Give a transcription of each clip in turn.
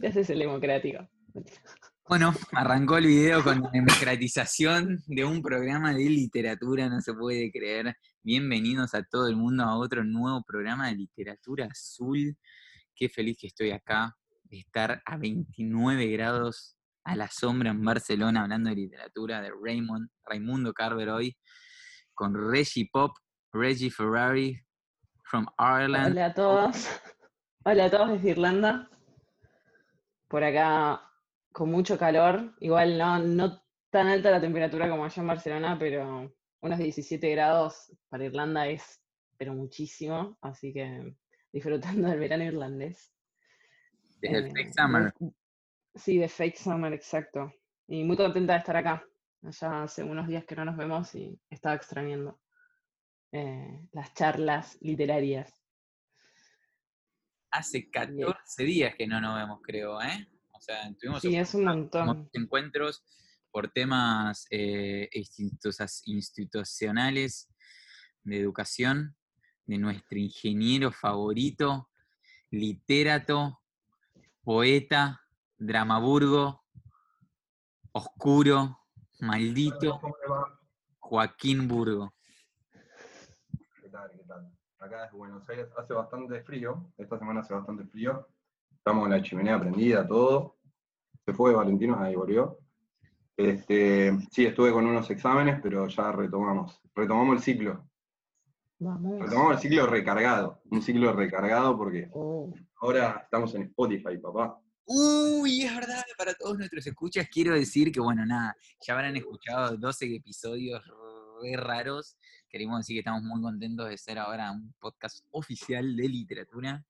haces el democrático. Bueno, arrancó el video con la democratización de un programa de literatura, no se puede creer. Bienvenidos a todo el mundo a otro nuevo programa de literatura azul. Qué feliz que estoy acá, de estar a 29 grados a la sombra en Barcelona hablando de literatura de Raymond, Raimundo Carver hoy, con Reggie Pop, Reggie Ferrari from Ireland. Hola a todos. Hola a todos desde Irlanda. Por acá con mucho calor. Igual no, no tan alta la temperatura como allá en Barcelona, pero unos 17 grados para Irlanda es, pero muchísimo. Así que disfrutando del verano irlandés. Desde el Fake Summer. Sí, de Fake Summer, exacto. Y muy contenta de estar acá. Allá hace unos días que no nos vemos y estaba extrañando eh, las charlas literarias. Hace 14 días que no nos vemos, creo, ¿eh? O sea, tuvimos sí, es un montón. encuentros por temas eh, institucionales de educación de nuestro ingeniero favorito, literato, poeta, dramaburgo, oscuro, maldito, Joaquín Burgo. ¿Qué tal? ¿Qué tal? Acá es Buenos Aires hace bastante frío, esta semana hace bastante frío, Estamos en la chimenea prendida, todo. Se fue Valentino, ahí volvió. Este, sí, estuve con unos exámenes, pero ya retomamos. Retomamos el ciclo. Vamos. Retomamos el ciclo recargado. Un ciclo recargado porque Oh, ahora estamos en Spotify, papá. Uy, es verdad, para todos nuestros escuchas quiero decir que, bueno, nada, ya habrán escuchado 12 episodios re raros. Queremos decir que estamos muy contentos de ser ahora un podcast oficial de literatura.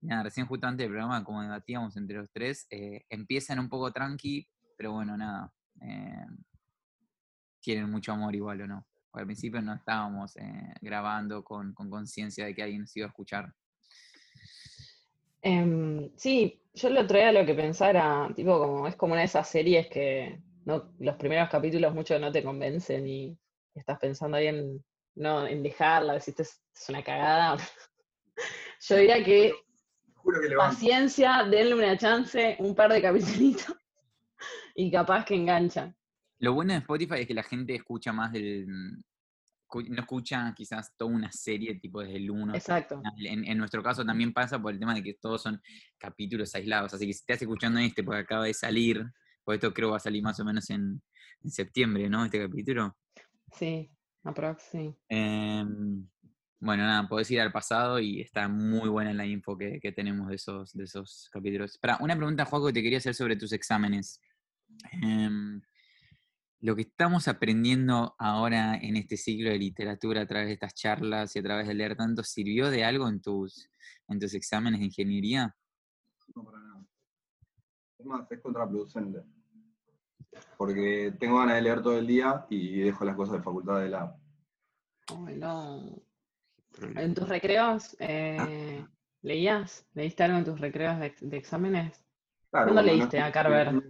Recién justo antes del programa, como debatíamos entre los tres, eh, empiezan un poco tranqui, pero bueno, nada. eh, tienen mucho amor igual o no. Porque al principio no estábamos eh, grabando con con conciencia de que alguien nos iba a escuchar. Em, sí, yo el otro día lo que pensara, tipo, como es como una de esas series que los primeros capítulos mucho no te convencen y estás pensando ahí en, no, en dejarla, esto es, una cagada. Yo diría que Juro que paciencia, denle una chance, un par de capítulos y capaz que engancha. Lo bueno de Spotify es que la gente escucha más del. cu- No escucha quizás toda una serie tipo desde el 1 Exacto. En, en nuestro caso también pasa por el tema de que todos son capítulos aislados. Así que si estás escuchando este porque acaba de salir, pues esto creo va a salir más o menos en, en septiembre, ¿no? Este capítulo. Sí, aprox, sí. Em, bueno, nada, podés ir al pasado y está muy buena la info que, que tenemos de esos, de esos capítulos. Para una pregunta, Juaco, que te quería hacer sobre tus exámenes. Em, lo que estamos aprendiendo ahora en este ciclo de literatura a través de estas charlas y a través de leer tanto, ¿sirvió de algo en tus, en tus exámenes de ingeniería? No, para nada. Es más, es contraproducente. Porque tengo ganas de leer todo el día y dejo las cosas de facultad de lado. No. ¿En tus recreos eh, leías? ¿Leíste algo en tus recreos de, ex- de exámenes? Claro, ¿Cuándo leíste a Carver?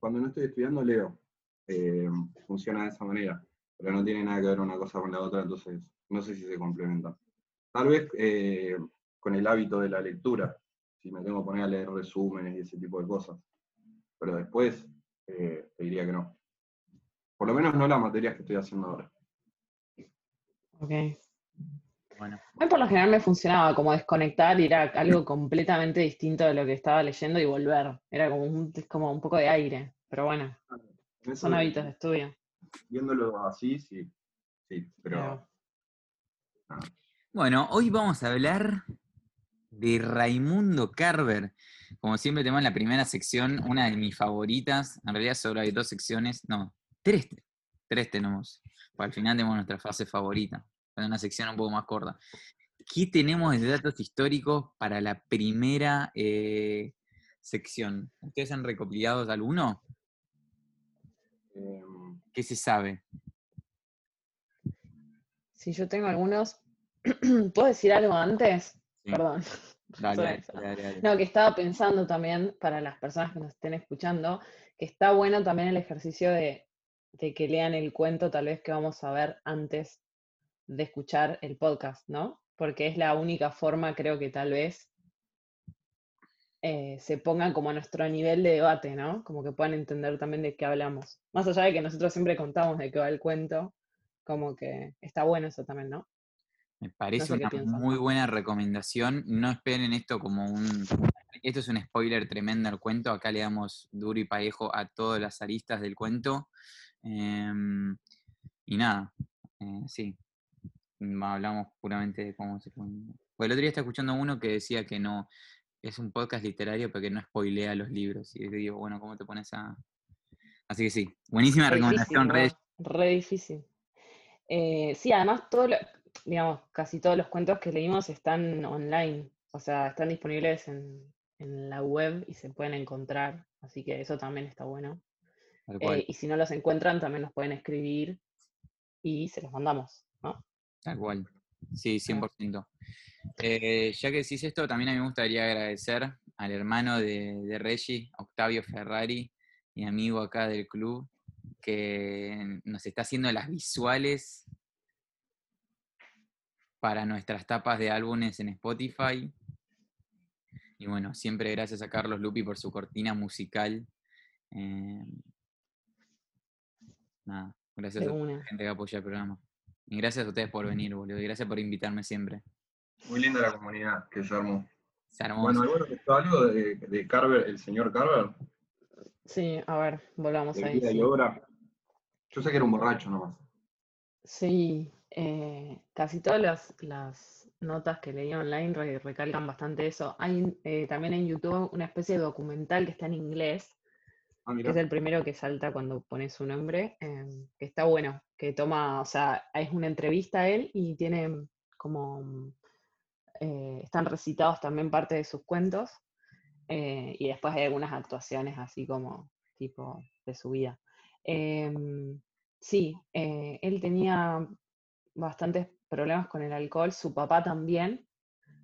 Cuando no estoy estudiando, leo. Eh, funciona de esa manera. Pero no tiene nada que ver una cosa con la otra, entonces no sé si se complementan. Tal vez eh, con el hábito de la lectura, si me tengo que poner a leer resúmenes y ese tipo de cosas. Pero después eh, te diría que no. Por lo menos no las materias que estoy haciendo ahora. Ok. Bueno, A mí por lo general me funcionaba como desconectar y era algo completamente distinto de lo que estaba leyendo y volver. Era como un, es como un poco de aire. Pero bueno, eso son de- hábitos de estudio. Viéndolo así, sí. Sí, pero Claro. Bueno, hoy vamos a hablar de Raimundo Carver. Como siempre tenemos en la primera sección, una de mis favoritas. En realidad solo hay dos secciones, no, tres, tres tenemos. Para al final tenemos nuestra fase favorita. Es una sección un poco más corta. ¿Qué tenemos de datos históricos para la primera eh, sección? ¿Ustedes han recopilado alguno? eh, ¿Qué se sabe? Si yo tengo algunos, ¿puedo decir algo antes? Perdón. Dale, dale, dale. No, que estaba pensando también, para las personas que nos estén escuchando, que está bueno también el ejercicio de, de que lean el cuento tal vez que vamos a ver antes de escuchar el podcast, ¿no? Porque es la única forma, creo que tal vez, eh, se pongan como a nuestro nivel de debate, ¿no? Como que puedan entender también de qué hablamos. Más allá de que nosotros siempre contamos de qué va el cuento, como que está bueno eso también, ¿no? Me parece sé una muy buena recomendación. No esperen esto como un... Esto es un spoiler tremendo al cuento. Acá le damos duro y parejo a todas las aristas del cuento. Em, y nada, eh, sí. Mm, Hablamos puramente de cómo se... Pues el otro día estaba escuchando uno que decía que no... Es un podcast literario, pero que no spoilea los libros. Y digo, bueno, ¿cómo te pones a...? Así que sí, buenísima Re recomendación. Re difícil. Eh, sí, además, todo lo- digamos, casi todos los cuentos que leímos están online, o sea, están disponibles en, en la web y se pueden encontrar, así que eso también está bueno. Eh, y si no los encuentran, también nos pueden escribir y se los mandamos, ¿no? Tal cual. Sí, Claro. 100%. Eh, ya que decís esto, también a mí me gustaría agradecer al hermano de, de Reggie, Octavio Ferrari, mi amigo acá del club, que nos está haciendo las visuales para nuestras tapas de álbumes en Spotify. Y bueno, siempre gracias a Carlos Lupi por su cortina musical. Eh, nada, gracias De a una. la gente que apoya el programa. Y gracias a ustedes por venir, boludo. Y gracias por invitarme siempre. Muy linda la comunidad que se armó. Se armó. Bueno, ¿alguno algo de, de Carver, el señor Carver? Sí, a ver, volvamos De ahí. vida y sí. obra. Yo sé que era un borracho nomás. Sí, eh, casi todas las, las notas que leí online re- recalcan bastante eso. Hay eh, también en YouTube una especie de documental que está en inglés, Ah, que es el primero que salta cuando pones su nombre, em, que está bueno, que toma, o sea, es una entrevista a él y tiene como, eh, están recitados también parte de sus cuentos, y después hay algunas actuaciones así como tipo de su vida. Em, sí, él tenía bastantes problemas con el alcohol, su papá también,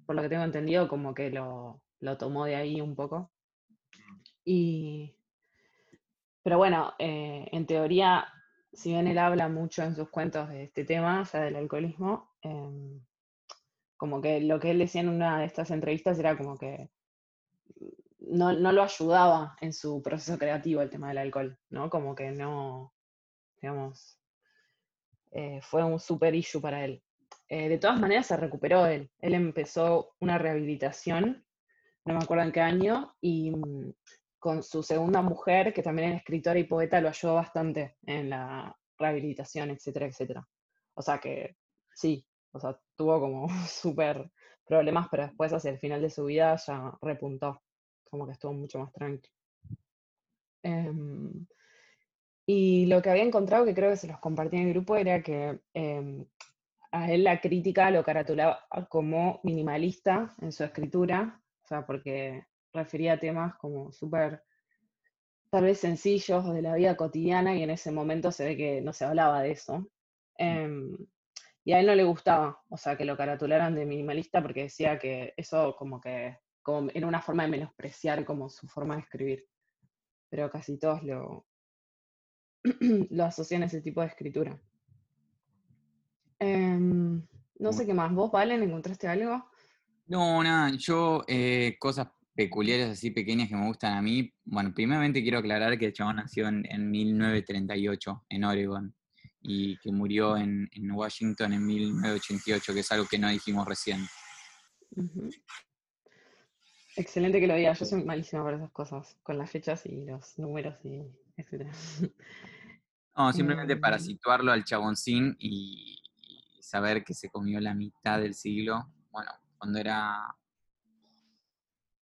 por lo que tengo entendido, como que lo, lo tomó de ahí un poco. Y, pero bueno, eh, en teoría, si bien él habla mucho en sus cuentos de este tema, o sea, del alcoholismo, em, como que lo que él decía en una de estas entrevistas era como que no, no lo ayudaba en su proceso creativo el tema del alcohol, ¿no? Como que no, digamos, eh, fue un super issue para él. Eh, de todas maneras, se recuperó él. Él empezó una rehabilitación, no me acuerdo en qué año, y mm, con su segunda mujer, que también era escritora y poeta, lo ayudó bastante en la rehabilitación, etcétera, etcétera. O sea que sí, o sea, tuvo como súper problemas, pero después hacia el final de su vida ya repuntó, como que estuvo mucho más tranquilo. Em, y lo que había encontrado, que creo que se los compartí en el grupo, era que em, a él la crítica lo caratulaba como minimalista en su escritura, o sea, porque refería a temas como súper, tal vez sencillos de la vida cotidiana, y en ese momento se ve que no se hablaba de eso. Em, y a él no le gustaba, o sea, que lo caratularan de minimalista porque decía que eso como que como era una forma de menospreciar como su forma de escribir. Pero casi todos lo, lo asocian a ese tipo de escritura. Em, no sé qué más. ¿Vos, Valen, encontraste algo? No, nada, yo eh, cosas peculiares así pequeñas que me gustan a mí. Bueno, primeramente quiero aclarar que el chabón nació en, en 1938 en Oregon y que murió en, en Washington en 1988, que es algo que no dijimos recién. Excelente que lo digas. Yo soy malísima para esas cosas, con las fechas y los números y etcétera. No, simplemente para Em. situarlo al chaboncín y, y saber que se comió la mitad del siglo, bueno, cuando era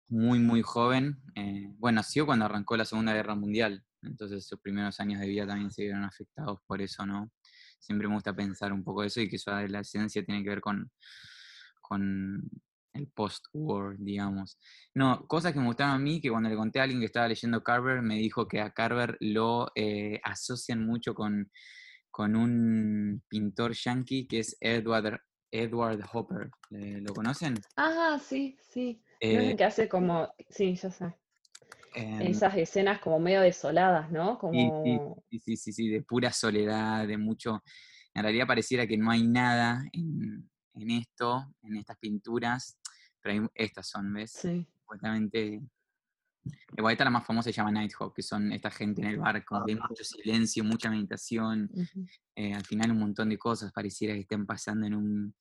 muy, muy joven. eh, bueno, nació cuando arrancó la Segunda Guerra Mundial, entonces sus primeros años de vida también se vieron afectados por eso, ¿no? Siempre me gusta pensar un poco eso y que su adolescencia tiene que ver con, con el post-war, digamos. No, cosas que me gustaron a mí, que cuando le conté a alguien que estaba leyendo Carver, me dijo que a Carver lo eh, asocian mucho con, con un pintor yankee que es Edward, Edward Hopper. ¿Le- ¿Lo conocen? Ah, sí, sí. ¿No es Eh, el que hace como, sí, ya sé, em, esas escenas como medio desoladas, ¿no? Sí, Como, sí, sí, sí, sí, de pura soledad, de mucho. En realidad pareciera que no hay nada en, en esto, en estas pinturas, pero hay- estas son, ¿ves? sí, Igual esta la más famosa se llama Nighthawk, que son esta gente en el barco, hay mucho silencio, mucha meditación, eh, al final un montón de cosas pareciera que estén pasando en un,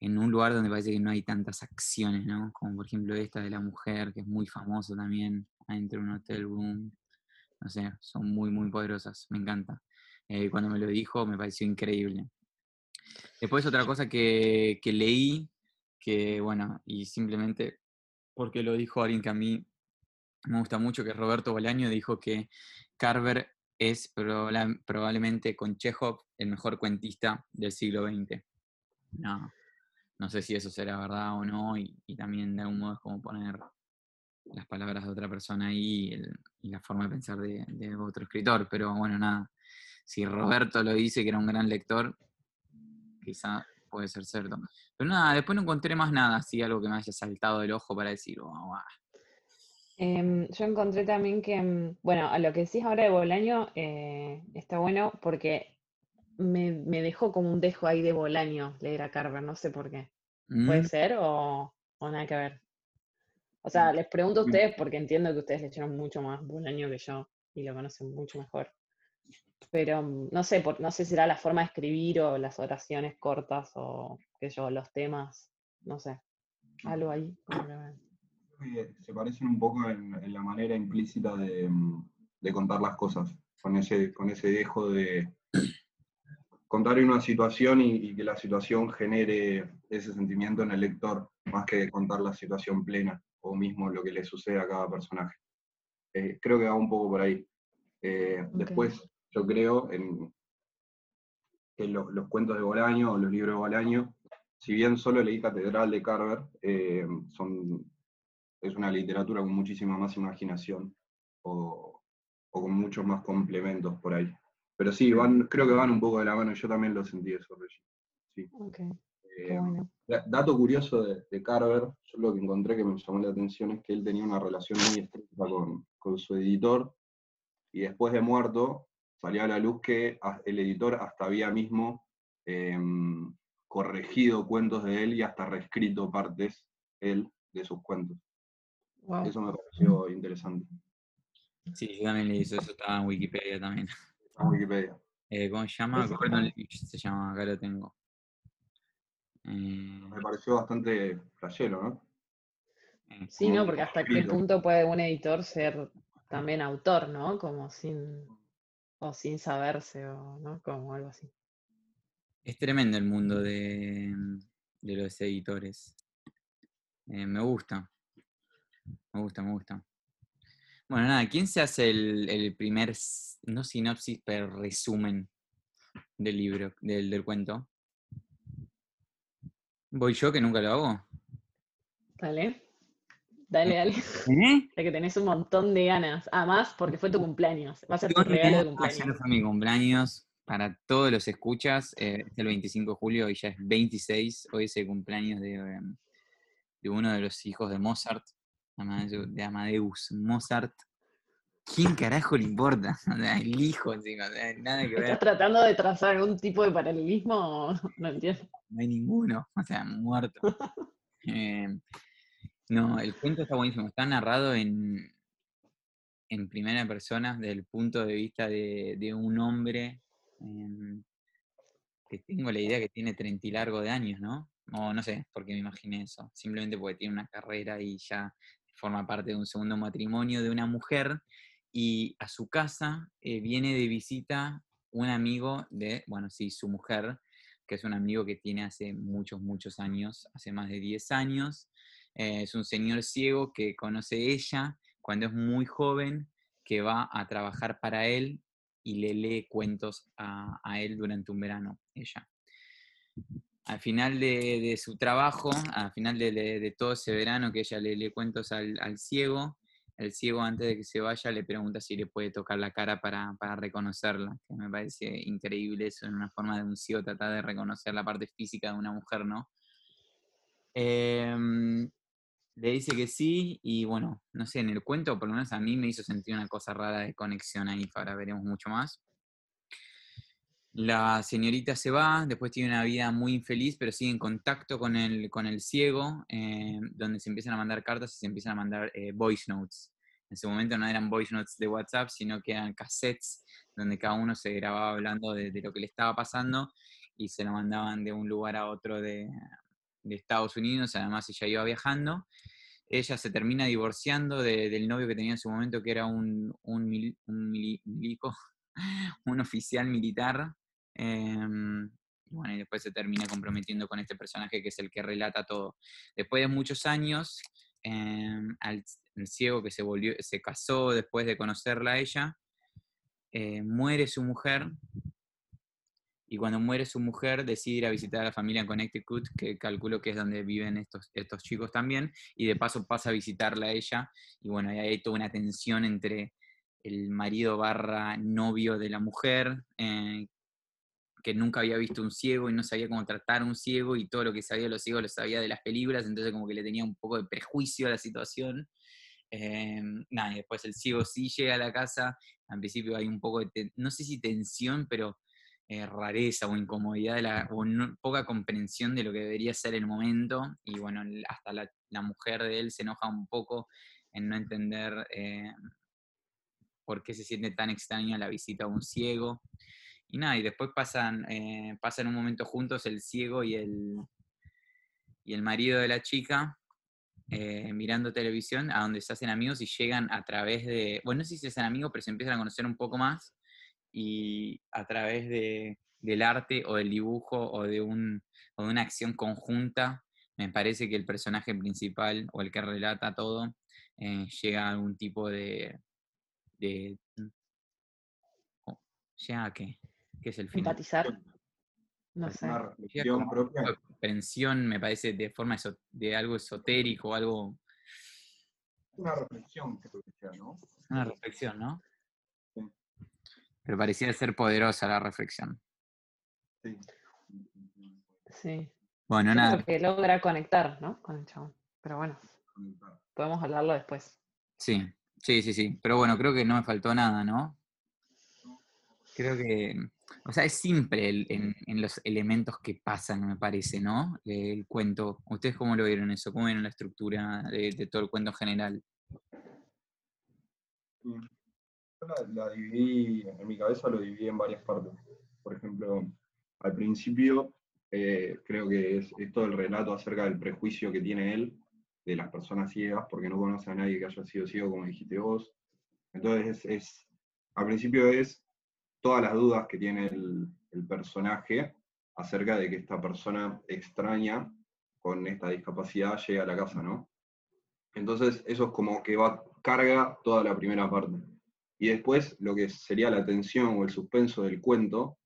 en un lugar donde parece que no hay tantas acciones, ¿no? Como por ejemplo esta de la mujer, que es muy famoso también, adentro de un hotel room. No sé, son muy, muy poderosas, me encanta. Eh, cuando me lo dijo me pareció increíble. Después otra cosa que, que leí, que bueno, y simplemente porque lo dijo alguien que a mí me gusta mucho, que es Roberto Bolaño, dijo que Carver es proba- probablemente con Chekhov el mejor cuentista del siglo XX. No, no sé si eso será verdad o no, y, también de algún modo es como poner las palabras de otra persona ahí y, la forma de pensar de otro escritor, pero bueno, nada, si Roberto lo dice que era un gran lector, quizá puede ser cierto. Pero nada, después no encontré más nada, así algo que me haya saltado del ojo para decir, wow, wow. Em, yo encontré también que, mm, bueno, a lo que decís ahora de Bolaño eh, está bueno porque me, me dejó como un dejo ahí de Bolaño leer a Carver, no sé por qué. ¿Puede Mm, ser o, o nada que ver? O sea, les pregunto a ustedes porque entiendo que ustedes leyeron mucho más Bolaño que yo y lo conocen mucho mejor. Pero mm, no sé, por, no sé si será la forma de escribir o las oraciones cortas o qué yo, los temas, no sé. Algo ahí. que- se parecen un poco en, en la manera implícita de, mm, de contar las cosas, con ese, con ese dejo de contar una situación y, y que la situación genere ese sentimiento en el lector, más que contar la situación plena o mismo lo que le sucede a cada personaje. Eh, creo que va un poco por ahí. Eh. Después, yo creo en los cuentos de Bolaño o los libros de Bolaño, si bien solo leí Catedral de Carver, eh, son es una literatura con muchísima más imaginación o, o con muchos más complementos por ahí. Pero sí, van, creo que van un poco de la mano, yo también lo sentí eso, Reggie. Sí. Ok, Eh, bueno. dato curioso de, de Carver, yo lo que encontré que me llamó la atención es que él tenía una relación muy estrecha con, con su editor y después de muerto salió a la luz que el editor hasta había mismo em, corregido cuentos de él y hasta reescrito partes él de sus cuentos. Wow. Eso me pareció interesante. Sí, yo también leí eso, eso estaba en Wikipedia también. Está en Wikipedia. Eh, ¿Cómo se llama? Gordon se llama, acá lo tengo. Eh, Me pareció bastante flashero, ¿no? Sí, ¿no? Porque hasta qué punto puede un editor ser también autor, ¿no? Como sin, o sin saberse, o, ¿no? Como algo así. Es tremendo el mundo de, de los editores. Eh, me gusta. Me gusta, me gusta. Bueno, nada, ¿quién se hace el, el primer, no sinopsis, pero resumen del libro, del, del cuento? ¿Voy yo que nunca lo hago? Dale. Dale, dale. ¿Eh? Ya que tenés un montón de ganas. Ah, más porque fue tu cumpleaños. Va a ser tu regalo de Ayer cumpleaños. fue mi cumpleaños. Para todos los escuchas, eh, es el 25 de julio y ya es 26. Hoy es el cumpleaños de, eh, de uno de los hijos de Mozart, de Amadeus Mozart. ¿Quién carajo le importa? O sea, el hijo, encima, o sea, nada que ver. ¿Estás tratando de trazar algún tipo de paralelismo? No entiendo. no hay ninguno, o sea, muerto. Eh, no, el cuento está buenísimo, está narrado en, en primera persona, desde el punto de vista de, de un hombre em, que tengo la idea que tiene treinta y largo de años, ¿no? O no sé, porque me imaginé eso, simplemente porque tiene una carrera y ya forma parte de un segundo matrimonio de una mujer y a su casa eh, viene de visita un amigo de, bueno, sí, su mujer, que es un amigo que tiene hace muchos, muchos años, hace más de 10 años. Eh, es un señor ciego que conoce ella cuando es muy joven, que va a trabajar para él y le lee cuentos a, a él durante un verano, ella. Al final de, de su trabajo, al final de, de- todo ese verano que ella le lee cuentos al, al ciego, el ciego antes de que se vaya le pregunta si le puede tocar la cara para, para reconocerla, que me parece increíble eso, en una forma de un ciego tratar de reconocer la parte física de una mujer, ¿no? Em, le dice que sí y bueno, no sé, en el cuento por lo menos a mí me hizo sentir una cosa rara de conexión ahí, ahora veremos mucho más. La señorita se va, después tiene una vida muy infeliz, pero sigue en contacto con el, con el ciego, eh, donde se empiezan a mandar cartas y se empiezan a mandar eh, voice notes. En ese momento no eran voice notes de WhatsApp, sino que eran cassettes donde cada uno se grababa hablando de, de lo que le estaba pasando y se lo mandaban de un lugar a otro de, de Estados Unidos. Además, ella iba viajando. Ella se termina divorciando de- del novio que tenía en su momento, que era un, un, mili- un mili- milico, un oficial militar. em, y después se termina comprometiendo con este personaje que es el que relata todo. Después de muchos años, em, el ciego que se volvió, se casó después de conocerla a ella, eh, muere su mujer. Y cuando muere su mujer, decide ir a visitar a la familia en Connecticut, que calculo que es donde viven estos, estos chicos también, y de paso pasa a visitarla a ella. Y bueno, ahí hay toda una tensión entre el marido barra novio de la mujer, eh, que nunca había visto un ciego y no sabía cómo tratar a un ciego, y todo lo que sabía de los ciegos lo sabía de las películas, entonces como que le tenía un poco de prejuicio a la situación. Eh, nada, y después el ciego sí llega a la casa, al principio hay un poco de, no sé si tensión, pero eh, rareza o incomodidad o poca comprensión de lo que debería ser el momento, y bueno, hasta la, la mujer de él se enoja un poco en no entender eh, por qué se siente tan extraña la visita a un ciego. Y nada, y después pasan, eh, pasan un momento juntos el ciego y el, y el marido de la chica, eh, mirando televisión, a donde se hacen amigos y llegan a través de, bueno, no sé si se hacen amigos, pero se empiezan a conocer un poco más y a través de, del arte o del dibujo o de, un, o de una acción conjunta, me parece que el personaje principal o el que relata todo eh, llega a algún tipo de... de oh, ¿Llega a qué? ¿Qué es el final? Empatizar. No sé. una reflexión propia. comprensión, me parece, de forma de algo esotérico, algo, Una reflexión, creo que sea, ¿no? una reflexión, ¿no? Pero parecía ser poderosa la reflexión. Sí. Sí. Bueno, Yo creo nada, que logra conectar, ¿no? Con el chabón. Pero bueno, podemos hablarlo después. sí, sí, sí, sí. Pero bueno, creo que no me faltó nada, ¿no? Creo que, o sea, es simple el- en, en los elementos que pasan, me parece, ¿no? El cuento. ¿Ustedes cómo lo vieron eso? ¿Cómo vieron la estructura de, de todo el cuento en general? La, la dividí, en mi cabeza lo dividí en varias partes. Por ejemplo, al principio eh, creo que es, es todo el relato acerca del prejuicio que tiene él de las personas ciegas, porque no conoce a nadie que haya sido ciego, como dijiste vos. Entonces, es, es- al principio es todas las dudas que tiene el, el personaje acerca de que esta persona extraña con esta discapacidad llega a la casa, ¿no? Entonces, eso es como que va, carga toda la primera parte. Y después, lo que sería la tensión o el suspenso del cuento,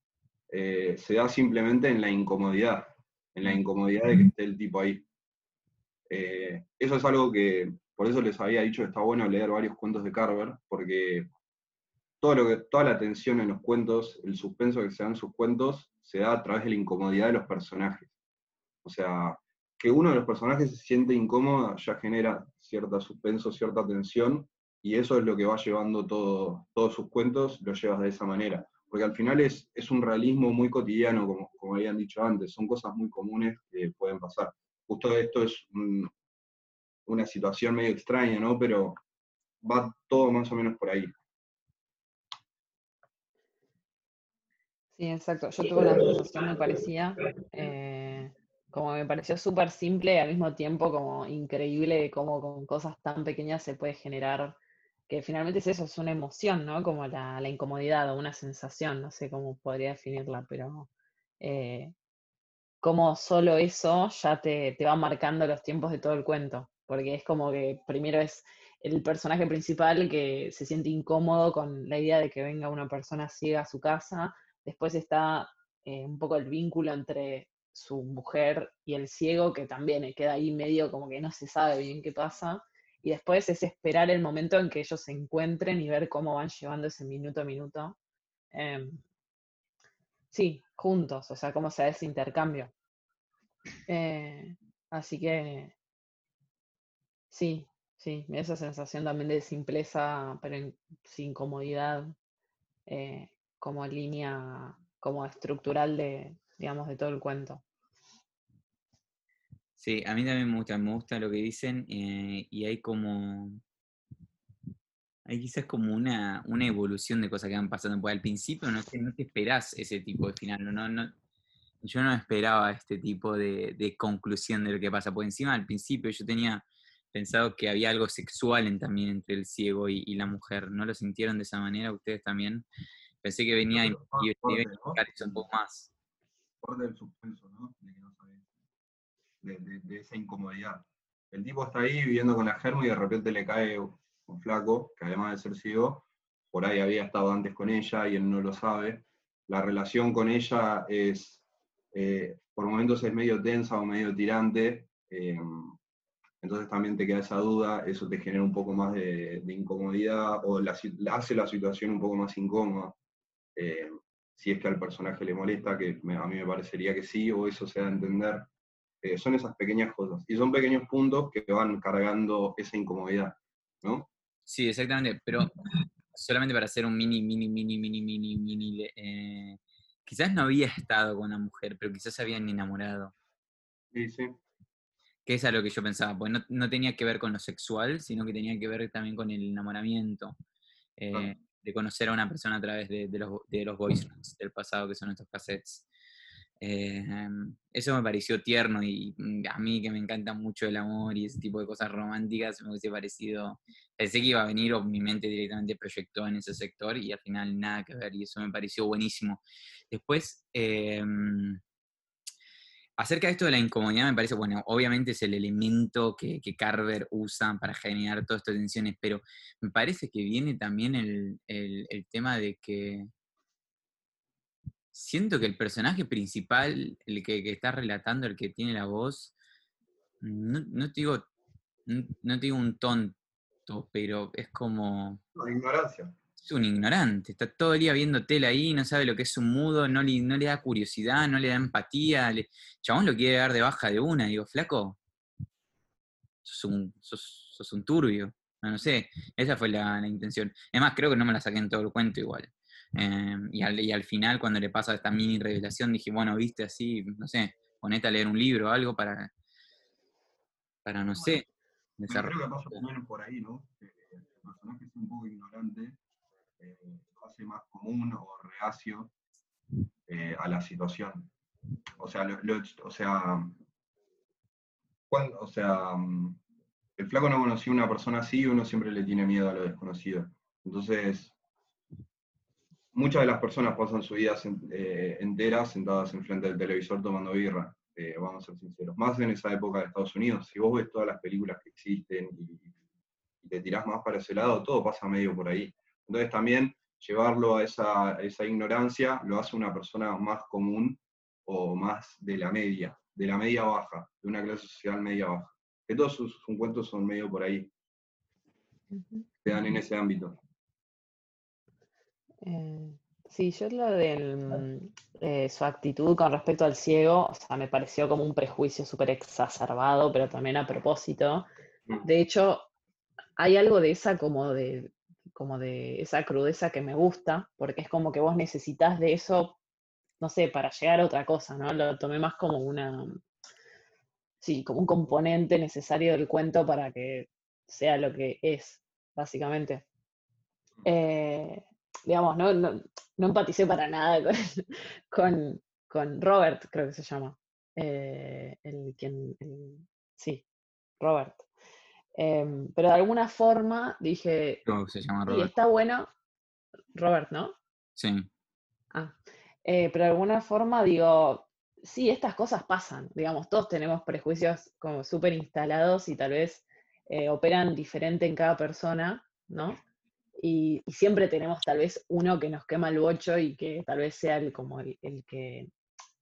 eh, se da simplemente en la incomodidad, en la incomodidad de que esté el tipo ahí. Eh, eso es algo que, por eso les había dicho que está bueno leer varios cuentos de Carver, porque todo lo que, toda la tensión en los cuentos, el suspenso que se da en sus cuentos, se da a través de la incomodidad de los personajes. O sea, que uno de los personajes se siente incómodo ya genera cierta suspenso, cierta tensión, y eso es lo que va llevando todo, todos sus cuentos, lo llevas de esa manera. Porque al final es, es un realismo muy cotidiano, como, como habían dicho antes, son cosas muy comunes que pueden pasar. Justo esto es un- una situación medio extraña, ¿no? Pero va todo más o menos por ahí. Sí, exacto. Yo tuve una sensación muy parecida. eh, como me pareció súper simple y al mismo tiempo como increíble de cómo con cosas tan pequeñas se puede generar, que finalmente es eso, es una emoción, ¿no? Como la, la incomodidad o una sensación, no sé cómo podría definirla, pero eh, como solo eso ya te, te va marcando los tiempos de todo el cuento, porque es como que primero es el personaje principal que se siente incómodo con la idea de que venga una persona ciega a su casa, después está eh, un poco el vínculo entre su mujer y el ciego, que también queda ahí medio como que no se sabe bien qué pasa, y después es esperar el momento en que ellos se encuentren y ver cómo van llevando ese minuto a minuto. Em, sí, juntos, o sea, cómo se da ese intercambio. Eh, así que sí, sí, esa sensación también de simpleza, pero sin comodidad, eh, como línea como estructural de, digamos, de todo el cuento. Sí, a mí también me gusta, me gusta lo que dicen eh, y hay como, hay quizás como una, una evolución de cosas que van pasando, porque al principio no, te- no te esperás ese tipo de final, no, no, yo no esperaba este tipo de, de conclusión de lo que pasa, porque encima al principio yo tenía pensado que había algo sexual en- también entre el ciego y, y la mujer, ¿no lo sintieron de esa manera ustedes también? Pensé que venía a explicar eso un poco más. Parte del suspenso, ¿no? De. De, esa incomodidad. El tipo está ahí viviendo con la germa y de repente le cae un flaco, que además de ser ciego, por ahí había estado antes con ella y él no lo sabe. La relación con ella es, eh, por momentos es medio tensa o medio tirante, eh, entonces también te queda esa duda, eso te genera un poco más de, incomodidad o la hace la situación un poco más incómoda. Eh, si es que al personaje le molesta, que a mí me parecería que sí, o eso se da a entender. Eh, son esas pequeñas cosas. Y son pequeños puntos que van cargando esa incomodidad, ¿no? Sí, exactamente, pero solamente para hacer un mini, mini, mini, mini, mini, mini, eh, quizás no había estado con una mujer, pero quizás se habían enamorado, Sí, sí. que es a lo que yo pensaba, porque no, no tenía que ver con lo sexual, sino que tenía que ver también con el enamoramiento, eh, de conocer a una persona a través de, de los, de los voice notes del pasado, que son estos cassettes. Eh, em, eso me pareció tierno y mm, a mí que me encanta mucho el amor y ese tipo de cosas románticas, me hubiese parecido, pensé que iba a venir o mi mente directamente proyectó en ese sector y al final nada que ver y eso me pareció buenísimo. Después, em, acerca de esto de la incomodidad me parece, bueno, obviamente es el elemento que, Carver usa para generar todas estas tensiones, pero me parece que viene también el- el tema de que siento que el personaje principal, el que, que está relatando, el que tiene la voz, no, no te digo, no, no te digo un tonto, pero es como, No, ignorancia. es un ignorante, está todo el día viendo tela ahí, no sabe lo que es un mudo, no le, no le da curiosidad, no le da empatía, le, chabón lo quiere dar de baja de una, digo, flaco, sos un, sos, sos un turbio, no, no sé, esa fue la, la intención. Es más, creo que no me la saqué en todo el cuento igual. Eh, y, al, y al final, cuando le pasa esta mini revelación, dije, bueno, viste así, no sé, ponete a leer un libro o algo para, para no sé, desarrollar. creo que pasa menos por ahí, ¿no? El personaje es un poco ignorante, eh, lo hace más común o reacio eh, a la situación. O sea, lo- lo- o sea, cuan- o sea, el flaco no conocía a una persona así y uno siempre le tiene miedo a lo desconocido. Entonces, muchas de las personas pasan su vida eh, entera sentadas enfrente del televisor tomando birra, eh, vamos a ser sinceros. Más en esa época de Estados Unidos, si vos ves todas las películas que existen y, y te tirás más para ese lado, todo pasa medio por ahí. Entonces también llevarlo a esa, a esa ignorancia lo hace una persona más común o más de la media, de la media baja, de una clase social media baja. Que todos sus, sus cuentos son medio por ahí, se dan en ese ámbito. Eh, sí, yo lo de su actitud con respecto al ciego, o sea, me pareció como un prejuicio súper exacerbado, pero también a propósito. Mm. De hecho, hay algo de esa como de, como de esa crudeza que me gusta, porque es como que vos necesitas de eso, no sé, para llegar a otra cosa, ¿no? Lo tomé más como una, sí, como un componente necesario del cuento para que sea lo que es, básicamente. Eh, digamos, no, no, no empaticé para nada con, con, con Robert, creo que se llama. eh, el quien, el- sí, Robert. Em, pero de alguna forma dije, ¿Cómo se llama Robert? está bueno, Robert, ¿no? Sí. Ah, eh, pero de alguna forma digo, sí, estas cosas pasan, digamos, todos tenemos prejuicios como súper instalados y tal vez eh, operan diferente en cada persona, ¿no? Y, siempre tenemos tal vez uno que nos quema el bocho y que tal vez sea el, como el, que,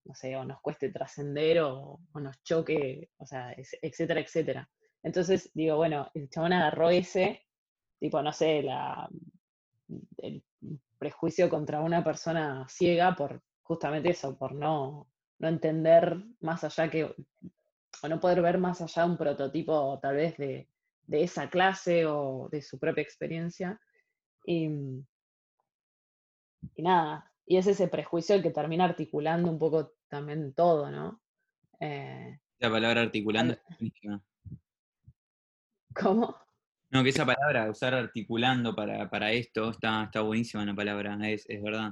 no sé, o nos cueste trascender o, nos choque, o sea, etcétera, etcétera. Entonces digo, bueno, el chabón agarró ese, tipo, no sé, la, el prejuicio contra una persona ciega por justamente eso, por no, no entender más allá que, o no poder ver más allá un prototipo tal vez de, de esa clase o de su propia experiencia. Y, y nada, y es ese prejuicio el que termina articulando un poco también todo, ¿no? Eh, La palabra articulando es buenísima. ¿Cómo? No, que esa palabra, usar articulando para, para esto, está, está buenísima la palabra, es, es verdad.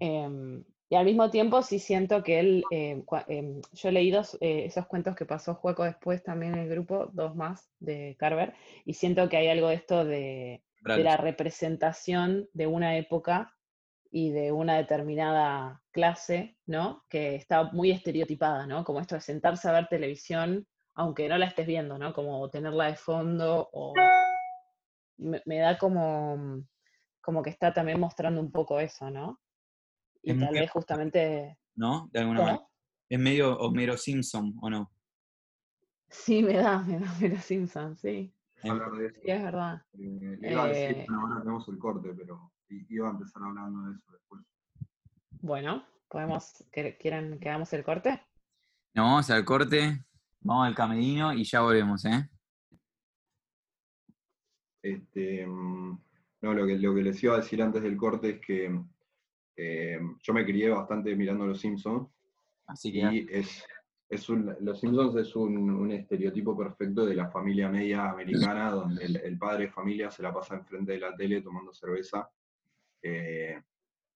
Em, y al mismo tiempo sí siento que él, eh, em, yo he leído eh, esos cuentos que pasó Juaco después también en el grupo, dos más de Carver, y siento que hay algo de esto de, de la representación de una época y de una determinada clase, ¿no? Que está muy estereotipada, ¿no? Como esto de sentarse a ver televisión, aunque no la estés viendo, ¿no? Como tenerla de fondo o... Me, me da como, como que está también mostrando un poco eso, ¿no? Y Es tal vez justamente... ¿No? De alguna ¿Cómo? manera. Es medio Homero Simpson, ¿o no? Sí, me da, me da Homero Simpson, sí. Hablar de eso. Sí, es verdad. Eh, le iba a decir, Eh, bueno, ahora tenemos el corte, pero iba a empezar hablando de eso después. Bueno, podemos, ¿quer- ¿quieren que hagamos el corte? No, vamos al corte, vamos al camerino y ya volvemos, ¿eh? Este, mm, no, lo que, lo que les iba a decir antes del corte es que eh, yo me crié bastante mirando Los Simpsons Así que y es, es un, Los Simpsons es un, un estereotipo perfecto de la familia media americana, donde el, el padre de familia se la pasa enfrente de la tele tomando cerveza. Eh,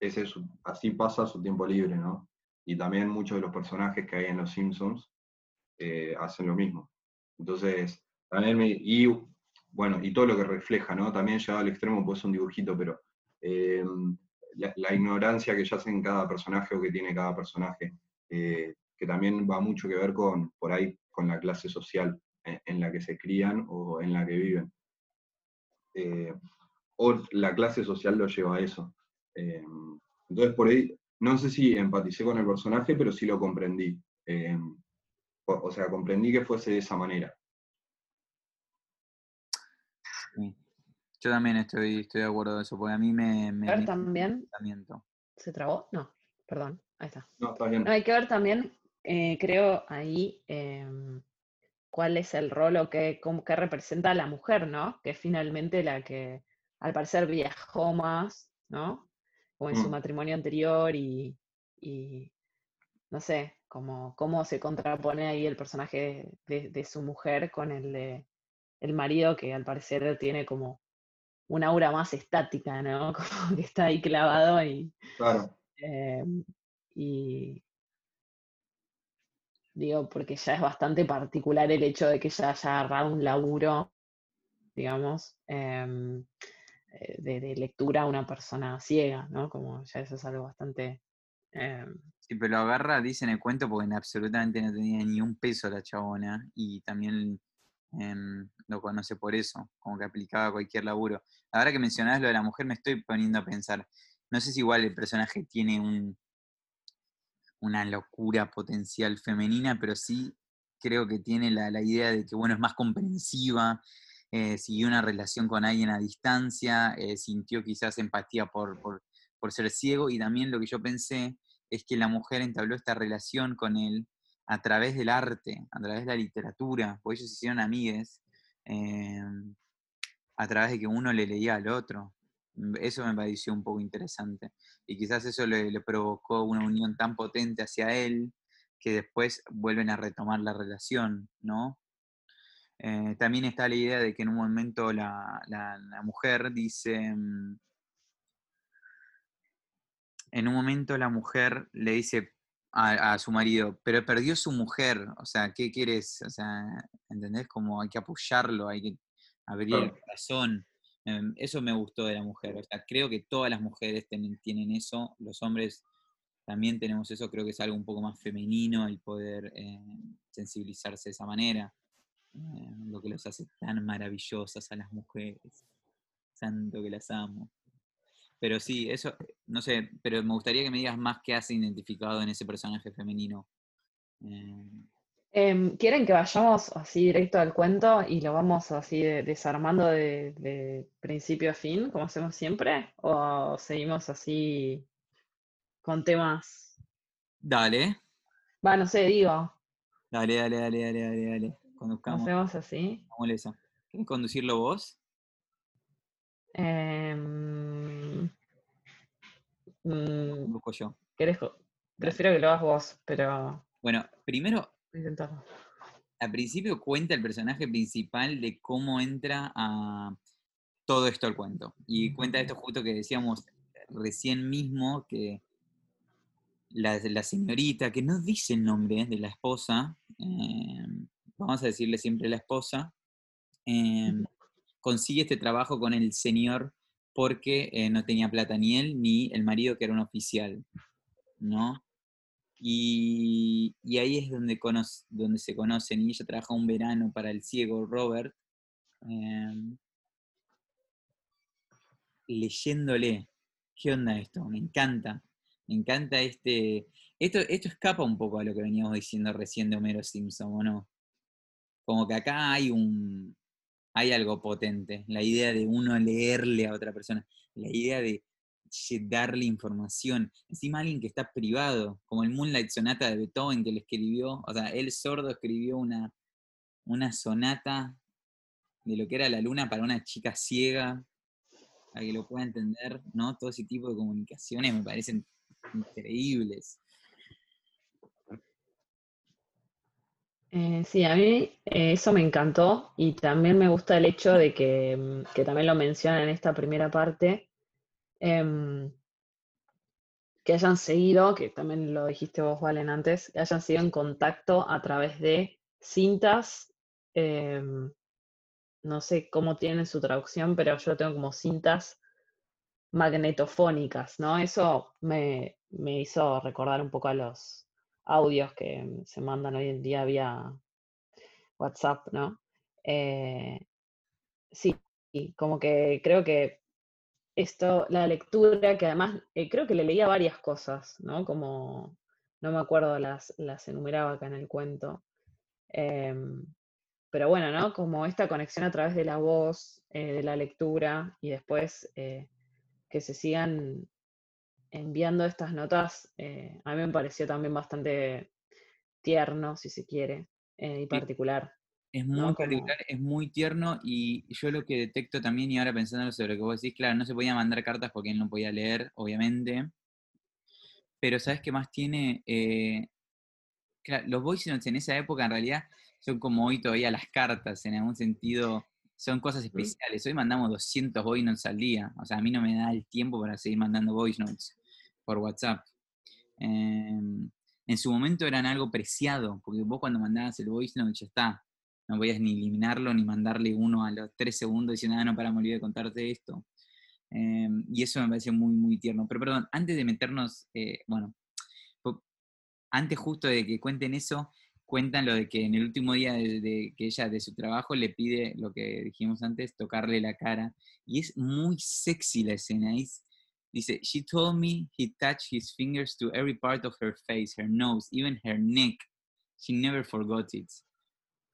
ese es así pasa su tiempo libre, ¿no? Y también muchos de los personajes que hay en Los Simpsons eh, hacen lo mismo. Entonces, también me, y bueno, y todo lo que refleja, ¿no? También llevado al extremo, pues es un dibujito, pero eh, la, la ignorancia que yace en cada personaje o que tiene cada personaje, eh, que también va mucho que ver con, por ahí, con la clase social en, en la que se crían o en la que viven. Eh, o la clase social lo lleva a eso. Eh, entonces, por ahí, no sé si empaticé con el personaje, pero sí lo comprendí. Eh, o, o sea, comprendí que fuese de esa manera. sí. yo también estoy, estoy de acuerdo de eso, porque a mí me... me A ver me- también, pensamiento. ¿se trabó? No, perdón, ahí está. No, está bien. No, hay que ver también, eh, creo, ahí em, cuál es el rol o qué, cómo- qué representa a la mujer, ¿no? Que es finalmente la que al parecer viajó más, ¿no? O en su Mm. matrimonio anterior y, y no sé, como, cómo se contrapone ahí el personaje de, de su mujer con el de el marido que al parecer tiene como un aura más estática, ¿no? Como que está ahí clavado y, Claro. eh, y digo, porque ya es bastante particular el hecho de que ya haya agarrado un laburo, digamos, em, eh, de, lectura a una persona ciega, ¿no? Como ya eso es algo bastante... em, Sí, pero lo agarra, dice en el cuento, porque en absolutamente no tenía ni un peso la chabona y también em, lo conoce por eso, como que aplicaba cualquier laburo. Ahora que mencionabas lo de la mujer, me estoy poniendo a pensar, no sé si igual el personaje tiene un, una locura potencial femenina, pero sí creo que tiene la, la idea de que, bueno, es más comprensiva, eh, siguió una relación con alguien a distancia, eh, sintió quizás empatía por, por, ser ciego y también lo que yo pensé es que la mujer entabló esta relación con él a través del arte, a través de la literatura, porque ellos se hicieron amigues eh, a través de que uno le leía al otro. Eso me pareció un poco interesante. Y quizás eso le, le provocó una unión tan potente hacia él que después vuelven a retomar la relación, ¿no? Eh, también está la idea de que en un momento la, la- la mujer dice, mm, en un momento la mujer le dice a, a su marido, pero perdió su mujer, o sea, ¿qué quieres? O sea, ¿entendés? Como hay que apoyarlo, hay que abrir el corazón. Em, Eso me gustó de la mujer, o sea, creo que todas las mujeres tienen, eso, los hombres también tenemos eso, creo que es algo un poco más femenino el poder eh, sensibilizarse de esa manera, eh, lo que los hace tan maravillosas a las mujeres, santo que las amo. Pero sí, eso, no sé, pero me gustaría que me digas más qué has identificado en ese personaje femenino. Eh, Em, ¿Quieren que vayamos así directo al cuento y lo vamos así de- desarmando de, de principio a fin, como hacemos siempre? ¿O seguimos así con temas? dale, Va, no sé, digo, dale, dale, dale, dale, dale, dale. ¿lo Conduzcamos, hacemos así? eso. ¿Querés conducirlo vos? Em, mm, busco yo. ¿querés co- Prefiero que lo hagas vos, pero Bueno, primero, intentarlo. al principio cuenta el personaje principal de cómo entra a todo esto al cuento. Y cuenta esto justo que decíamos recién mismo, que la, la señorita, que no dice el nombre de la esposa, eh, vamos a decirle siempre la esposa, eh, consigue este trabajo con el señor porque eh, no tenía plata ni él ni el marido que era un oficial, ¿no? Y, ahí es donde, conoce- donde se conocen y ella trabaja un verano para el ciego Robert, em, leyéndole. ¿Qué onda esto? Me encanta. Me encanta este... Esto, esto escapa un poco a lo que veníamos diciendo recién de Homero Simpson, ¿o no? Como que acá hay un... Hay algo potente. La idea de uno leerle a otra persona. La idea de darle información. Encima alguien que está privado, como el Moonlight Sonata de Beethoven que le escribió, o sea, él sordo escribió una, una sonata de lo que era la luna para una chica ciega, para que lo pueda entender, ¿no? Todo ese tipo de comunicaciones me parecen increíbles. Eh, sí, a mí eh, eso me encantó y también me gusta el hecho de que, mm, que también lo menciona en esta primera parte, em, que hayan seguido, que también lo dijiste vos, Valen, antes, que hayan seguido en contacto a través de cintas, em, no sé cómo tienen su traducción, pero yo tengo como cintas magnetofónicas, ¿no? Eso me, me hizo recordar un poco a los audios que se mandan hoy en día vía WhatsApp, ¿no? Eh, sí, como que creo que esto, la lectura, que además eh, creo que le leía varias cosas, ¿no? Como, no me acuerdo, las, las enumeraba acá en el cuento. Em, pero bueno, ¿no? Como esta conexión a través de la voz, eh, de la lectura y después eh, que se sigan enviando estas notas, a mí me pareció también bastante tierno, si se quiere, y particular. Es muy ¿no? Particular, es muy tierno y yo lo que detecto también, y ahora pensando sobre lo que vos decís, claro, no se podía mandar cartas porque él no podía leer, obviamente, pero ¿sabes qué más tiene? Eh, claro, los voice notes en esa época en realidad son como hoy todavía las cartas, en algún sentido son cosas especiales. Hoy mandamos 200 voice notes al día, o sea, a mí no me da el tiempo para seguir mandando voice notes por WhatsApp. Em, en su momento eran algo preciado, porque vos cuando mandabas el voice note ya está, no podías ni eliminarlo ni mandarle uno a los tres segundos diciendo, ah, no, para, me olvidé de contarte esto. Em, y eso me parece muy, muy tierno. Pero perdón, antes de meternos, eh, bueno, antes justo de que cuenten eso, cuentan lo de que en el último día de, que ella de su trabajo le pide lo que dijimos antes, tocarle la cara. Y es muy sexy la escena. es- dice, she told me he touched his fingers to every part of her face, her nose, even her neck. She never forgot it.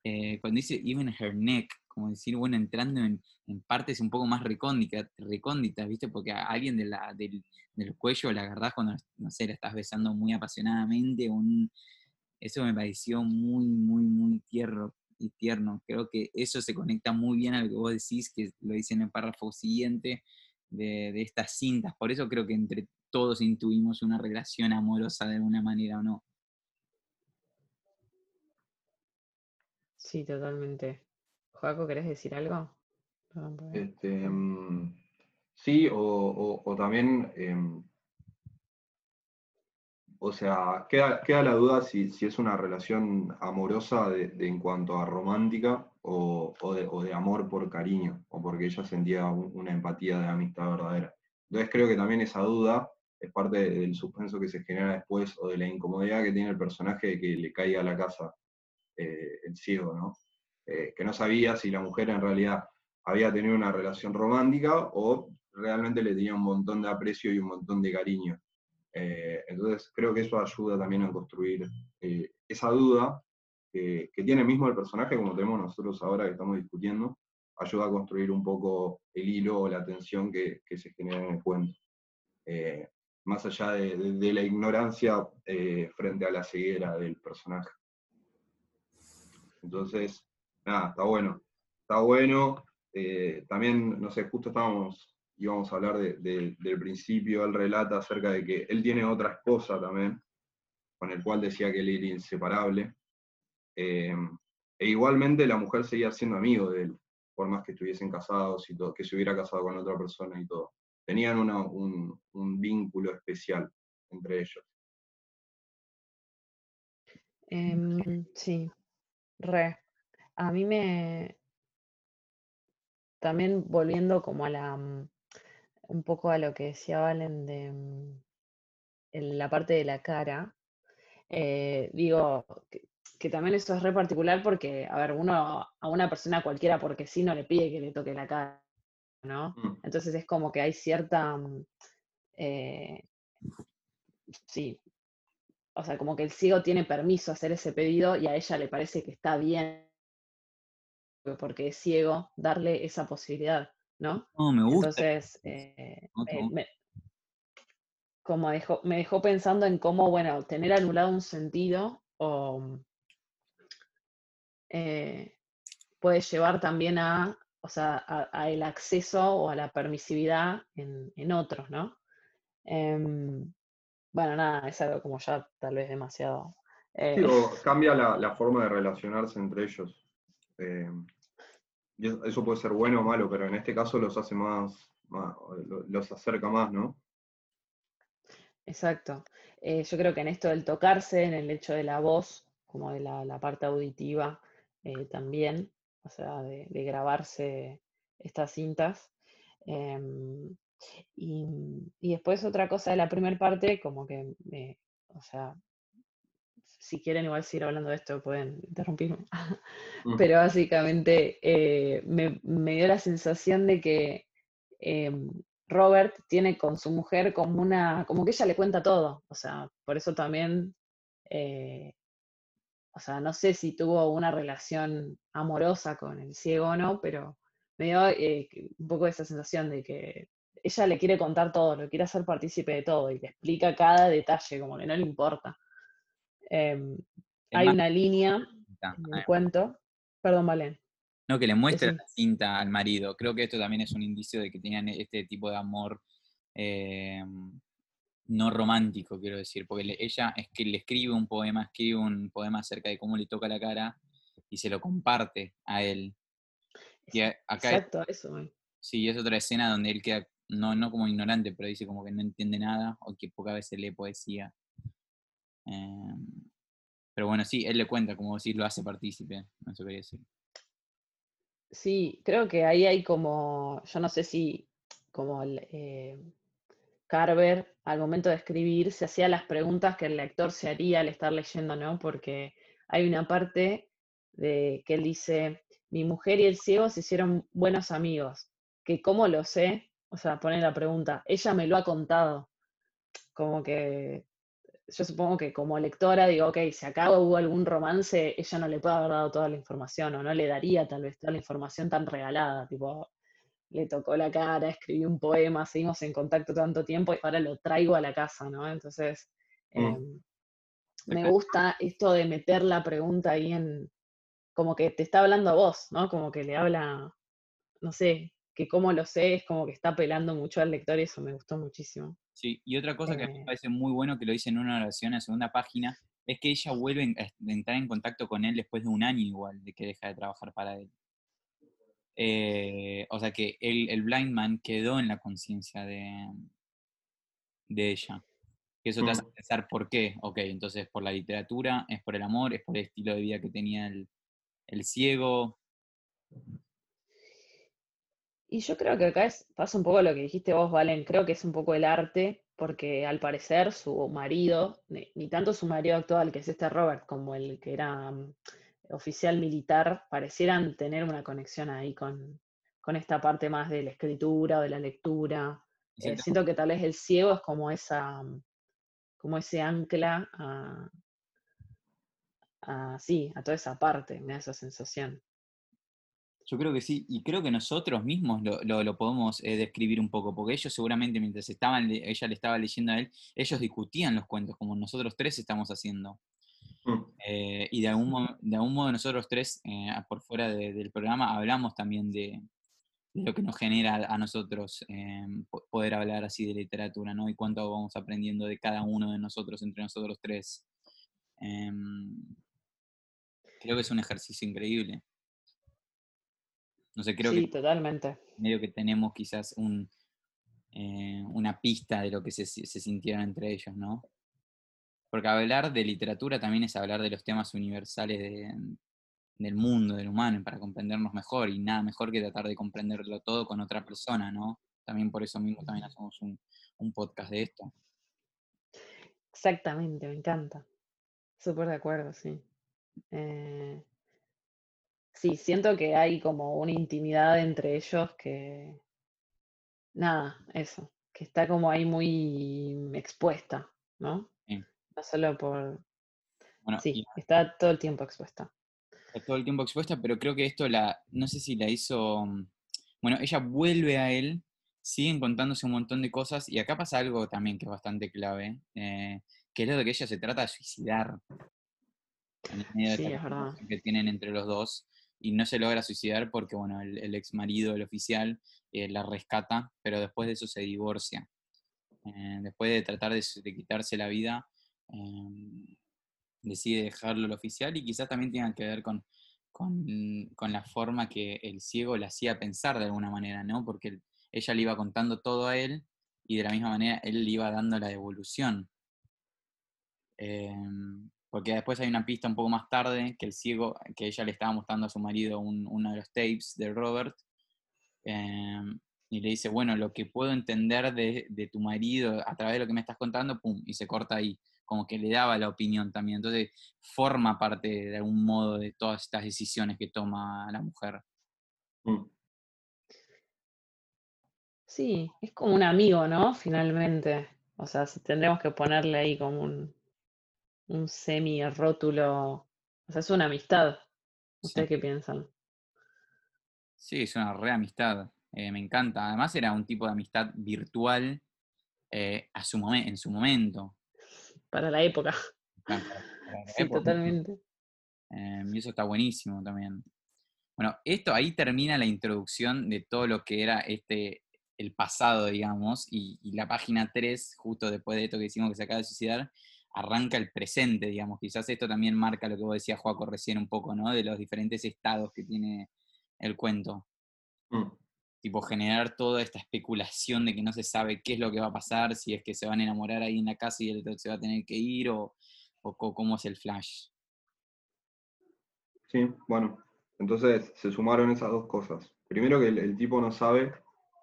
Eh, cuando dice even her neck, como decir, bueno, entrando en, partes un poco más recónditas, recónditas, ¿viste? Porque a alguien de la, del, del cuello la agarrás cuando, no sé, la estás besando muy apasionadamente. un- eso me pareció muy, muy, muy tierno y tierno. Creo que eso se conecta muy bien a lo que vos decís, que lo dice en el párrafo siguiente de, de estas cintas. Por eso creo que entre todos intuimos una relación amorosa de alguna manera o no. Sí, totalmente. Joaco, ¿querés decir algo? Este, mm, sí, o, o- también, em, o sea, queda, queda la duda si, si es una relación amorosa de, en cuanto a romántica o, de, o de amor por cariño, o porque ella sentía un- una empatía de amistad verdadera. Entonces creo que también esa duda es parte del suspenso que se genera después o de la incomodidad que tiene el personaje de que le caiga a la casa eh, el ciego, ¿no? Eh, que no sabía si la mujer en realidad había tenido una relación romántica o realmente le tenía un montón de aprecio y un montón de cariño. Eh, entonces creo que eso ayuda también a construir esa duda que, que tiene mismo el personaje, como tenemos nosotros ahora que estamos discutiendo, ayuda a construir un poco el hilo o la tensión que, se genera en el cuento. Más allá de, la ignorancia frente a la ceguera del personaje. Entonces, nada, está bueno. Está bueno. eh, también, no sé, justo estábamos y vamos a hablar de- de- del principio, él relata acerca de que él tiene otra esposa también, con el cual decía que él era inseparable. Eh, e igualmente la mujer seguía siendo amigo de él, por más que estuviesen casados y todo, que se hubiera casado con otra persona y todo. Tenían una- un, un vínculo especial entre ellos. Em, sí, re. A mí me. También volviendo como a la. mm, Un poco a lo que decía Valen de mm, en la parte de la cara. eh, digo que, que también eso es re particular porque, a ver, uno a una persona cualquiera porque sí no le pide que le toque la cara, ¿no? Mm, Entonces es como que hay cierta. eh, sí, o sea, como que el ciego tiene permiso a hacer ese pedido y a ella le parece que está bien, porque es ciego, darle esa posibilidad, ¿no? No, me gusta. Entonces, eh, me- como dejó, me dejó pensando en cómo, bueno, tener anulado un sentido o eh, puede llevar también a, o sea, a, a el acceso o a la permisividad en, en otros, ¿no? Em, bueno, nada, es algo como ya tal vez demasiado. eh, Sí, o cambia la, la forma de relacionarse entre ellos. Eh, y eso, puede ser bueno o malo, pero en este caso los hace más, más- lo- los acerca más, ¿no? Exacto. Eh, yo creo que en esto del tocarse, en el hecho de la voz, como de la, la parte auditiva eh, también, o sea, de, de grabarse estas cintas. em, y, y después otra cosa de la primera parte, como que, me- o sea, si quieren igual seguir hablando de esto, pueden interrumpirme. Mm. Pero básicamente eh, me, me dio la sensación de que em, Robert tiene con su mujer como una, como que ella le cuenta todo. O sea, por eso también, eh, o sea, no sé si tuvo una relación amorosa con el ciego o no, pero me dio eh, un poco esa sensación de que ella le quiere contar todo, lo quiere hacer partícipe de todo y le explica cada detalle, como que no le importa. Em, hay más, una línea en el además. cuento, perdón, Valen. No, que le muestra Decime. la cinta al marido. Creo que esto también es un indicio de que tenían este tipo de amor eh, no romántico, quiero decir, porque le- ella es que le escribe un poema, escribe un poema acerca de cómo le toca la cara y se lo comparte a él. Y a- acá es, Exacto, eso. eh. sí, es otra escena donde él queda, no, no como ignorante, pero dice como que no entiende nada o que pocas veces lee poesía. Eh, pero bueno, sí, él le cuenta, como decir, lo hace partícipe, eso quería decir. Sí, creo que ahí hay como, yo no sé si como eh, Carver al momento de escribir se hacía las preguntas que el lector se haría al estar leyendo, ¿no? Porque hay una parte de que él dice, mi mujer y el ciego se hicieron buenos amigos, que cómo lo sé, o sea, pone la pregunta, ella me lo ha contado, como que yo supongo que como lectora digo, ok, si acá hubo algún romance, ella no le puede haber dado toda la información o no le daría tal vez toda la información tan regalada, tipo, le tocó la cara, escribí un poema, seguimos en contacto tanto tiempo y ahora lo traigo a la casa, ¿no? Entonces, Mm. em, me gusta esto de meter la pregunta ahí en, como que te está hablando a vos, ¿no? Como que le habla, no sé, que como lo sé, es como que está apelando mucho al lector y eso me gustó muchísimo. Sí, y otra cosa que a mí me Eh, parece muy bueno que lo dice en una oración, en la segunda página, es que ella vuelve a entrar en contacto con él después de un año igual de que deja de trabajar para él. Eh, o sea que el, el blind man quedó en la conciencia de, de ella. Que eso te hace Mm. pensar por qué. Ok, entonces por la literatura, es por el amor, es por el estilo de vida que tenía el, el ciego. Y yo creo que acá es, pasa un poco lo que dijiste vos, Valen, creo que es un poco el arte, porque al parecer su marido, ni, ni tanto su marido actual, que es este Robert, como el que era mm, oficial militar, parecieran tener una conexión ahí con, con esta parte más de la escritura o de la lectura. Eh, siento que tal vez el ciego es como esa, mm, como ese ancla a, a, sí, a toda esa parte, me da esa sensación. Yo creo que sí, y creo que nosotros mismos lo, lo- lo podemos eh, describir un poco, porque ellos seguramente mientras estaban, ella le estaba leyendo a él, ellos discutían los cuentos, como nosotros tres estamos haciendo. Mm. Eh, y de algún, mo- de algún modo nosotros tres, eh, por fuera de- del programa, hablamos también de, de lo que nos genera a nosotros po- poder hablar así de literatura, ¿no? Y cuánto vamos aprendiendo de cada uno de nosotros, entre nosotros tres. Em, creo que es un ejercicio increíble. No sé, creo sí, que totalmente. medio que tenemos quizás un, eh, una pista de lo que se, se sintieron entre ellos, ¿no? Porque hablar de literatura también es hablar de los temas universales de- del mundo, del humano, para comprendernos mejor, y nada mejor que tratar de comprenderlo todo con otra persona, ¿no? También por eso mismo también hacemos un, un podcast de esto. Exactamente, me encanta. Súper de acuerdo, sí. Eh, sí, siento que hay como una intimidad entre ellos que, nada, eso, que está como ahí muy expuesta, ¿no? Sí. No solo por... Bueno, Sí, y está todo el tiempo expuesta. está todo el tiempo expuesta, pero creo que esto la, no sé si la hizo, mm, bueno, ella vuelve a él, siguen contándose un montón de cosas, y acá pasa algo también que es bastante clave, eh, que es lo de que ella se trata de suicidar. En el medio de Sí, esta es verdad. que tienen entre los dos, y no se logra suicidar porque, bueno, el, el ex marido, el oficial, eh, la rescata, pero después de eso se divorcia. Eh, después de tratar de, quitarse la vida, eh, decide dejarlo el oficial y quizás también tenga que ver con, con, con la forma que el ciego le hacía pensar de alguna manera, ¿no? Porque el- ella le iba contando todo a él y de la misma manera él le iba dando la devolución. Em, porque después hay una pista un poco más tarde que el ciego, que ella le estaba mostrando a su marido un- uno de los tapes de Robert, em, y le dice, bueno, lo que puedo entender de, de tu marido a través de lo que me estás contando, pum, y se corta ahí, como que le daba la opinión también. Entonces forma parte de algún modo de todas estas decisiones que toma la mujer. Mm. Sí, es como un amigo, ¿no? Finalmente. O sea, tendremos que ponerle ahí como un, un semi-rótulo. O sea, es una amistad. ¿Ustedes Sí. qué piensan? Sí, es una re amistad. eh, me encanta. Además era un tipo de amistad virtual eh, a su momen- en su momento. Para la época. Para- para la Sí, época. totalmente. Eh, y eso está buenísimo también. Bueno, esto ahí termina la introducción de todo lo que era este el pasado, digamos, y, y la página 3, justo después de esto que decimos que se acaba de suicidar, arranca el presente, digamos. Quizás esto también marca lo que vos decías, Joaco, recién un poco, ¿no? De los diferentes estados que tiene el cuento. Mm. Tipo, generar toda esta especulación de que no se sabe qué es lo que va a pasar, si es que se van a enamorar ahí en la casa y el otro se va a tener que ir, o, cómo es el flash. Sí, bueno, entonces se sumaron esas dos cosas. Primero que el, el tipo no sabe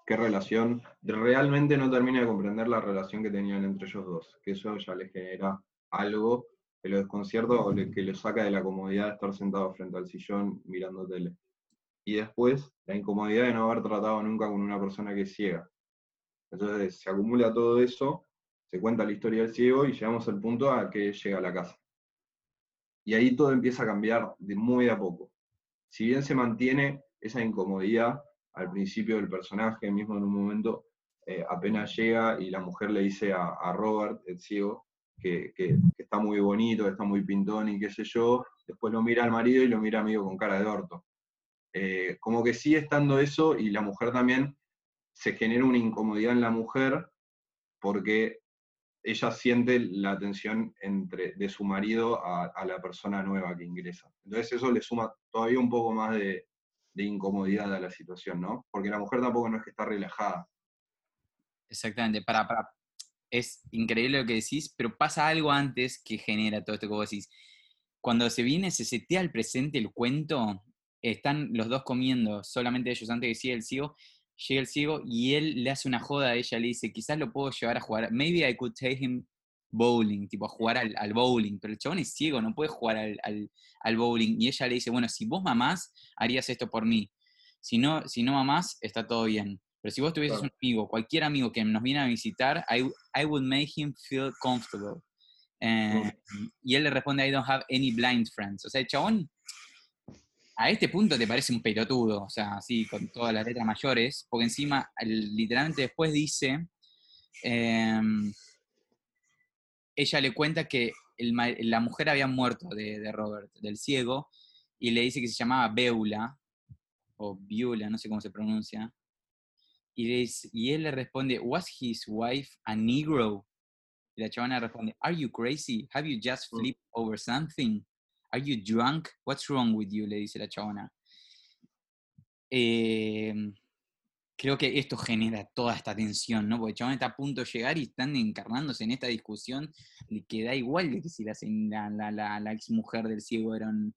qué relación, realmente no termina de comprender la relación que tenían entre ellos dos, que eso ya le genera algo que lo desconcierta o que lo saca de la comodidad de estar sentado frente al sillón mirando tele. Y después, la incomodidad de no haber tratado nunca con una persona que es ciega. Entonces se acumula todo eso, se cuenta la historia del ciego y llegamos al punto a que llega a la casa. Y ahí todo empieza a cambiar de muy a poco. Si bien se mantiene esa incomodidad al principio del personaje, mismo en un momento, eh, apenas llega y la mujer le dice a, Robert, el ciego, que, está muy bonito, está muy pintón y qué sé yo, después lo mira al marido y lo mira amigo con cara de orto. Eh, como que sigue estando eso y la mujer también se genera una incomodidad en la mujer porque ella siente la atención entre, de su marido a, a la persona nueva que ingresa. Entonces eso le suma todavía un poco más de, de incomodidad a la situación, ¿no? Porque la mujer tampoco no es que está relajada. Exactamente, para, para. Es increíble lo que decís, pero pasa algo antes que genera todo esto que vos decís. Cuando se viene, se setea al presente el cuento, están los dos comiendo, solamente ellos, antes que siga el ciego, llega el ciego y él le hace una joda a ella, le dice, quizás lo puedo llevar a jugar, maybe I could take him bowling, tipo a jugar al, al bowling, pero el chabón es ciego, no puede jugar al, al- al bowling. Y ella le dice, bueno, si vos mamás, harías esto por mí. Si no, si no mamás, está todo bien. Pero si vos tuvieses Claro. un amigo, cualquier amigo que nos viene a visitar, I, I would make him feel comfortable. Eh, y él le responde, I don't have any blind friends. O sea, el chabón, a este punto te parece un pelotudo, o sea, así, con todas las letras mayores, porque encima, literalmente después dice, em, ella le cuenta que el la mujer había muerto de, de Robert, del ciego, y le dice que se llamaba Beula, o Viula, no sé cómo se pronuncia. Y, le dice- y él le responde, ¿Was his wife a Negro? Y la chabona responde, ¿Are you crazy? ¿Have you just Mm. flipped over something? ¿Are you drunk? What's wrong with you? Le dice la chabona. Em, creo que esto genera toda esta tensión, ¿no? Porque chabón está a punto de llegar y están encarnándose en esta discusión de que da igual de que si la, la, la, la, la ex mujer del ciego era, un-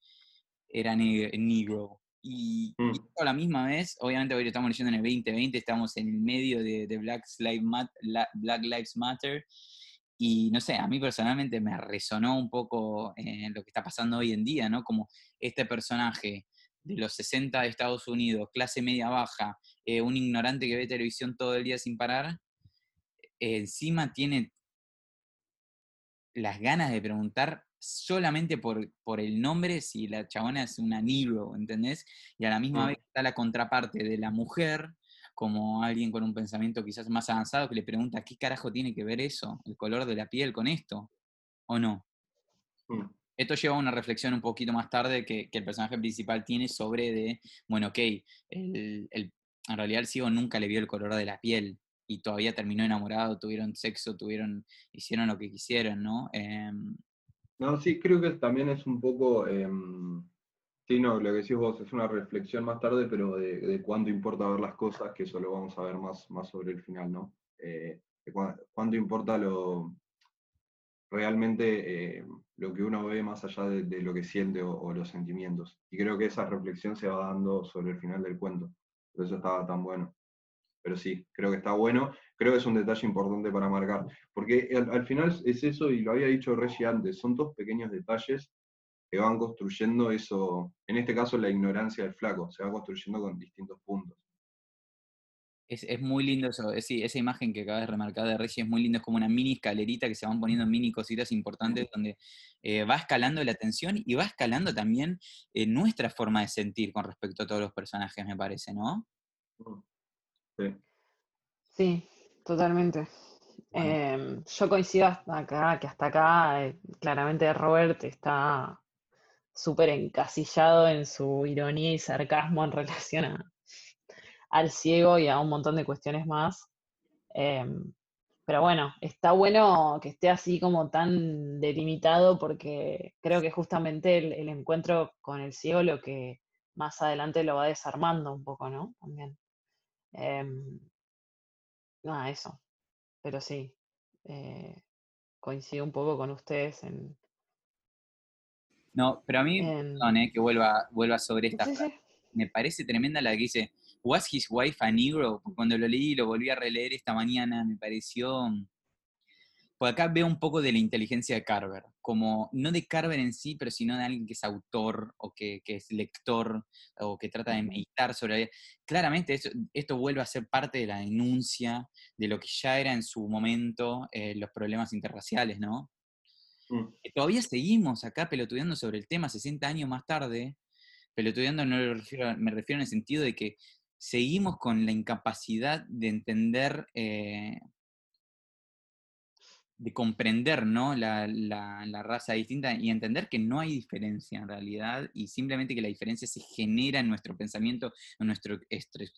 era ne- negro. Y, Mm. a la misma vez, obviamente hoy lo estamos leyendo en el 2020, estamos en el medio de, de Black, Lives Mat- la- Black Lives Matter. Y no sé, a mí personalmente me resonó un poco en lo que está pasando hoy en día, ¿no? Como este personaje de los 60 de Estados Unidos, clase media baja, eh, un ignorante que ve televisión todo el día sin parar, eh, encima tiene las ganas de preguntar solamente por, por el nombre si la chabona es una negro, ¿entendés? Y a la misma vez está la contraparte de la mujer, como alguien con un pensamiento quizás más avanzado que le pregunta, ¿qué carajo tiene que ver eso, el color de la piel con esto? ¿O no? Mm. Esto lleva a una reflexión un poquito más tarde que, que el personaje principal tiene sobre de, bueno, ok, el, el- en realidad el nunca le vio el color de la piel y todavía terminó enamorado, tuvieron sexo, tuvieron, hicieron lo que quisieron, ¿no? Em, No, sí, creo que también es un poco, em, sí, no, lo que decís vos es una reflexión más tarde, pero de, cuánto importa ver las cosas, que eso lo vamos a ver más, más sobre el final, ¿no? Eh, cuánto importa lo realmente eh, lo que uno ve más allá de, lo que siente o los sentimientos. Y creo que esa reflexión se va dando sobre el final del cuento. Eso estaba tan bueno. Pero sí, creo que está bueno. Creo que es un detalle importante para marcar. Porque al, al final es eso, y lo había dicho Reggie antes, son dos pequeños detalles que van construyendo eso, en este caso la ignorancia del flaco, se va construyendo con distintos puntos. Es, es muy lindo eso, es- sí, esa imagen que acabas de remarcar de Reggie es muy lindo, es como una mini escalerita que se van poniendo mini cositas importantes donde eh, va escalando la tensión y va escalando también eh, nuestra forma de sentir con respecto a todos los personajes, me parece, ¿no? Sí. Sí, totalmente. Bueno. Em, yo coincido hasta acá, que hasta acá eh, claramente Robert está súper encasillado en su ironía y sarcasmo en relación a- al ciego y a un montón de cuestiones más. Em, pero bueno, está bueno que esté así como tan delimitado porque creo que justamente el, el encuentro con el ciego lo que más adelante lo va desarmando un poco, ¿no? También. Nada, eso. Pero sí, eh, coincido un poco con ustedes en... No, pero a mí, en- perdón, eh, que vuelva, vuelva sobre esta Sí, frase. sí. me parece tremenda la que dice, ¿Was his wife a negro? Cuando lo leí y lo volví a releer esta mañana, me pareció... Por acá veo un poco de la inteligencia de Carver, como no de Carver en sí, pero sino de alguien que es autor o que, que es lector o que trata de meditar sobre... Claramente esto, esto vuelve a ser parte de la denuncia de lo que ya era en su momento eh, los problemas interraciales, ¿no? Mm. todavía seguimos acá pelotudeando sobre el tema 60 años más tarde, pelotudeando no refiero, me refiero en el sentido de que seguimos con la incapacidad de entender, eh, de comprender ¿no? la, la- raza distinta y entender que no hay diferencia en realidad y simplemente que la diferencia se genera en nuestro pensamiento, en nuestras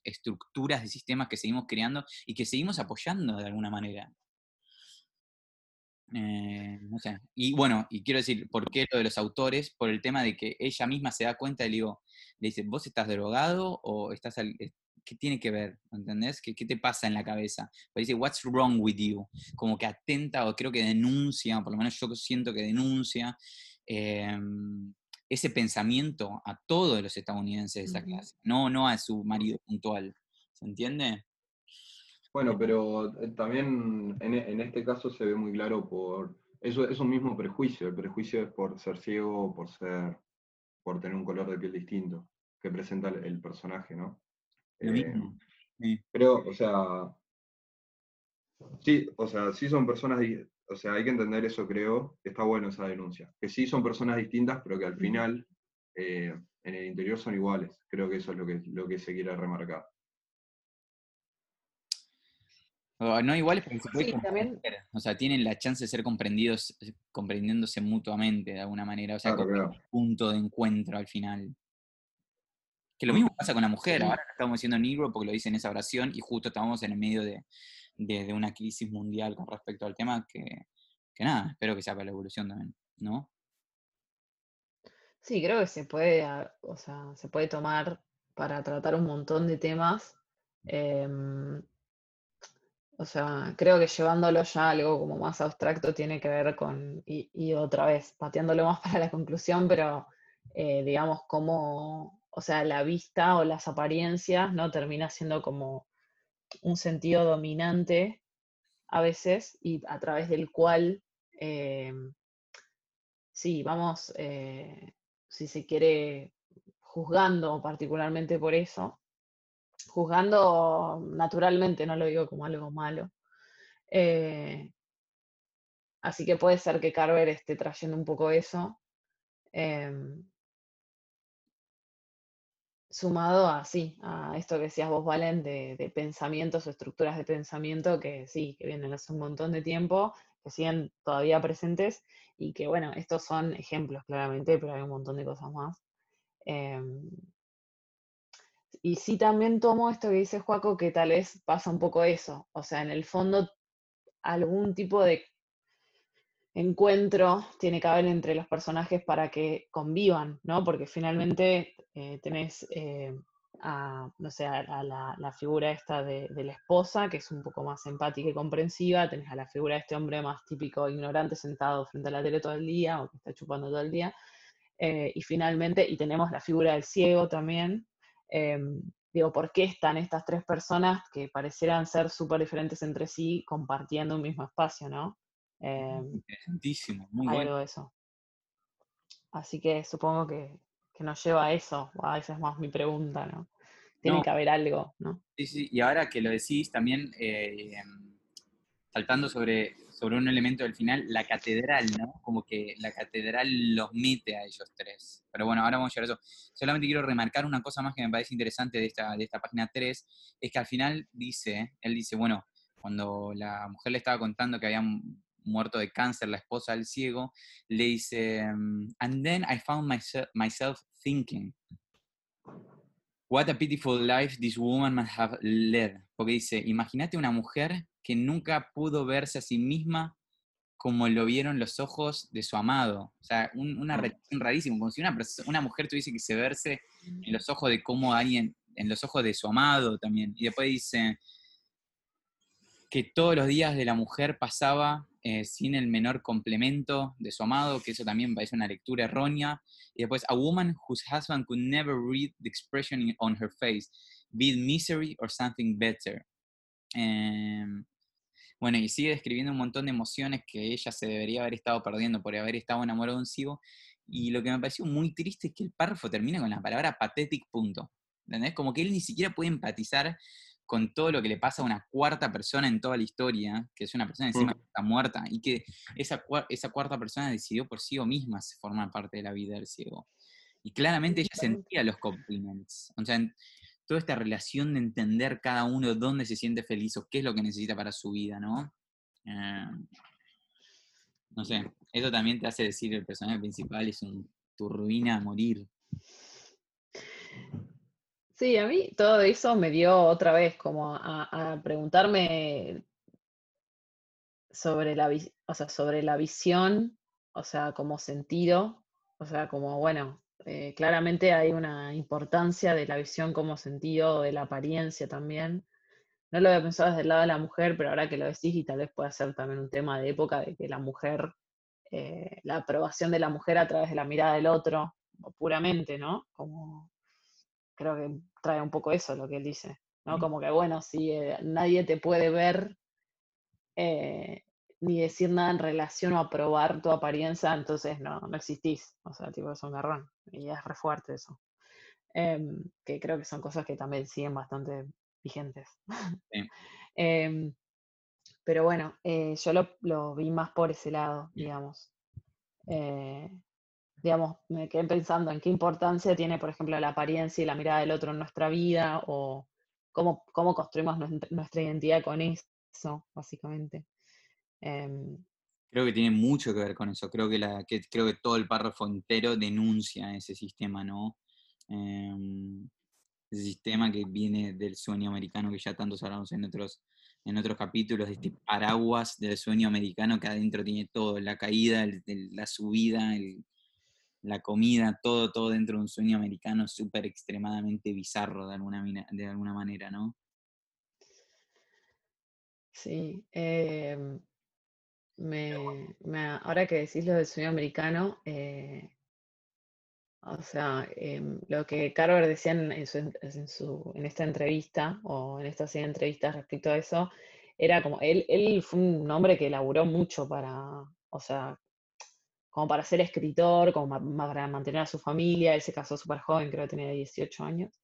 estructuras de sistemas que seguimos creando y que seguimos apoyando de alguna manera. Eh. Y bueno, y quiero decir, ¿por qué lo de los autores? Por el tema de que ella misma se da cuenta y le digo, le dice, ¿vos estás drogado o estás al- eh, ¿Qué tiene que ver? ¿Entendés? ¿Qué, qué te pasa en la cabeza? Pues dice, what's wrong with you? Como que atenta o creo que denuncia, o por lo menos yo siento que denuncia eh, ese pensamiento a todos los estadounidenses de esa clase, no, no a su marido puntual. ¿Se entiende? Bueno, pero eh, también en, e- en este caso se ve muy claro por. Eso es un mismo prejuicio. El prejuicio es por ser ciego o por ser. Por tener un color de piel distinto que presenta el, personaje, ¿no? Eh. Sí. Creo, o sea. Sí, o sea, sí son personas. O sea, hay que entender eso, creo. que Está bueno esa denuncia. Que sí son personas distintas, pero que al final, eh, en el interior son iguales. Creo que eso es lo que, lo que se quiere remarcar. O no iguales, pero se puede Sí, también-. O sea, tienen la chance de ser comprendidos, eh, comprendiéndose mutuamente de alguna manera. O sea, Claro, como claro. un punto de encuentro al final. Que lo mismo pasa con la mujer, ahora estamos diciendo negro porque lo dice en esa oración y justo estamos en el medio de, de, una crisis mundial con respecto al tema que, que nada, espero que sea para la evolución también, ¿no? Sí, creo que se puede, o sea, se puede tomar para tratar un montón de temas. Em, o sea, creo que llevándolo ya a algo como más abstracto tiene que ver con, y, otra vez, pateándolo más para la conclusión, pero eh, digamos como, o sea, la vista o las apariencias, ¿no? Termina siendo como un sentido dominante a veces y a través del cual, em, sí, vamos, eh, si se quiere, juzgando particularmente por eso, juzgando naturalmente, no lo digo como algo malo. Eh, así que puede ser que Carver esté trayendo un poco eso. Em, sumado a, a esto que decías vos, Valen, de, pensamientos o estructuras de pensamiento que sí, que vienen hace un montón de tiempo, que siguen todavía presentes y que, bueno, estos son ejemplos claramente, pero hay un montón de cosas más. Em, y sí también tomo esto que dice Juaco, que tal vez pasa un poco eso, o sea, en el fondo algún tipo de encuentro tiene que haber entre los personajes para que convivan, ¿no? Porque finalmente eh, tenés eh, a, no sé, a, la, figura esta de, la esposa, que es un poco más empática y comprensiva, tenés a la figura de este hombre más típico, ignorante, sentado frente a la tele todo el día o que está chupando todo el día, eh, y finalmente, y tenemos la figura del ciego también, em, digo, ¿por qué están estas tres personas que parecieran ser súper diferentes entre sí compartiendo un mismo espacio, ¿no? Em, Interesantísimo, muy bueno. eso. Así que supongo que, nos lleva a eso, a esa es más mi pregunta, ¿no? Tiene que haber algo, ¿no? Sí, sí, y ahora que lo decís también, eh, saltando sobre, sobre un elemento del final, la catedral, ¿no? Como que la catedral los mete a ellos tres. Pero bueno, ahora vamos a llegar a eso. Solamente quiero remarcar una cosa más que me parece interesante de esta, de esta página 3, es que al final dice, él dice, bueno, cuando la mujer le estaba contando que había muerto de cáncer, la esposa del ciego, le dice, mm, and then I found myself, thinking, what a pitiful life this woman must have led. Porque dice, imagínate una mujer que nunca pudo verse a sí misma como lo vieron los ojos de su amado. O sea, una relación rarísima, como si una, una mujer tuviese que verse en los ojos de cómo alguien, en los ojos de su amado también. Y después dice que todos los días de la mujer pasaba eh, sin el menor complemento de su amado, que eso también parece una lectura errónea. Y después, a woman whose husband could never read the expression on her face, be it misery or something better. Em, bueno, y sigue describiendo un montón de emociones que ella se debería haber estado perdiendo por haber estado enamorado de un ciego. Y lo que me pareció muy triste es que el párrafo termina con la palabra pathetic punto. ¿Entendés? Como que él ni siquiera puede empatizar con todo lo que le pasa a una cuarta persona en toda la historia, que es una persona encima que está muerta, y que esa, esa cuarta persona decidió por sí misma formar parte de la vida del ciego. Y claramente ella sentía los compliments. O sea, toda esta relación de entender cada uno dónde se siente feliz o qué es lo que necesita para su vida, ¿no? Eh, no sé, eso también te hace decir el personaje principal es un tu ruina a morir. Sí, a mí todo eso me dio otra vez como a, preguntarme sobre la, o sea, sobre la visión, o sea, como sentido, o sea, como, bueno, eh, claramente hay una importancia de la visión como sentido, de la apariencia también. No lo había pensado desde el lado de la mujer, pero ahora que lo decís, y tal vez pueda ser también un tema de época, de que la mujer, eh, la aprobación de la mujer a través de la mirada del otro, puramente, ¿no? Como creo que trae un poco eso lo que él dice, ¿no? Como que, bueno, si eh, nadie te puede ver eh, ni decir nada en relación o aprobar tu apariencia, entonces no, no existís. O sea, tipo, es un garrón. Y es re fuerte eso. Em, que creo que son cosas que también siguen bastante vigentes. Em, pero bueno, eh, yo lo, lo, vi más por ese lado, digamos digamos, me quedé pensando en qué importancia tiene, por ejemplo, la apariencia y la mirada del otro en nuestra vida o cómo, cómo construimos nuestra identidad con eso, básicamente. Em, creo que tiene mucho que ver con eso. Creo que, la, creo que todo el párrafo entero denuncia ese sistema, ¿no? Em, ese sistema que viene del sueño americano que ya tantos hablamos en otros, en otros capítulos, de este paraguas del sueño americano que adentro tiene todo, la caída, la subida, la comida, todo, todo dentro de un sueño americano súper extremadamente bizarro de alguna, de alguna manera, ¿no? Sí, em, me, ahora que decís lo del sueño americano, eh, o sea, em, lo que Carver decía en, su, en- su- en esta entrevista, o en esta serie de entrevistas respecto a eso, era como, él, él fue un hombre que laburó mucho para, o sea, como para ser escritor, como para mantener a su familia, él se casó súper joven, creo que tenía 18 años,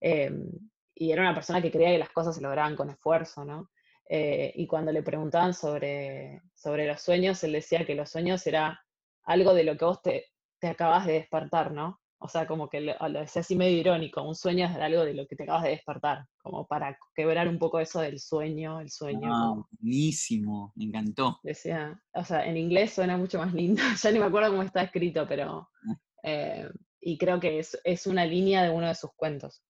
em, y era una persona que creía que las cosas se lograban con esfuerzo, ¿no? Eh, y cuando le preguntaban sobre, sobre los sueños, él decía que los sueños era algo de lo que vos te, te acabas de despertar, ¿no? O sea, como que lo, lo decía así medio irónico, un sueño es algo de lo que te acabas de despertar, como para quebrar un poco eso del sueño, el sueño. Ah, buenísimo, me encantó. decía, o sea, en inglés suena mucho más lindo, ya ni me acuerdo cómo está escrito, pero... eh, y creo que es, es una línea de uno de sus cuentos.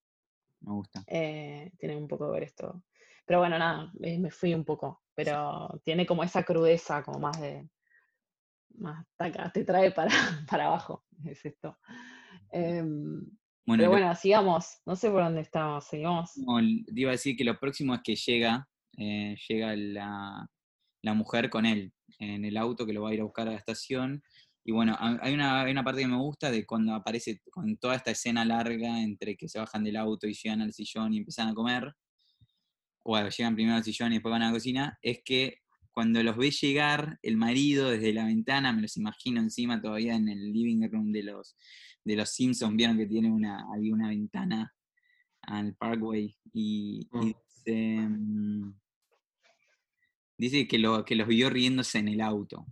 Me gusta. eh, tiene un poco que ver esto. Pero bueno, nada, eh, me fui un poco. Pero tiene como esa crudeza, como más de. Más taca, te trae para, para abajo. Es esto. Em, Bueno, pero lo- bueno, sigamos. No sé por dónde estamos. Seguimos. No, iba a decir que lo próximo es que llega, eh, llega la, la mujer con él en el auto que lo va a ir a buscar a la estación. Y bueno, ha- hay una, hay una parte que me gusta de cuando aparece con toda esta escena larga entre que se bajan del auto y llegan al sillón y empiezan a comer. Bueno, llegan primero al sillón y después van a la cocina. Es que cuando los ve llegar, el marido desde la ventana, me los imagino encima todavía en el living room de los, de los Simpsons, vieron que tiene una, hay una ventana al Parkway y, y Mm. dice, mm, dice que, lo, que los vio riéndose en el auto.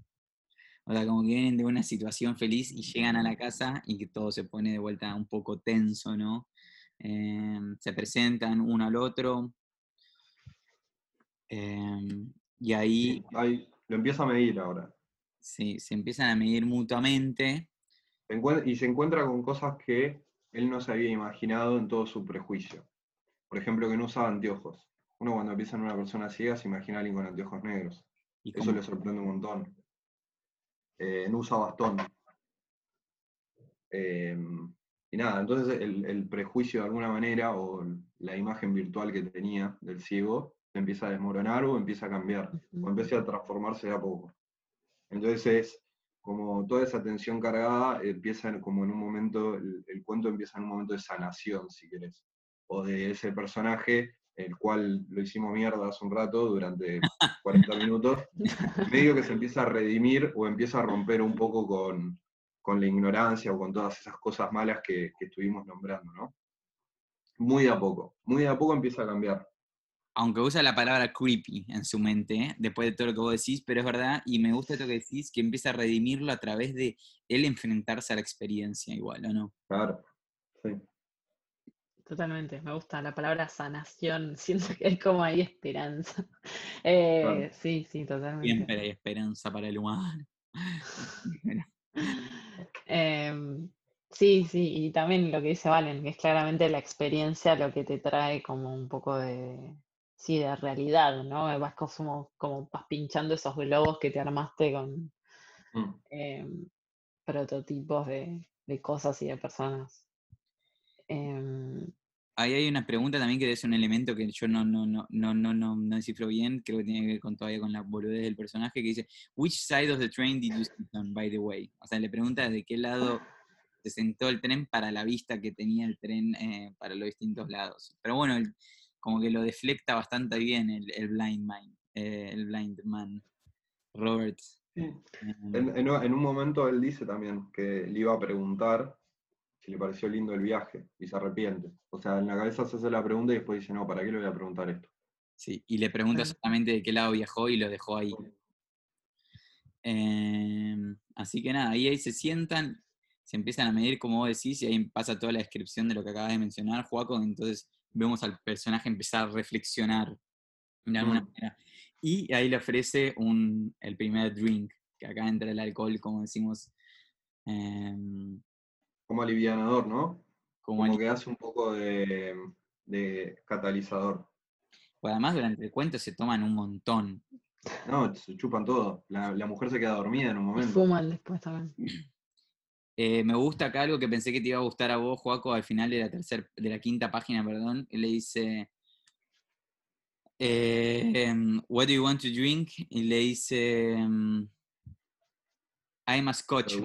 O sea, como que vienen de una situación feliz y llegan a la casa y que todo se pone de vuelta un poco tenso, ¿no? Em, se presentan uno al otro. Em, y ahí Ahí lo empieza a medir ahora. sí, se empiezan a medir mutuamente. Y se encuentra con cosas que él no se había imaginado en todo su prejuicio. Por ejemplo, que no usaba anteojos. Uno cuando piensa en una persona ciega se imagina a alguien con anteojos negros. Y Eso le sorprende un montón. Eh, no usa bastón. Eh, y nada, entonces el, el prejuicio de alguna manera o la imagen virtual que tenía del ciego empieza a desmoronar o empieza a cambiar, o empieza a transformarse de a poco. Entonces es como toda esa tensión cargada empieza en- como en un momento, el, el cuento empieza en un momento de sanación, si querés, o de ese personaje, el cual lo hicimos mierda hace un rato durante 40 minutos, medio que se empieza a redimir o empieza a romper un poco con, con la ignorancia o con todas esas cosas malas que, que estuvimos nombrando, ¿no? Muy de a poco, muy de a poco empieza a cambiar. Aunque usa la palabra creepy en su mente, después de todo lo que vos decís, pero es verdad, y me gusta esto que decís, que empieza a redimirlo a través de él enfrentarse a la experiencia igual, ¿o no? Claro, sí. Totalmente, me gusta la palabra sanación. Siento que hay como ahí esperanza. Eh, Claro. Sí, sí, totalmente. Siempre hay esperanza para el humano. Em, sí, sí, y también lo que dice Valen, que es claramente la experiencia lo que te trae como un poco de, sí, de realidad, ¿no? Vas como, como vas pinchando esos globos que te armaste con Mm. em, prototipos de, de cosas y de personas. Em, Ahí hay una pregunta también que es un elemento que yo no, no, no, no, no, no, no descifro bien, creo que tiene que ver con todavía con la boludez del personaje, que dice, Which side of the train did you sit on, by the way? O sea, le pregunta de qué lado se sentó el tren para la vista que tenía el tren eh, para los distintos lados. Pero bueno, el- como que lo deflecta bastante bien el, el blind man, eh, el blind man, eh, En, en- en un momento él dice también que le iba a preguntar si le pareció lindo el viaje y se arrepiente. O sea, en la cabeza se hace la pregunta y después dice, no, ¿para qué le voy a preguntar esto? sí, y le pregunta exactamente de qué lado viajó y lo dejó ahí. Em, así que nada, ahí, ahí se sientan, se empiezan a medir, como vos decís, y ahí pasa toda la descripción de lo que acabas de mencionar, Juaco. Entonces vemos al personaje empezar a reflexionar de alguna Mm. manera. Y ahí le ofrece un, el primer drink, que acá entra el alcohol, como decimos. em, Como alivianador, ¿no? Como que hace un poco de, de catalizador. pues además durante el cuento se toman un montón. No, se chupan todo. La, la mujer se queda dormida en un Y momento. fuman después también. Eh, me gusta acá algo que pensé que te iba a gustar a vos, Joaco, al final de la tercer, de la quinta página, perdón, él le dice eh, em, What do you want to drink? Y le dice em, I'm a Scotch.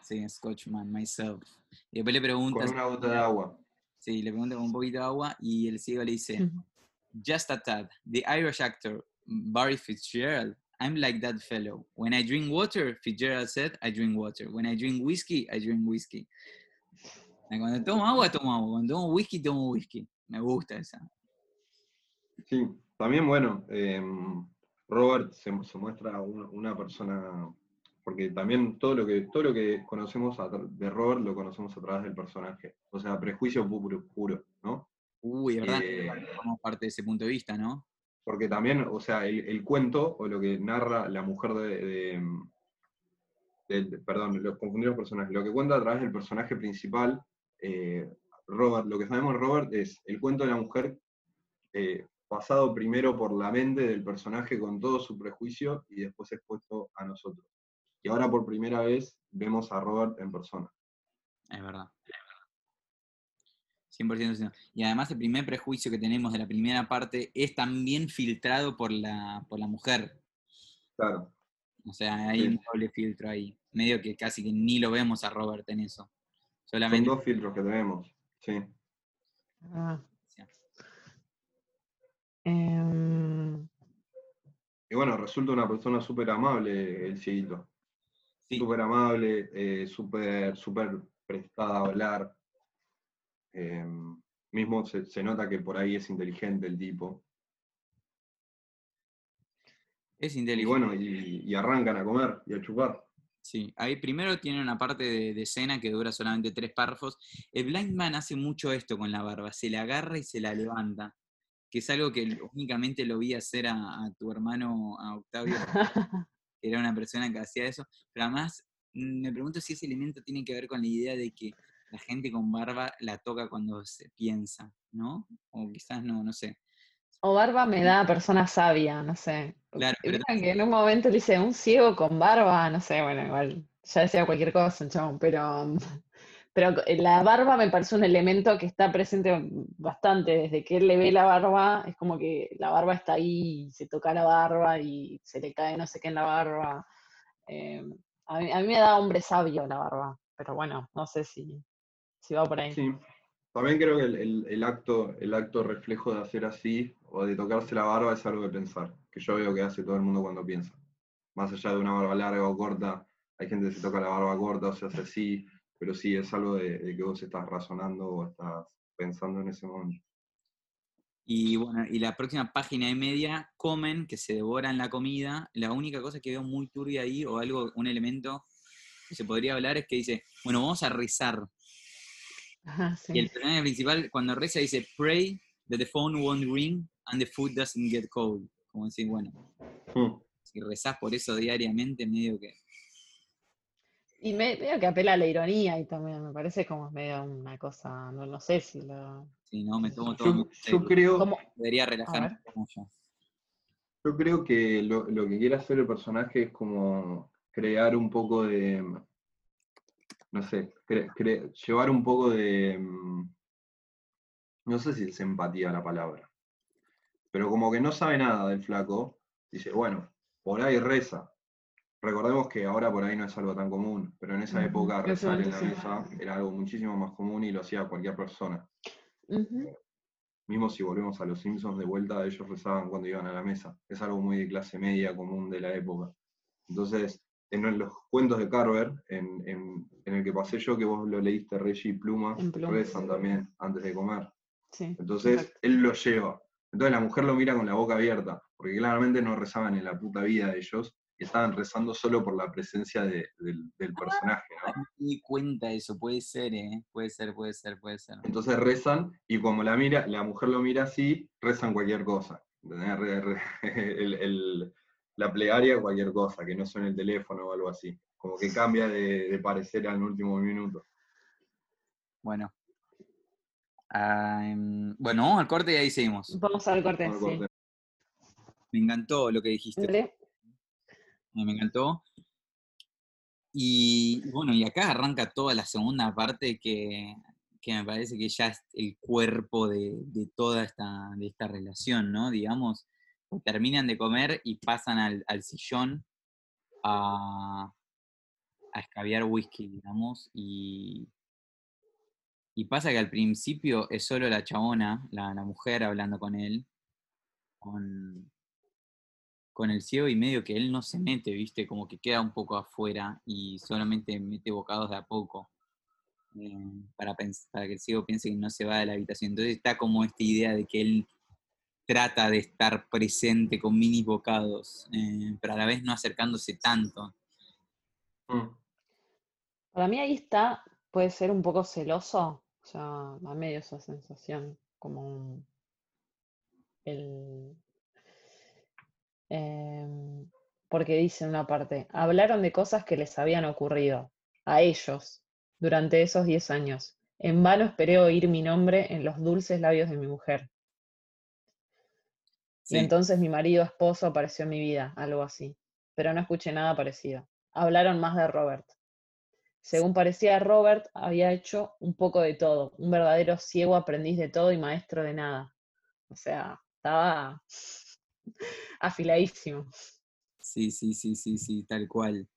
Sí, Scotchman myself. Y después le pregunta, con una gota de agua. sí, le pregunta con un poquito de agua y el ciego le dice. Just a tad. The Irish actor Barry Fitzgerald. I'm like that fellow. When I drink water, Fitzgerald said, I drink water. When I drink whiskey, I drink whiskey. Cuando tomo agua, tomo agua. Cuando tomo whisky, tomo whisky. Me gusta esa. Sí, también bueno, em, Robert se, se muestra un- una persona, porque también todo lo que, todo lo que conocemos a de Robert lo conocemos a través del personaje. O sea, prejuicio puro, puro ¿no? Uy, de verdad, Eh, parte de ese punto de vista, ¿no? Porque también, o sea, el, cuento o lo que narra la mujer de, perdón, los confundí los personajes, lo que cuenta a través del personaje principal, eh, Robert, lo que sabemos Robert es el cuento de la mujer eh, pasado primero por la mente del personaje con todo su prejuicio y después expuesto a nosotros. Y ahora por primera vez vemos a Robert en persona. Es verdad. 100% cierto. Y además el primer prejuicio que tenemos de la primera parte es también filtrado por la, por la mujer. Claro, O sea, hay Sí. un doble filtro ahí. Medio que casi que ni lo vemos a Robert en eso. son Solamente. dos filtros que tenemos. Sí. Ah. Sí. Em, Y bueno, resulta una persona súper amable el cieguito. Sí. Súper amable, eh, súper súper prestada a hablar. Eh, mismo se, se nota que por ahí es inteligente el tipo. Es Y inteligente. bueno, y, y arrancan a comer y a chupar. Sí, ahí primero tiene una parte de, de escena que dura solamente tres párrafos. El Blind Man hace mucho esto con la barba, se la agarra y se la levanta, que es algo que únicamente lo vi hacer a, a tu hermano, a Octavio, que era una persona que hacía eso, pero además me pregunto si ese elemento tiene que ver con la idea de que la gente con barba la toca cuando se piensa, ¿no? O quizás no, no sé. O barba me da persona sabia, no sé. Claro, pero que en un momento le dice, un ciego con barba, no sé, bueno, igual, ya decía cualquier cosa, chabón, pero, pero la barba me parece un elemento que está presente bastante, desde que él le ve la barba, es como que la barba está ahí, y se toca la barba y se le cae no sé qué en la barba. Eh, a, mí, a mí me da hombre sabio la barba, pero bueno, no sé si, si va por ahí. Sí. También creo que el, el- el acto, el acto reflejo de hacer así o de tocarse la barba es algo de pensar, que yo veo que hace todo el mundo cuando piensa. Más allá de una barba larga o corta, hay gente que se toca la barba corta o se hace así, pero sí es algo de, de que vos estás razonando o estás pensando en ese momento. Y bueno, y la próxima página y media comen, que se devoran la comida. La única cosa que veo muy turbia ahí, o algo, un elemento que se podría hablar, es que dice, bueno, vamos a rezar. Ajá, Y el sí. personaje principal, cuando reza, dice, pray that the phone won't ring and the food doesn't get cold. Como decir, bueno, Hmm. si rezás por eso diariamente, medio que... Y me, medio que apela a la ironía y también me parece como medio una cosa, no, no sé si lo... Si no, me tomo todo Yo, muy yo creo, ¿Cómo? Debería relajarme yo. yo creo que lo, lo que quiere hacer el personaje es como crear un poco de, no sé, cre- cre- llevar un poco de, mm, no sé si es empatía la palabra, pero como que no sabe nada del flaco, dice, bueno, por ahí reza. Recordemos que ahora por ahí no es algo tan común, pero en esa época rezar en la mesa era algo muchísimo más común y lo hacía cualquier persona. Ujú. Mismo si volvemos a los Simpsons de vuelta, ellos rezaban cuando iban a la mesa. Es algo muy de clase media común de la época. Entonces, en los cuentos de Carver, en, en- en el que pasé yo, que vos lo leíste, Reggie y Pluma, rezan también antes de comer. Sí, Entonces, exacto. él lo lleva. Entonces la mujer lo mira con la boca abierta, porque claramente no rezaban en la puta vida de ellos, y estaban rezando solo por la presencia de- del, del personaje, ¿no? No me di cuenta de eso, puede ser, ¿eh? Puede ser, puede ser, puede ser. Entonces rezan, y como la mira, la mujer lo mira así, rezan cualquier cosa. ¿entendés? El- el- la plegaria, cualquier cosa, que no suene el teléfono o algo así. Como que cambia de, de parecer al último minuto. Bueno, bueno, vamos al corte y ahí seguimos. Vamos al corte, Vamos al sí. Me encantó lo que dijiste. Me encantó. Y bueno, y acá arranca toda la segunda parte que, que me parece que ya es el cuerpo de, de toda esta, de esta relación, ¿no? Digamos, terminan de comer y pasan al, sillón a, a escabiar whisky, digamos, y, pasa que al principio es solo la chabona, la, mujer hablando con él, con, el ciego y medio que él no se mete, ¿viste? Como que queda un poco afuera y solamente mete bocados de a poco. eh, para, pens- para que el ciego piense que no se va de la habitación. Entonces está como esta idea de que él trata de estar presente con mini bocados, eh, pero a la vez no acercándose tanto. Mm. Para mí ahí está, puede ser un poco celoso, o sea, da medio esa sensación, como un, el, em, porque dice en una parte, hablaron de cosas que les habían ocurrido a ellos durante esos 10 años. En vano esperé oír mi nombre en los dulces labios de mi mujer. Y entonces mi marido esposo apareció en mi vida, algo así. Pero no escuché nada parecido. Hablaron más de Robert. Según parecía, Robert había hecho un poco de todo, un verdadero ciego aprendiz de todo y maestro de nada. O sea, estaba afiladísimo. sí, sí, sí, sí, sí, tal cual.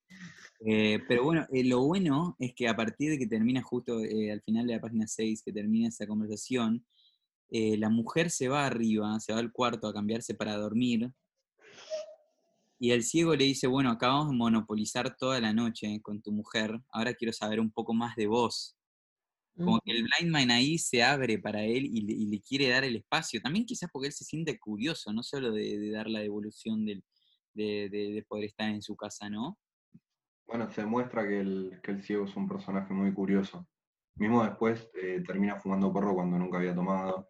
Eh, pero bueno, eh, lo bueno es que a partir de que termina justo eh, al final de la página 6, que termina esa conversación, eh, la mujer se va arriba, se va al cuarto a cambiarse para dormir, y el ciego le dice, bueno, acabamos de monopolizar toda la noche con tu mujer, ahora quiero saber un poco más de vos. Como que el blind man ahí se abre para él y le, y le quiere dar el espacio. También quizás porque él se siente curioso, no solo de, de dar la devolución del, de, de- de poder estar en su casa, ¿no? Bueno, se demuestra que el, que el ciego es un personaje muy curioso. Mismo después eh, termina fumando porro cuando nunca había tomado.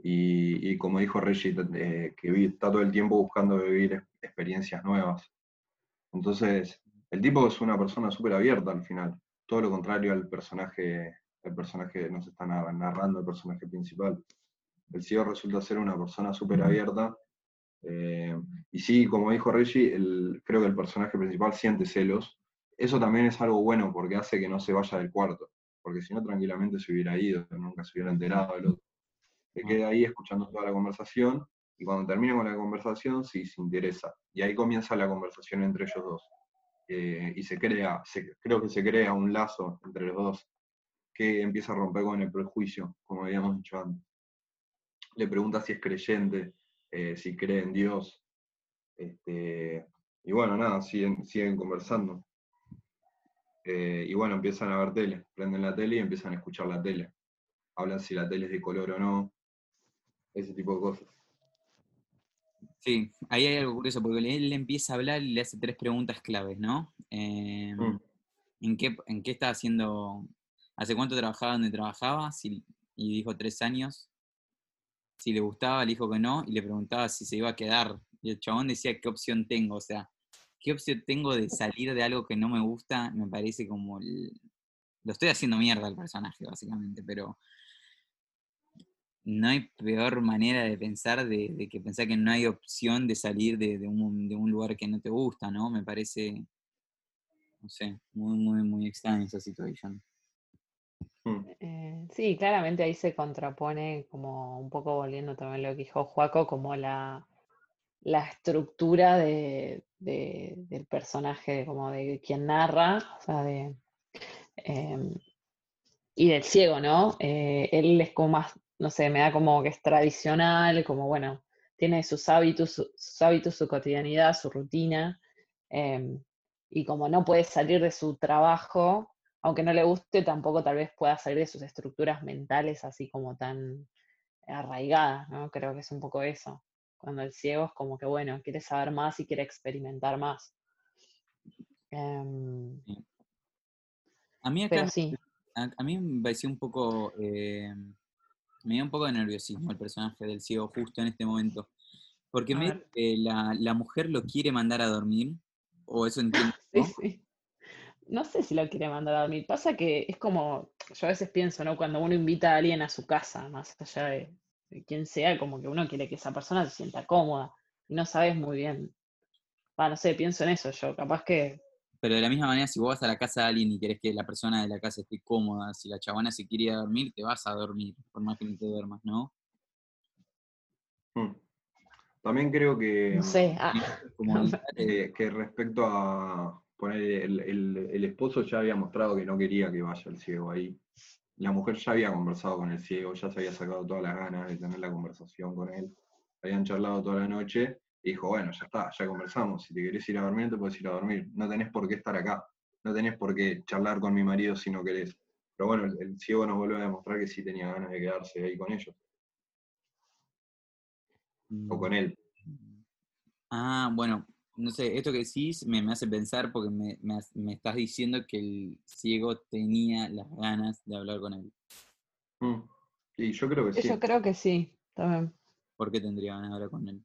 Y, como dijo Reggie, eh, que está todo el tiempo buscando vivir ex- experiencias nuevas. Entonces, el tipo es una persona súper abierta al final. Todo lo contrario al personaje, el personaje nos está nar- narrando, el personaje principal. El ciego resulta ser una persona súper abierta. eh, y sí, como dijo Reggie, creo que el personaje principal siente celos, eso también es algo bueno porque hace que no se vaya del cuarto, porque si no tranquilamente se hubiera ido, nunca se hubiera enterado del otro. Se queda ahí escuchando toda la conversación y cuando termine con la conversación sí se interesa. Y ahí comienza la conversación entre ellos dos. Eh, y se crea, se- creo que se crea un lazo entre los dos que empieza a romper con el prejuicio, como habíamos dicho antes. Le pregunta si es creyente, eh, si cree en Dios. Este, y bueno, nada, siguen, siguen conversando. Eh, y bueno, empiezan a ver tele, prenden la tele y empiezan a escuchar la tele. Hablan si la tele es de color o no, ese tipo de cosas. Sí, ahí hay algo curioso, porque él le empieza a hablar y le hace tres preguntas claves, ¿no? Eh, Mm. ¿en, qué, ¿En qué estaba haciendo? ¿Hace cuánto trabajaba donde trabajaba? Si- y dijo tres años. Si le gustaba, le dijo que no, y le preguntaba si se iba a quedar. Y el chabón decía, ¿qué opción tengo? O sea, ¿qué opción tengo de salir de algo que no me gusta? Me parece como... el- Lo estoy haciendo mierda al personaje, básicamente, pero no hay peor manera de pensar de, de que pensar que no hay opción de salir de, de un, de un lugar que no te gusta, ¿no? Me parece, no sé, muy, muy, muy extraño esa situación. Mm. Eh, sí, claramente ahí se contrapone, como un poco volviendo también a lo que dijo Juaco, como la, la estructura de, de- del personaje, como de quien narra, o sea, de, em, y del ciego, ¿no? Eh, él es como más, no sé, me da como que es tradicional, como bueno, tiene sus hábitos, su- sus hábitos, su cotidianidad, su rutina, em, y como no puede salir de su trabajo, aunque no le guste, tampoco tal vez pueda salir de sus estructuras mentales así como tan arraigadas, ¿no? Creo que es un poco eso. Cuando el ciego es como que, bueno, quiere saber más y quiere experimentar más. Em, A mí acá, pero sí, a, a mí me pareció un poco, eh, me dio un poco de nerviosismo el personaje del ciego justo en este momento. Porque me la, la mujer lo quiere mandar a dormir, o eso entiendo sí, yo, sí. no sé si lo quiere mandar a dormir. Pasa que es como, yo a veces pienso, ¿no? Cuando uno invita a alguien a su casa, más allá de, de quién sea, como que uno quiere que esa persona se sienta cómoda y no sabes muy bien. Va, no sé, pienso en eso yo. Capaz que Pero de la misma manera, si vos vas a la casa de alguien y querés que la persona de la casa esté cómoda, si la chabona se quiere ir a dormir, te vas a dormir, por más que no te duermas, ¿no? Mm. También creo que, No sé. ah, Como eh, que respecto a poner el, el- el esposo ya había mostrado que no quería que vaya el ciego ahí. La mujer ya había conversado con el ciego, ya se había sacado todas las ganas de tener la conversación con él. Habían charlado toda la noche y dijo, bueno, ya está, ya conversamos. Si te querés ir a dormir, te puedes ir a dormir. No tenés por qué estar acá. No tenés por qué charlar con mi marido si no querés. Pero bueno, el, el ciego nos vuelve a demostrar que sí tenía ganas de quedarse ahí con ellos, o con él. Ah, bueno, no sé, esto que decís me, me hace pensar porque me, me me estás diciendo que el ciego tenía las ganas de hablar con él. Mm. Y yo creo que sí. yo creo que sí, también. ¿Por qué tendría ganas de hablar con él?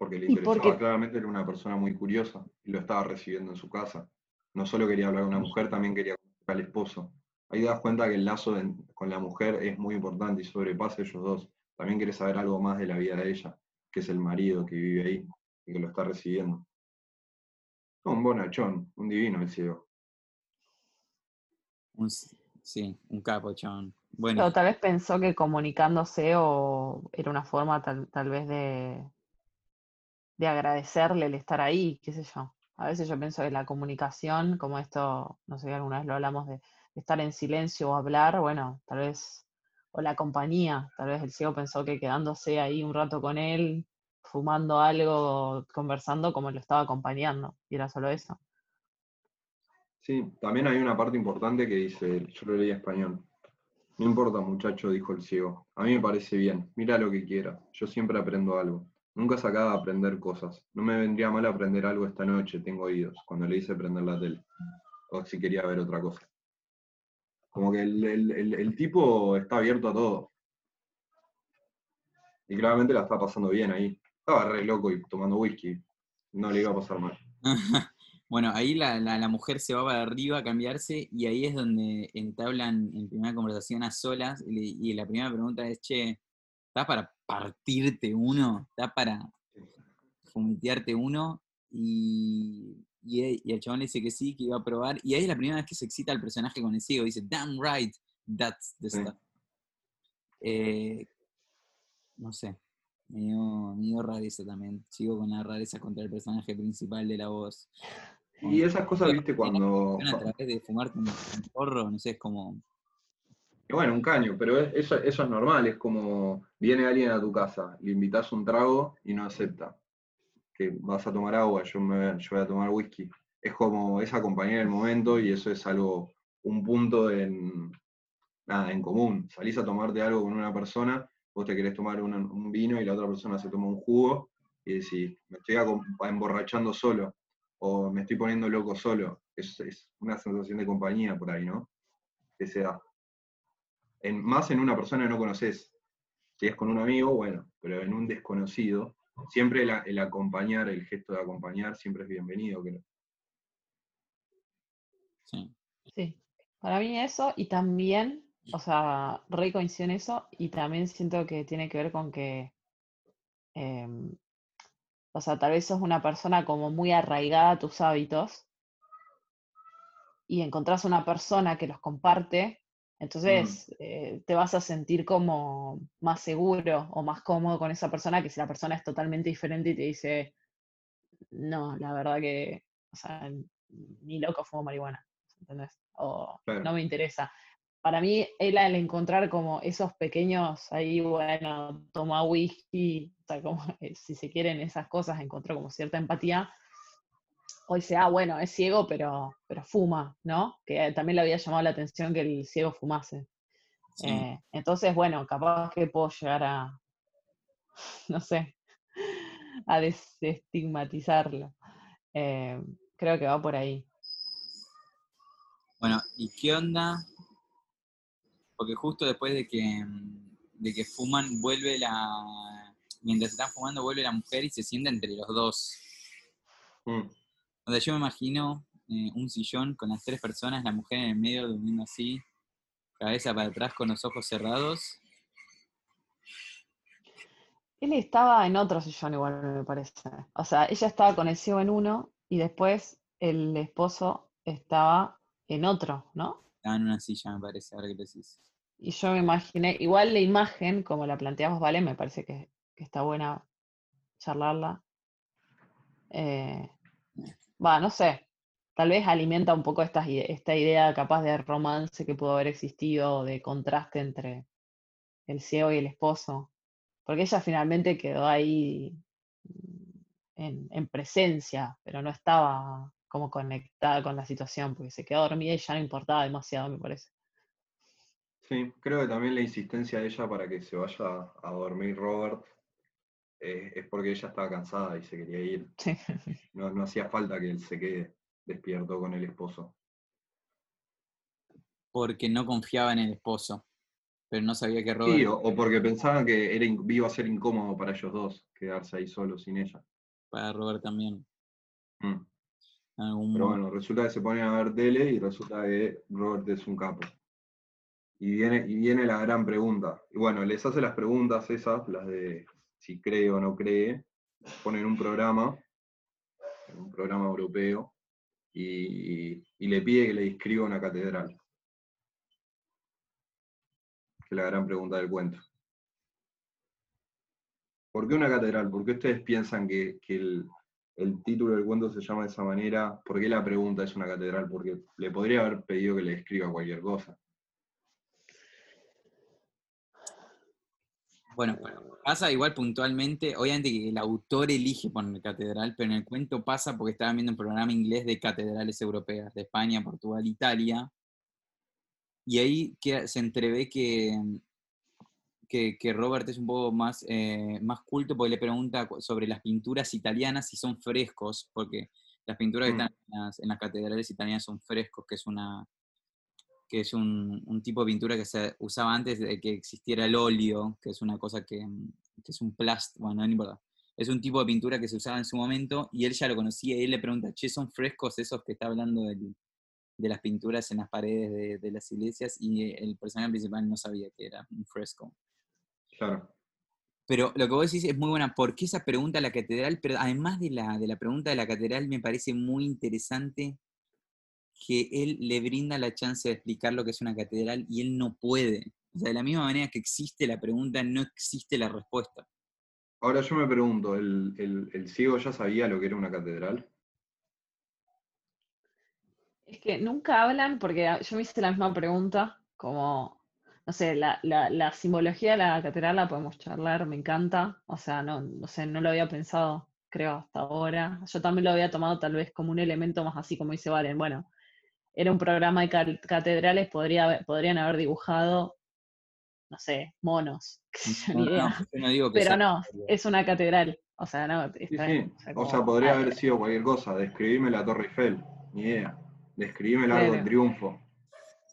Porque le interesaba, porque- claramente era una persona muy curiosa y lo estaba recibiendo en su casa. No solo quería hablar con una mujer, también quería conocer al esposo. Ahí te das cuenta que el lazo con la mujer es muy importante y sobrepasa ellos dos. También quiere saber algo más de la vida de ella, que es el marido que vive ahí y que lo está recibiendo. Un bonachón, un divino el ciego. Un sí, un capo, chabón. Bueno, Pero tal vez pensó que comunicándose o era una forma tal, tal vez de, de agradecerle el estar ahí, qué sé yo. A veces yo pienso que la comunicación, como esto, no sé, alguna vez lo hablamos de, estar en silencio o hablar, bueno, tal vez, o la compañía, tal vez el ciego pensó que quedándose ahí un rato con él, fumando algo, conversando, como lo estaba acompañando, y era solo eso. Sí, también hay una parte importante que dice, yo lo leí en español. No importa, muchacho, dijo el ciego. A mí me parece bien. Mira lo que quiera. Yo siempre aprendo algo. Nunca se acaba de aprender cosas. No me vendría mal aprender algo esta noche, tengo oídos, cuando le hice prender la tele. O si quería ver otra cosa. Como que el, el- el- tipo está abierto a todo. Y claramente la está pasando bien ahí. Estaba re loco y tomando whisky. No le iba a pasar mal. bueno, ahí la, la, la mujer se va para arriba a cambiarse y ahí es donde entablan en primera conversación a solas y, y la primera pregunta es, che, ¿estás para partirte uno? ¿Estás para fumetearte uno? Y, y, e- y el chabón le dice que sí, que iba a probar. Y ahí es la primera vez que se excita el personaje con el ciego. Dice, damn right, that's the stuff. Eh, no sé, medio, medio rareza también. Sigo con la rareza contra el personaje principal de la voz. Y esas cosas, viste, cuando... a través de fumarte un porro, no sé, es como. Y bueno, un caño, pero es- eso, es normal, es como viene alguien a tu casa, le invitas un trago y no acepta. Que vas a tomar agua, yo, me, voy a tomar whisky. Es como, es acompañar el momento y eso es algo, un punto en, nada, en común. Salís a tomarte algo con una persona, vos te querés tomar un vino y la otra persona se toma un jugo y decís, me estoy emborrachando solo o me estoy poniendo loco solo. Es, es una sensación de compañía por ahí, ¿no? Que se da en- más en una persona que no conoces. Si es con un amigo, bueno, pero en un desconocido, siempre el, acompañar, el gesto de acompañar, siempre es bienvenido. creo. Sí. Sí, para mí eso y también, o sea, re coincido en eso y también siento que tiene que ver con que, em, o sea, tal vez sos una persona como muy arraigada a tus hábitos y encontrás una persona que los comparte, entonces eh, te vas a sentir como más seguro o más cómodo con esa persona que si la persona es totalmente diferente y te dice, no, la verdad que, o sea, ni loco fumo marihuana, ¿entendés? O Claro. no me interesa. Para mí, él al encontrar como esos pequeños, ahí, bueno, toma whisky, o sea, como, eh, si se quieren esas cosas, encontró como cierta empatía, o dice, ah, bueno, es ciego, pero, pero fuma, ¿no? Que también le había llamado la atención que el ciego fumase. sí. Eh, entonces, bueno, capaz que puedo llegar a, no sé, a desestigmatizarlo. Eh, creo que va por ahí. Bueno, ¿y qué onda? Porque justo después de que, de que fuman, vuelve la. Mientras están fumando, vuelve la mujer y se sienta entre los dos. Mm. O sea, yo me imagino eh, un sillón con las tres personas, la mujer en el medio durmiendo así, cabeza para atrás con los ojos cerrados. Él estaba en otro sillón igual, me parece. O sea, ella estaba con el ciego en uno y después el esposo estaba en otro, ¿no? Estaba en una silla, me parece, ahora que lo decís. Y yo me imaginé, igual la imagen, como la planteamos, ¿vale? Me parece que, que está buena charlarla. Eh, Va, no sé. Tal vez alimenta un poco esta, esta idea capaz de romance que pudo haber existido, de contraste entre el ciego y el esposo. Porque ella finalmente quedó ahí mm, en, en presencia, pero no estaba como conectada con la situación, porque se quedó dormida y ya no importaba demasiado, me parece. Sí, creo que también la insistencia de ella para que se vaya a dormir Robert eh, es porque ella estaba cansada y se quería ir. Sí. No, no hacía falta que él se quede despierto con el esposo. Porque no confiaba en el esposo, pero no sabía que Robert... Sí, o, o porque pensaban que era, iba a ser incómodo para ellos dos quedarse ahí solos sin ella. Para Robert también. Mm. algún Pero bueno, resulta que se ponen a ver tele y resulta que Robert es un capo. Y viene, y viene la gran pregunta. Y bueno, les hace las preguntas esas, las de si cree o no cree, ponen un programa, un programa europeo, y, le pide que le describa una catedral. Que es la gran pregunta del cuento. ¿Por qué una catedral? ¿Por qué ustedes piensan que, el, el título del cuento se llama de esa manera? ¿Por qué la pregunta es una catedral? Porque le podría haber pedido que le describa cualquier cosa. Bueno, pasa igual puntualmente, obviamente que el autor elige poner catedral, pero en el cuento pasa porque estaban viendo un programa inglés de catedrales europeas, de España, Portugal, Italia, y ahí se entrevé que, que, que Robert es un poco más, eh, más culto porque le pregunta sobre las pinturas italianas si son frescos, porque las pinturas que Mm. están en las, en las catedrales italianas son frescos, que es una que es un, un tipo de pintura que se usaba antes de que existiera el óleo, que es una cosa que, mm, que es un plástico, bueno, no importa. Es un tipo de pintura que se usaba en su momento y él ya lo conocía y él le pregunta, che, ¿son frescos esos que está hablando del- de las pinturas en las paredes de, de las iglesias? Y el personaje principal no sabía que era un fresco. Claro. Pero lo que vos decís es muy buena. ¿Por qué esa pregunta a la catedral? Pero además de la, de la pregunta de la catedral, me parece muy interesante que él le brinda la chance de explicar lo que es una catedral y él no puede. O sea, de la misma manera que existe la pregunta, no existe la respuesta. Ahora yo me pregunto, ¿el, el- el ciego ya sabía lo que era una catedral? Es que nunca hablan, porque yo me hice la misma pregunta, como, no sé, la, la, la simbología de la catedral la podemos charlar, me encanta, o sea, no, no sé, no lo había pensado, creo, hasta ahora. Yo también lo había tomado tal vez como un elemento más así, como dice Valen, bueno, era un programa de catedrales, podría, podrían haber dibujado, no sé, monos, qué sé yo, No, ni no, idea. yo no digo que Pero sea no, es una catedral, o sea, no, está sí. bien, O como, sea, podría ah, haber sido cualquier cosa. Describirme la Torre Eiffel, ni idea. Describirme el Arco del. Triunfo.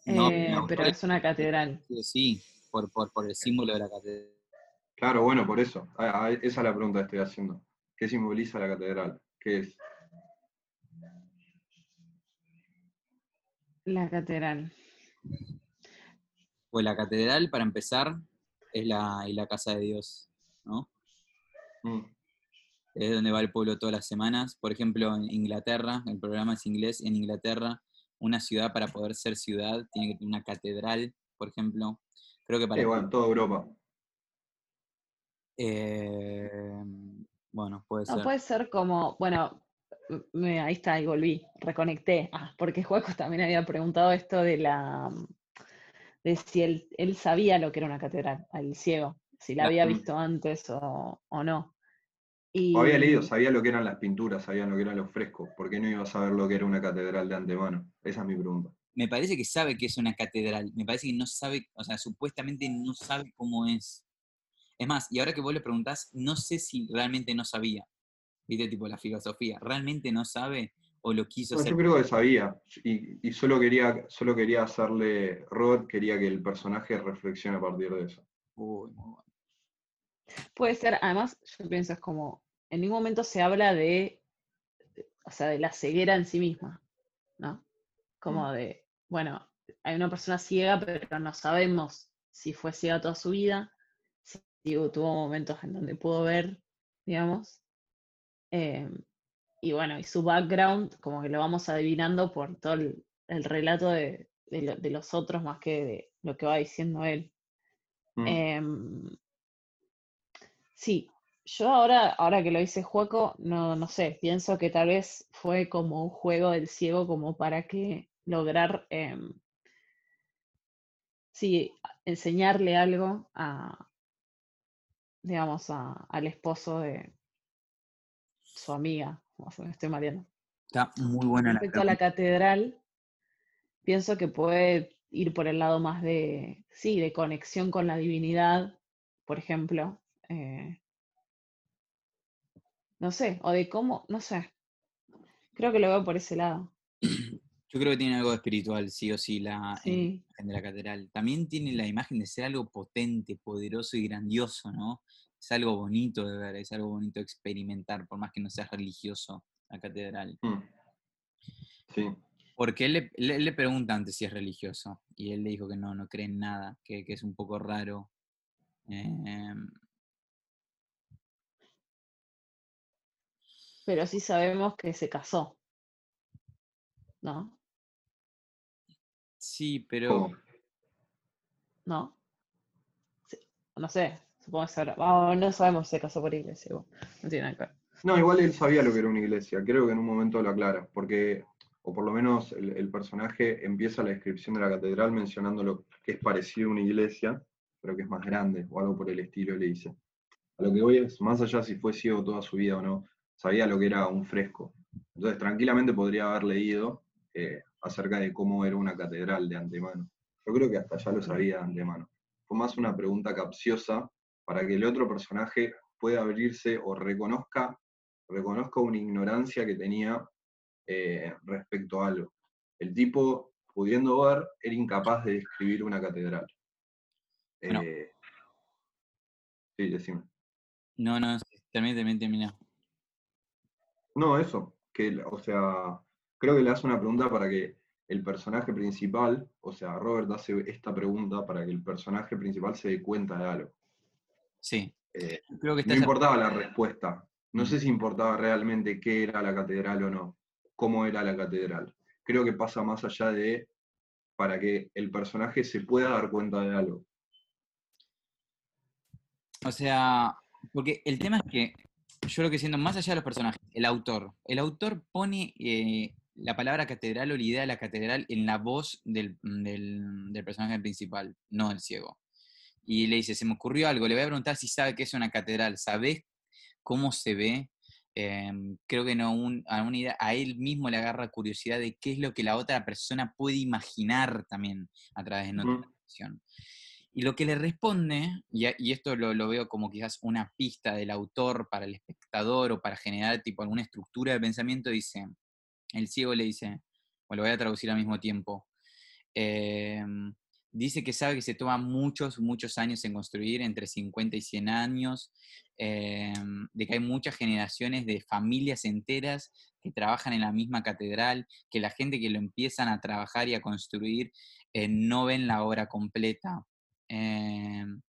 No, eh, no, pero es una catedral. Sí, por, por, por el símbolo de la catedral. Claro, bueno, por eso. Ah, esa es la pregunta que estoy haciendo. ¿Qué simboliza la catedral? ¿Qué es? La catedral. Pues la catedral, para empezar, es la, es la casa de Dios, ¿no? Mm, es donde va el pueblo todas las semanas. Por ejemplo, en Inglaterra, el programa es inglés, en Inglaterra, una ciudad para poder ser ciudad tiene que tener una catedral, por ejemplo. Creo que para... Bueno, toda Europa. Eh, bueno, puede No, ser. puede ser como, bueno, ahí está, ahí volví, reconecté. Ah, porque Juaco también había preguntado esto de la de si él, él sabía lo que era una catedral, al ciego, si la había Mm. visto antes o, o no. Y O había leído, sabía lo que eran las pinturas, sabía lo que eran los frescos. ¿Por qué no iba a saber lo que era una catedral de antemano? Esa es mi pregunta. Me parece que sabe que es una catedral. Me parece que no sabe, o sea, supuestamente no sabe cómo es. Es más, y ahora que vos le preguntás, no sé si realmente no sabía. Viste, tipo la filosofía. ¿Realmente no sabe o lo quiso No, hacer? yo creo que sabía. Y, y solo, quería, solo quería hacerle. Robert quería que el personaje reflexione a partir de eso. Uy, muy bueno. puede ser, además, yo pienso, es como, en ningún momento se habla de, o sea, de la ceguera en sí misma. ¿no? Como de, bueno, hay una persona ciega, pero no sabemos si fue ciega toda su vida, si tuvo momentos en donde pudo ver, digamos. Em, y bueno, y su background, como que lo vamos adivinando por todo el, relato de, los otros más que de lo que va diciendo él. Mm. Em, sí, yo ahora, ahora que lo hice Juaco, no, no sé, pienso que tal vez fue como un juego del ciego como para que lograr, em, sí, enseñarle algo a, digamos, al esposo de su amiga, estoy mareando. Está muy buena Respecto a la catedral, pienso que puede ir por el lado más de, sí, de conexión con la divinidad, por ejemplo. Eh, no sé, o de cómo, no sé. Creo que lo veo por ese lado. Yo creo que tiene algo espiritual, sí o sí, la imagen de la catedral. También tiene la imagen de ser algo potente, poderoso y grandioso, ¿no? Es algo bonito de ver, es algo bonito de experimentar, por más que no sea religioso la catedral. Mm. Sí. Porque él le, pregunta antes si es religioso y él le dijo que no, no cree en nada, que, es un poco raro. Em. Pero sí sabemos que se casó, ¿no? Sí, pero. ¿No? No sé, que no sabemos si se casó por iglesia. No tiene nada que ver. No, igual él sabía lo que era una iglesia. Creo que en un momento lo aclara. Porque, o por lo menos el, personaje empieza la descripción de la catedral mencionando lo que es parecido a una iglesia, pero que es más grande o algo por el estilo, le dice. A lo que voy es, más allá si fue ciego toda su vida o no, sabía lo que era un fresco. Entonces, tranquilamente podría haber leído eh, acerca de cómo era una catedral de antemano. Yo creo que hasta ya lo sabía de antemano. Fue más una pregunta capciosa para que el otro personaje pueda abrirse o reconozca, reconozca una ignorancia que tenía eh, respecto a algo. El tipo, pudiendo ver, era incapaz de describir una catedral. Eh, sí, decime. No, no, también, también termina. No, eso, que, o sea, creo que le hace una pregunta para que el personaje principal, o sea, Robert hace esta pregunta para que el personaje principal se dé cuenta de algo. Sí. Eh, creo que no importaba la respuesta. No sé si importaba realmente qué era la catedral o no, cómo era la catedral. Creo que pasa más allá de para que el personaje se pueda dar cuenta de algo. O sea, porque el tema es que yo lo que siento, más allá de los personajes, el autor. El autor pone eh, la palabra catedral o la idea de la catedral en la voz del, personaje principal, no el ciego. Y le dice, se me ocurrió algo, le voy a preguntar si sabe qué es una catedral, ¿sabes cómo se ve? Em, creo que no, a, una idea, a él mismo le agarra curiosidad de qué es lo que la otra persona puede imaginar también a través de nuestra uh Y lo que le responde, y, esto lo, lo, veo como quizás una pista del autor para el espectador o para generar tipo alguna estructura de pensamiento, dice, el ciego le dice, o lo voy a traducir al mismo tiempo, em, dice que sabe que se toma muchos, muchos años en construir, entre 50 y 100 años, em, de que hay muchas generaciones de familias enteras que trabajan en la misma catedral, que la gente que lo empiezan a trabajar y a construir eh, no ven la obra completa. Em,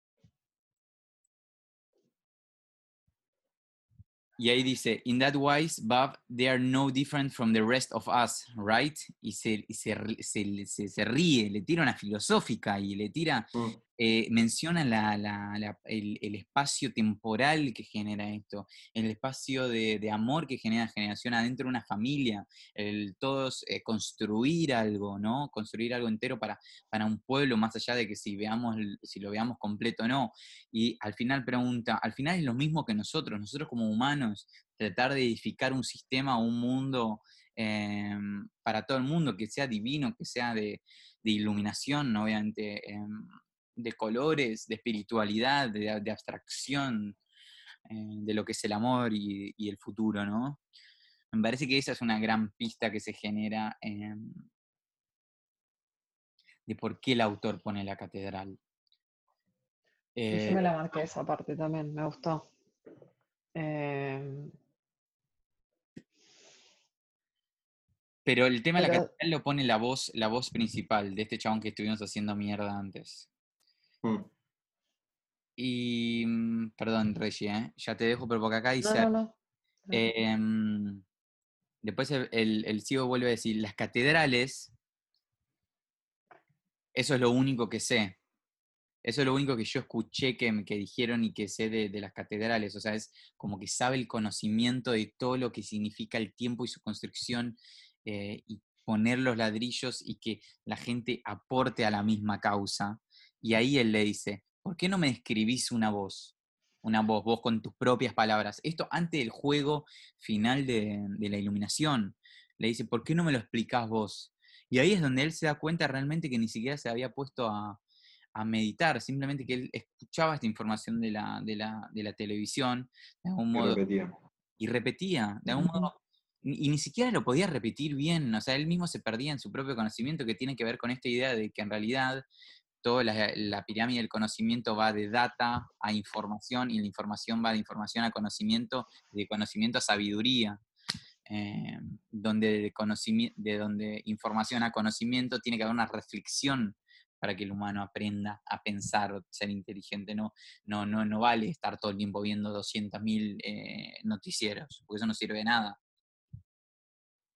Y ahí dice, in that wise, Bob, they are no different from the rest of us, right? Y se, se, se, se ríe, le tira una filosófica y le tira mm. Eh, menciona el, espacio temporal que genera esto, el espacio de, amor que genera generación adentro de una familia, el todos eh, construir algo, ¿no? Construir algo entero para, para un pueblo, más allá de que si, veamos, si lo veamos completo o no. Y al final pregunta, al final es lo mismo que nosotros, nosotros como humanos, tratar de edificar un sistema, un mundo em, para todo el mundo, que sea divino, que sea de, iluminación, obviamente. De colores, de espiritualidad, de, abstracción, eh, de lo que es el amor y, el futuro, ¿no? Me parece que esa es una gran pista que se genera de por qué el autor pone la catedral. yo me eh, la marqué esa parte también, me gustó. Pero el tema de la catedral lo pone la voz, la voz principal de este chabón que estuvimos haciendo mierda antes. Mm. Y, mm, perdón, Reggie, ¿eh? ya te dejo, pero porque acá dice... No, no, no. Em, después el, el, vuelve a decir, las catedrales, eso es lo único que sé. Eso es lo único que yo escuché que, me- que dijeron y que sé de, de las catedrales. O sea, es como que sabe el conocimiento de todo lo que significa el tiempo y su construcción eh, y poner los ladrillos y que la gente aporte a la misma causa. Y ahí él le dice, ¿por qué no me escribís una voz? Una voz, vos con tus propias palabras. Esto antes del juego final de, de la iluminación. Le dice, ¿por qué no me lo explicás vos? Y ahí es donde él se da cuenta realmente que ni siquiera se había puesto a, a meditar, simplemente que él escuchaba esta información de la, de la, de la televisión, de algún Y modo, repetía. y repetía, de algún modo, y y ni siquiera lo podía repetir bien, o sea, él mismo se perdía en su propio conocimiento que tiene que ver con esta idea de que en realidad toda la, pirámide del conocimiento va de data a información y la información va de información a conocimiento, de conocimiento a sabiduría. eh, donde de, conocimi- de donde información a conocimiento tiene que haber una reflexión para que el humano aprenda a pensar, ser inteligente. No, no, no, no vale estar todo el tiempo viendo 200.000 eh, noticieros, porque eso no sirve de nada.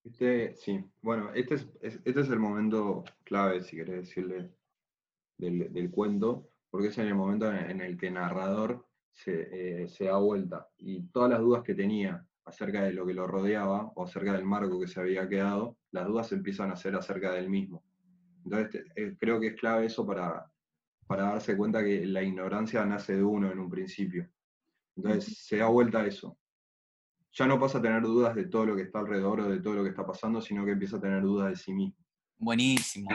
Este, sí, bueno, este es, es- este es el momento clave, si querés decirle, del, del cuento, porque es en el momento en, el que el narrador se, eh, se da vuelta y todas las dudas que tenía acerca de lo que lo rodeaba o acerca del marco que se había quedado, las dudas empiezan a ser acerca del mismo. Entonces, eh, creo que es clave eso para, para darse cuenta que la ignorancia nace de uno en un principio. Entonces, se da vuelta a eso. Ya no pasa a tener dudas de todo lo que está alrededor o de todo lo que está pasando, sino que empieza a tener dudas de sí mismo. Buenísimo.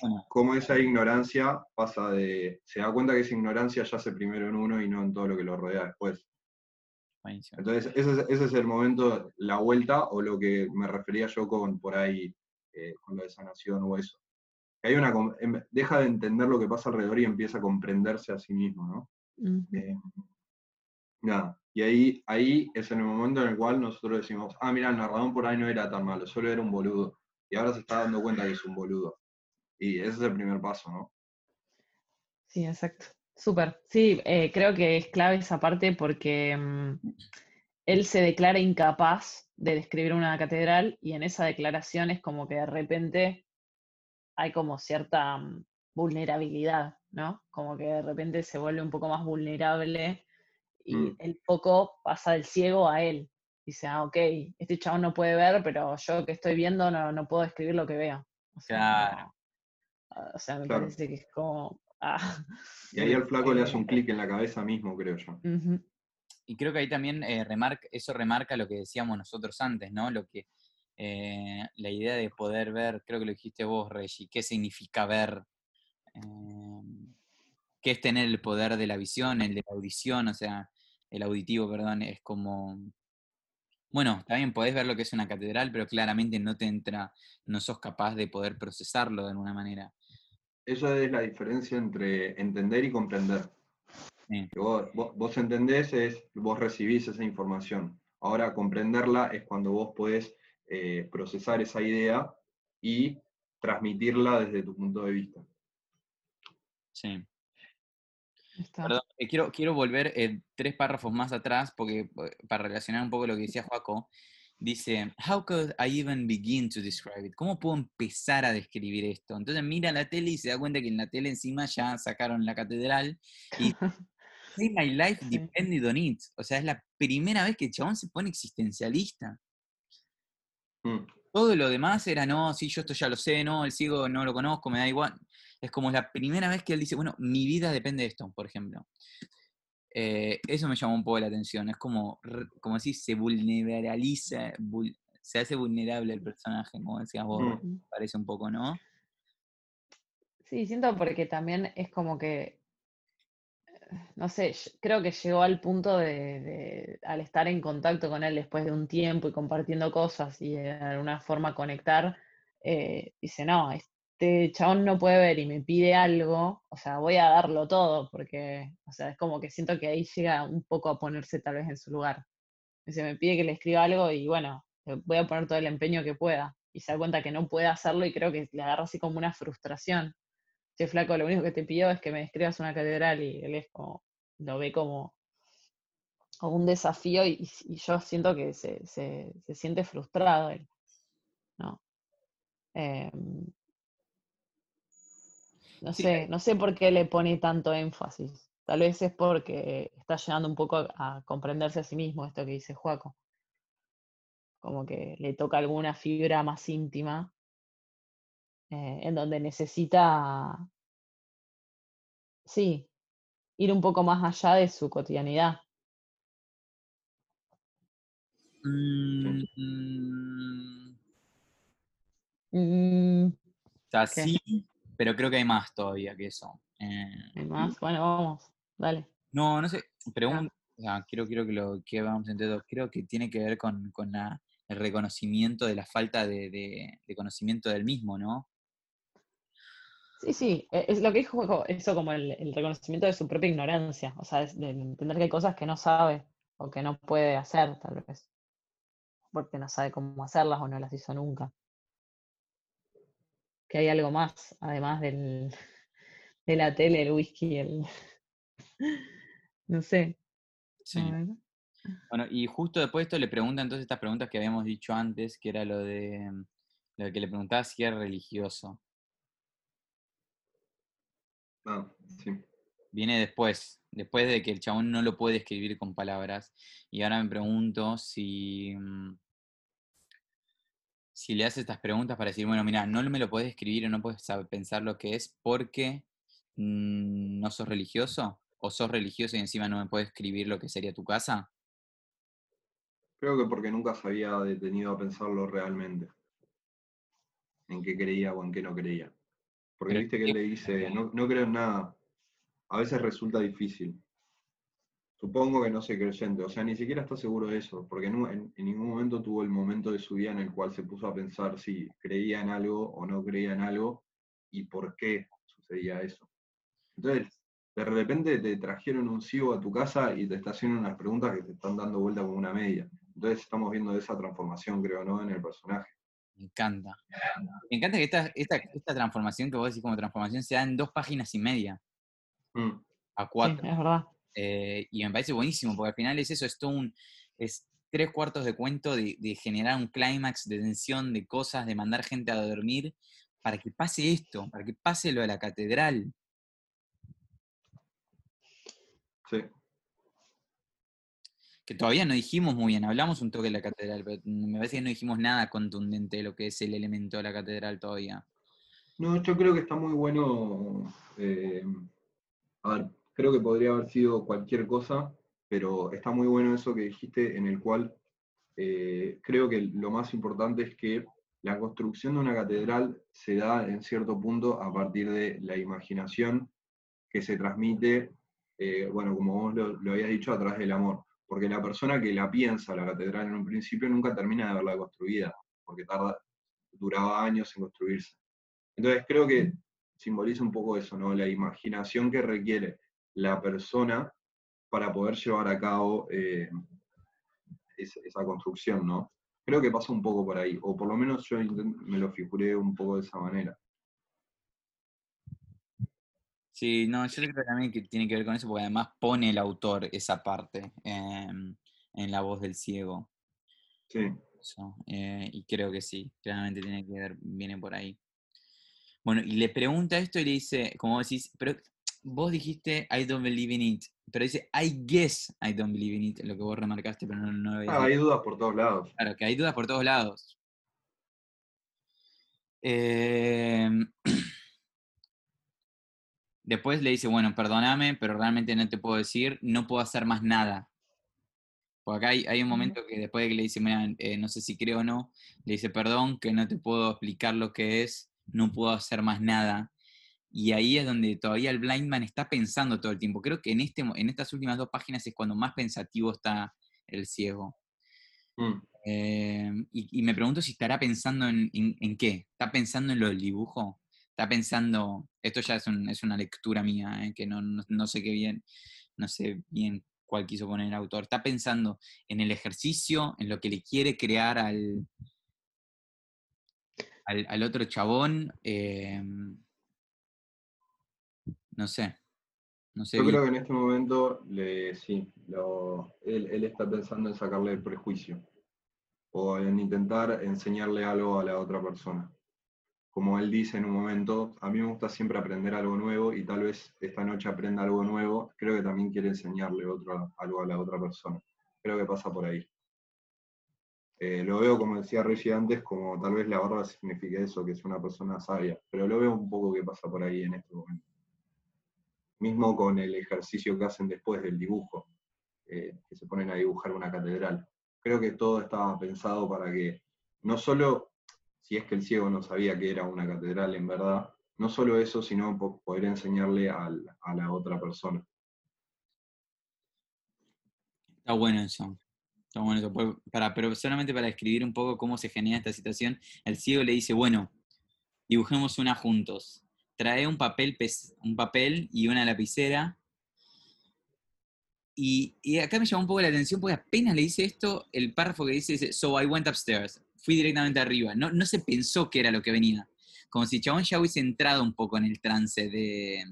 Bueno, Cómo esa ignorancia pasa de. Se da cuenta que esa ignorancia yace primero en uno y no en todo lo que lo rodea después. buenísimo. Entonces, ese es, ese es el momento, la vuelta, o lo que me refería yo con por ahí, eh, con lo de sanación o eso. Que hay una, em- deja de entender lo que pasa alrededor y empieza a comprenderse a sí mismo, ¿no? Eh, nada, y ahí, ahí es en el momento en el cual nosotros decimos, ah, mira, el narrador por ahí no era tan malo, solo era un boludo. Y ahora se está dando cuenta que es un boludo. Y ese es el primer paso, ¿no? Sí, exacto. Súper. Sí, eh, creo que es clave esa parte porque mm, él se declara incapaz de describir una catedral y en esa declaración es como que de repente hay como cierta mm, vulnerabilidad, ¿no? Como que de repente se vuelve un poco más vulnerable y Mm. el foco pasa del ciego a él. Dice, ah, ok, este chabón no puede ver, pero yo que estoy viendo no, no puedo describir lo que veo. O sea, Claro. o sea, me Claro. parece que es como... ah, Y ahí al flaco le hace un clic en la cabeza mismo, creo yo. Y creo que ahí también eh, remarca, eso remarca lo que decíamos nosotros antes, ¿no? Lo que, eh, la idea de poder ver, creo que lo dijiste vos, Reggie, qué significa ver, eh, qué es tener el poder de la visión, el de la audición, o sea, el auditivo, perdón, es como, bueno, también podés ver lo que es una catedral, pero claramente no te entra, no sos capaz de poder procesarlo de alguna manera. Esa es la diferencia entre entender y comprender. Sí. Que vos, vos- vos entendés es, vos recibís esa información. Ahora, comprenderla es cuando vos podés eh, procesar esa idea y transmitirla desde tu punto de vista. Sí. Está. Perdón, eh, quiero, quiero volver eh, tres párrafos más atrás porque eh, para relacionar un poco lo que decía Joaco. Dice, How could I even begin to describe it? ¿Cómo puedo empezar a describir esto? Entonces mira la tele y se da cuenta que en la tele encima ya sacaron la catedral y "Say my life depended on it. O sea, es la primera vez que el chabón se pone existencialista. Mm, Todo lo demás era, no, sí, yo esto ya lo sé, no, el ciego no lo conozco, me da igual. Es como la primera vez que él dice, bueno, mi vida depende de esto, por ejemplo. Eh, eso me llamó un poco la atención. Es como, como si se vulneraliza, vul- se hace vulnerable el personaje, como decías vos, Mm. Parece un poco, ¿no? Sí, siento porque también es como que, no sé, creo que llegó al punto de, de- al estar en contacto con él después de un tiempo y compartiendo cosas y de alguna forma conectar, eh, dice, no, este chabón no puede ver y me pide algo, o sea, voy a darlo todo porque, o sea, es como que siento que ahí llega un poco a ponerse tal vez en su lugar. Dice, me pide que le escriba algo y bueno, le voy a poner todo el empeño que pueda. y se da cuenta que no puede hacerlo y creo que le agarra así como una frustración. Che, flaco, lo único que te pido es que me describas una catedral y él es como, lo ve como, un desafío y, yo siento que se, se, se siente frustrado él. ¿no? Em, no Sí. sé, no sé por qué le pone tanto énfasis. Tal vez es porque está llegando un poco a, a comprenderse a sí mismo, esto que dice Juaco. Como que le toca alguna fibra más íntima, eh, en donde necesita, sí, ir un poco más allá de su cotidianidad. Mm, mm, Mm, o sea, sí, pero creo que hay más todavía que eso. Eh, ¿hay más? Bueno, vamos, dale. no, no sé, sea, quiero, quiero que lo que vamos a entender, creo que tiene que ver con, con la- el reconocimiento de la falta de, de- de conocimiento del mismo, ¿no? Sí, sí, e- es lo que dijo eso como el, el reconocimiento de su propia ignorancia, o sea, es de entender que hay cosas que no sabe o que no puede hacer, tal vez, porque no sabe cómo hacerlas o no las hizo nunca. Que hay algo más, además del, de la tele, el whisky, el... No sé. Sí. Bueno, y justo después de esto le pregunta entonces estas preguntas que habíamos dicho antes, que era lo de, lo de que le preguntaba si era religioso. Ah, sí. Viene después, después de que el chabón no lo puede escribir con palabras. Y ahora me pregunto si, mm, si le hace estas preguntas para decir, bueno, mira, no me lo puedes escribir o no puedes pensar lo que es porque no sos religioso, o sos religioso y encima no me puedes escribir lo que sería tu casa. Creo que porque nunca se había detenido a pensarlo realmente. En qué creía o en qué no creía. Porque Pero viste que él le dice, no, no creo en nada. A veces resulta difícil. Supongo que no soy creyente, o sea, ni siquiera está seguro de eso, porque en, en- en ningún momento tuvo el momento de su vida en el cual se puso a pensar si creía en algo o no creía en algo y por qué sucedía eso. Entonces, de repente te trajeron un ciego a tu casa y te está haciendo unas preguntas que te están dando vuelta como una media. Entonces estamos viendo esa transformación, creo, ¿no? En el personaje. Me encanta. Me encanta que esta, esta, esta transformación que vos decís como transformación se da en dos páginas y media, Mm, a Sí, cuatro. es verdad. Eh, y me parece buenísimo, porque al final es eso, es todo un, es tres cuartos de cuento de, de generar un clímax de tensión, de cosas, de mandar gente a dormir, para que pase esto, para que pase lo de la catedral. sí. Que todavía no dijimos muy bien, hablamos un toque de la catedral, pero me parece que no dijimos nada contundente de lo que es el elemento de la catedral todavía. No, yo creo que está muy bueno. eh, a ver, creo que podría haber sido cualquier cosa, pero está muy bueno eso que dijiste, en el cual eh, creo que lo más importante es que la construcción de una catedral se da en cierto punto a partir de la imaginación que se transmite, eh, bueno, como vos lo, lo habías dicho, a través del amor. Porque la persona que la piensa, la catedral en un principio, nunca termina de verla construida, porque tarda, duraba años en construirse. Entonces creo que simboliza un poco eso, ¿no? La imaginación que requiere la persona para poder llevar a cabo eh, es- esa construcción, ¿no? Creo que pasa un poco por ahí, o por lo menos yo me lo figuré un poco de esa manera. Sí, no, yo creo también que tiene que ver con eso, porque además pone el autor esa parte em, en la voz del ciego. Sí, Eso, eh, y creo que sí, claramente tiene que ver, viene por ahí. Bueno, y le pregunta esto y le dice, como decís, pero vos dijiste I don't believe in it, pero dice I guess I don't believe in it, lo que vos remarcaste, pero no, no lo habías Ah, hay dudas por todos lados. Claro, que hay dudas por todos lados. Em, después le dice, bueno, perdóname, pero realmente no te puedo decir, no puedo hacer más nada. Porque acá hay, hay un momento que después de que le dice, mira, eh, no sé si creo o no, le dice, perdón, que no te puedo explicar lo que es, no puedo hacer más nada. Y ahí es donde todavía el blind man está pensando todo el tiempo. Creo que en, este, en estas últimas dos páginas es cuando más pensativo está el ciego. Mm, Eh, y, y me pregunto si estará pensando en, en- en qué. ¿Está pensando en lo del dibujo? ¿Está pensando, esto ya es, un- es una lectura mía, eh, que no, no- no sé qué bien, no sé bien cuál quiso poner el autor. ¿Está pensando en el ejercicio, en lo que le quiere crear al, al, al otro chabón, eh, no sé. No sé Yo bien. creo que en este momento, le, sí, lo- él, él está pensando en sacarle el prejuicio o en intentar enseñarle algo a la otra persona. Como él dice en un momento, a mí me gusta siempre aprender algo nuevo y tal vez esta noche aprenda algo nuevo, creo que también quiere enseñarle otro, algo a la otra persona. Creo que pasa por ahí. Eh, lo veo, como decía Reggie antes, como tal vez la barba signifique eso, que es una persona sabia, pero lo veo un poco que pasa por ahí en este momento mismo con el ejercicio que hacen después del dibujo, eh, que se ponen a dibujar una catedral. Creo que todo estaba pensado para que no solo, si es que el ciego no sabía que era una catedral en verdad, no solo eso, sino po- poder enseñarle al- a la otra persona. Está bueno eso. Está bueno eso. Para, pero solamente para describir un poco cómo se genera esta situación, el ciego le dice, bueno, dibujemos una juntos. Trae un papel, un papel y una lapicera. Y, y acá me llamó un poco la atención porque apenas le dice esto, el párrafo que dice, dice, so I went upstairs. Fui directamente arriba. No, no se pensó que era lo que venía. Como si Chabón ya hubiese entrado un poco en el trance de,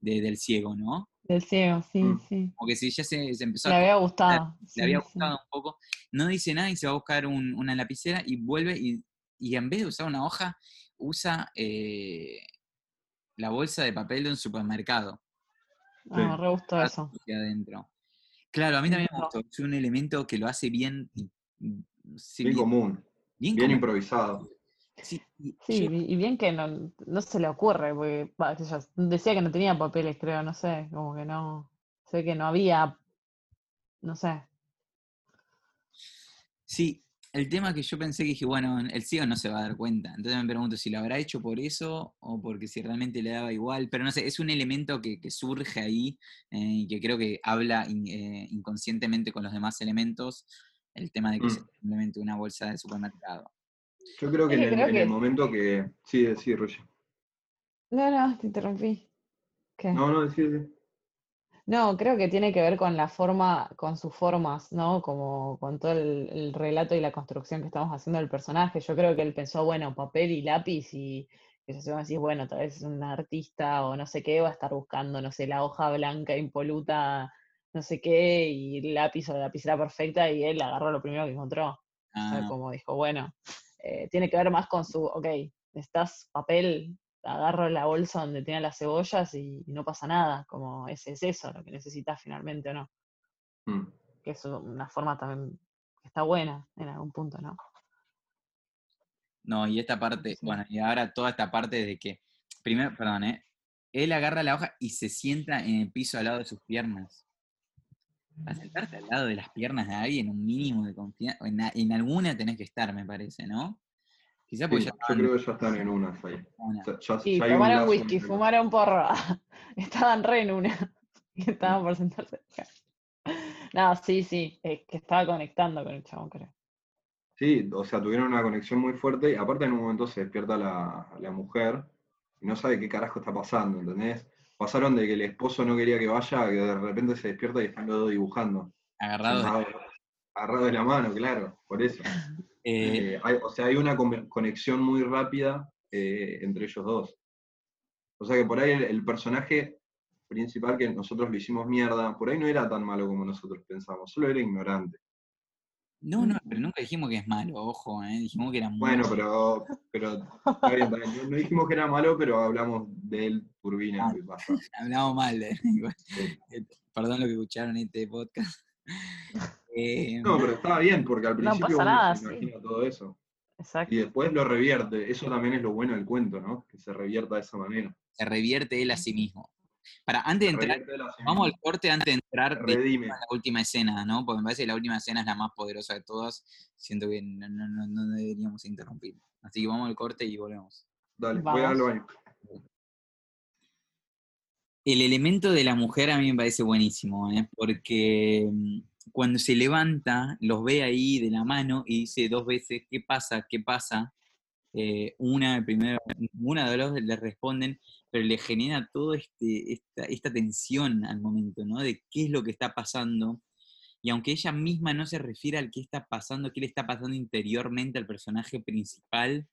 de- del ciego, ¿no? Del ciego, sí, Mm. sí. Como que si ya se, se empezó Le a había gustado. le había sí. gustado un poco. No dice nada y se va a buscar un- una lapicera y vuelve y, y en vez de usar una hoja, usa eh, la bolsa de papel de un supermercado Ah, me re gustó eso. adentro. Claro, a mí también me gustó. Es un elemento que lo hace bien. y- sí, Bien bien- común, bien improvisado. sí, y Sí, yo- y y bien que no, no se le ocurre, porque decía que no tenía papeles, creo, no sé, como que no, sé que no había, no sé. Sí, el tema que yo pensé que dije, bueno, el ciego no se va a dar cuenta. Entonces me pregunto si lo habrá hecho por eso o porque si realmente le daba igual. Pero no sé, es un elemento que, que surge ahí eh, y que creo que habla in- eh, inconscientemente con los demás elementos. El tema de que Mm. sea simplemente una bolsa de supermercado. Yo creo que Es en el, en momento que... Sí, sí, Roger. No, no, te interrumpí. ¿Qué? No, no, sí, sí. No, creo que tiene que ver con la forma, con sus formas, ¿no? Como con todo el, el relato y la construcción que estamos haciendo del personaje. Yo creo que él pensó, bueno, papel y lápiz y que se decir, bueno, tal vez es un artista o no sé qué, va a estar buscando, no sé, la hoja blanca impoluta, no sé qué, y el lápiz o la lapicera perfecta, y él agarró lo primero que encontró. O sea, Ah, como dijo, bueno, eh, tiene que ver más con su, ok, necesitas papel, agarro la bolsa donde tiene las cebollas y, y no pasa nada, como ese es eso lo que necesitas finalmente o no. Mm. Que es una forma también que está buena en algún punto, ¿no? no, y esta parte, Sí. bueno, y ahora toda esta parte de que, primero, perdón, ¿eh? Él agarra la hoja y se sienta en el piso al lado de sus piernas. Para sentarte al lado de las piernas de alguien, un mínimo de confianza, en, en alguna tenés que estar, me parece, ¿no? Quizás Sí, porque ya yo creo que ya están en una. Sea, ya- Y ya un whisky, entre- fumaron porro, estaban re en una, y estaban por sentarse. No, sí, sí, es que estaba conectando con el chabón, creo. Sí, o sea, tuvieron una conexión muy fuerte y aparte en un momento se despierta la, la mujer y no sabe qué carajo está pasando, ¿entendés? Pasaron de que el esposo no quería que vaya a que de repente se despierta y están los dos dibujando. Agarrados. Agarrados de la mano, claro, por eso. eh, Eh, hay- o sea, hay una conexión muy rápida eh, entre ellos dos. O sea que por ahí el, el personaje principal que nosotros le hicimos mierda, por ahí no era tan malo como nosotros pensamos, solo era ignorante. no, no, pero nunca dijimos que es malo, ojo, ¿eh? dijimos que era muy Bueno, pero, pero bien. No, no dijimos que era malo, pero hablamos de él, turbina, Ah. hablamos mal de. Sí. Eh, Perdón lo que escucharon en este podcast. Eh, No, pero está bien, porque al No principio pasa uno nada, se sí. imagina todo eso. Exacto. Y después lo revierte. Eso también es lo bueno del cuento, ¿no? Que se revierta de esa manera. se revierte él a sí mismo. Para, antes de entrar, sí vamos al corte antes de entrar redime. la última escena, ¿no? Porque me parece que la última escena es la más poderosa de todas. Siento que no, no- no- no deberíamos interrumpir. Así que vamos al corte y volvemos. Dale, voy al baño. El elemento de la mujer a mí me parece buenísimo, ¿eh? porque mm, cuando se levanta, los ve ahí de la mano y dice dos veces, ¿qué pasa? ¿Qué pasa? Eh, una, primero, una de los dos le responden, pero le genera toda este, esta, esta tensión al momento, ¿no? De qué es lo que está pasando. Y aunque ella misma no se refiere al qué está pasando, qué le está pasando interiormente al personaje principal,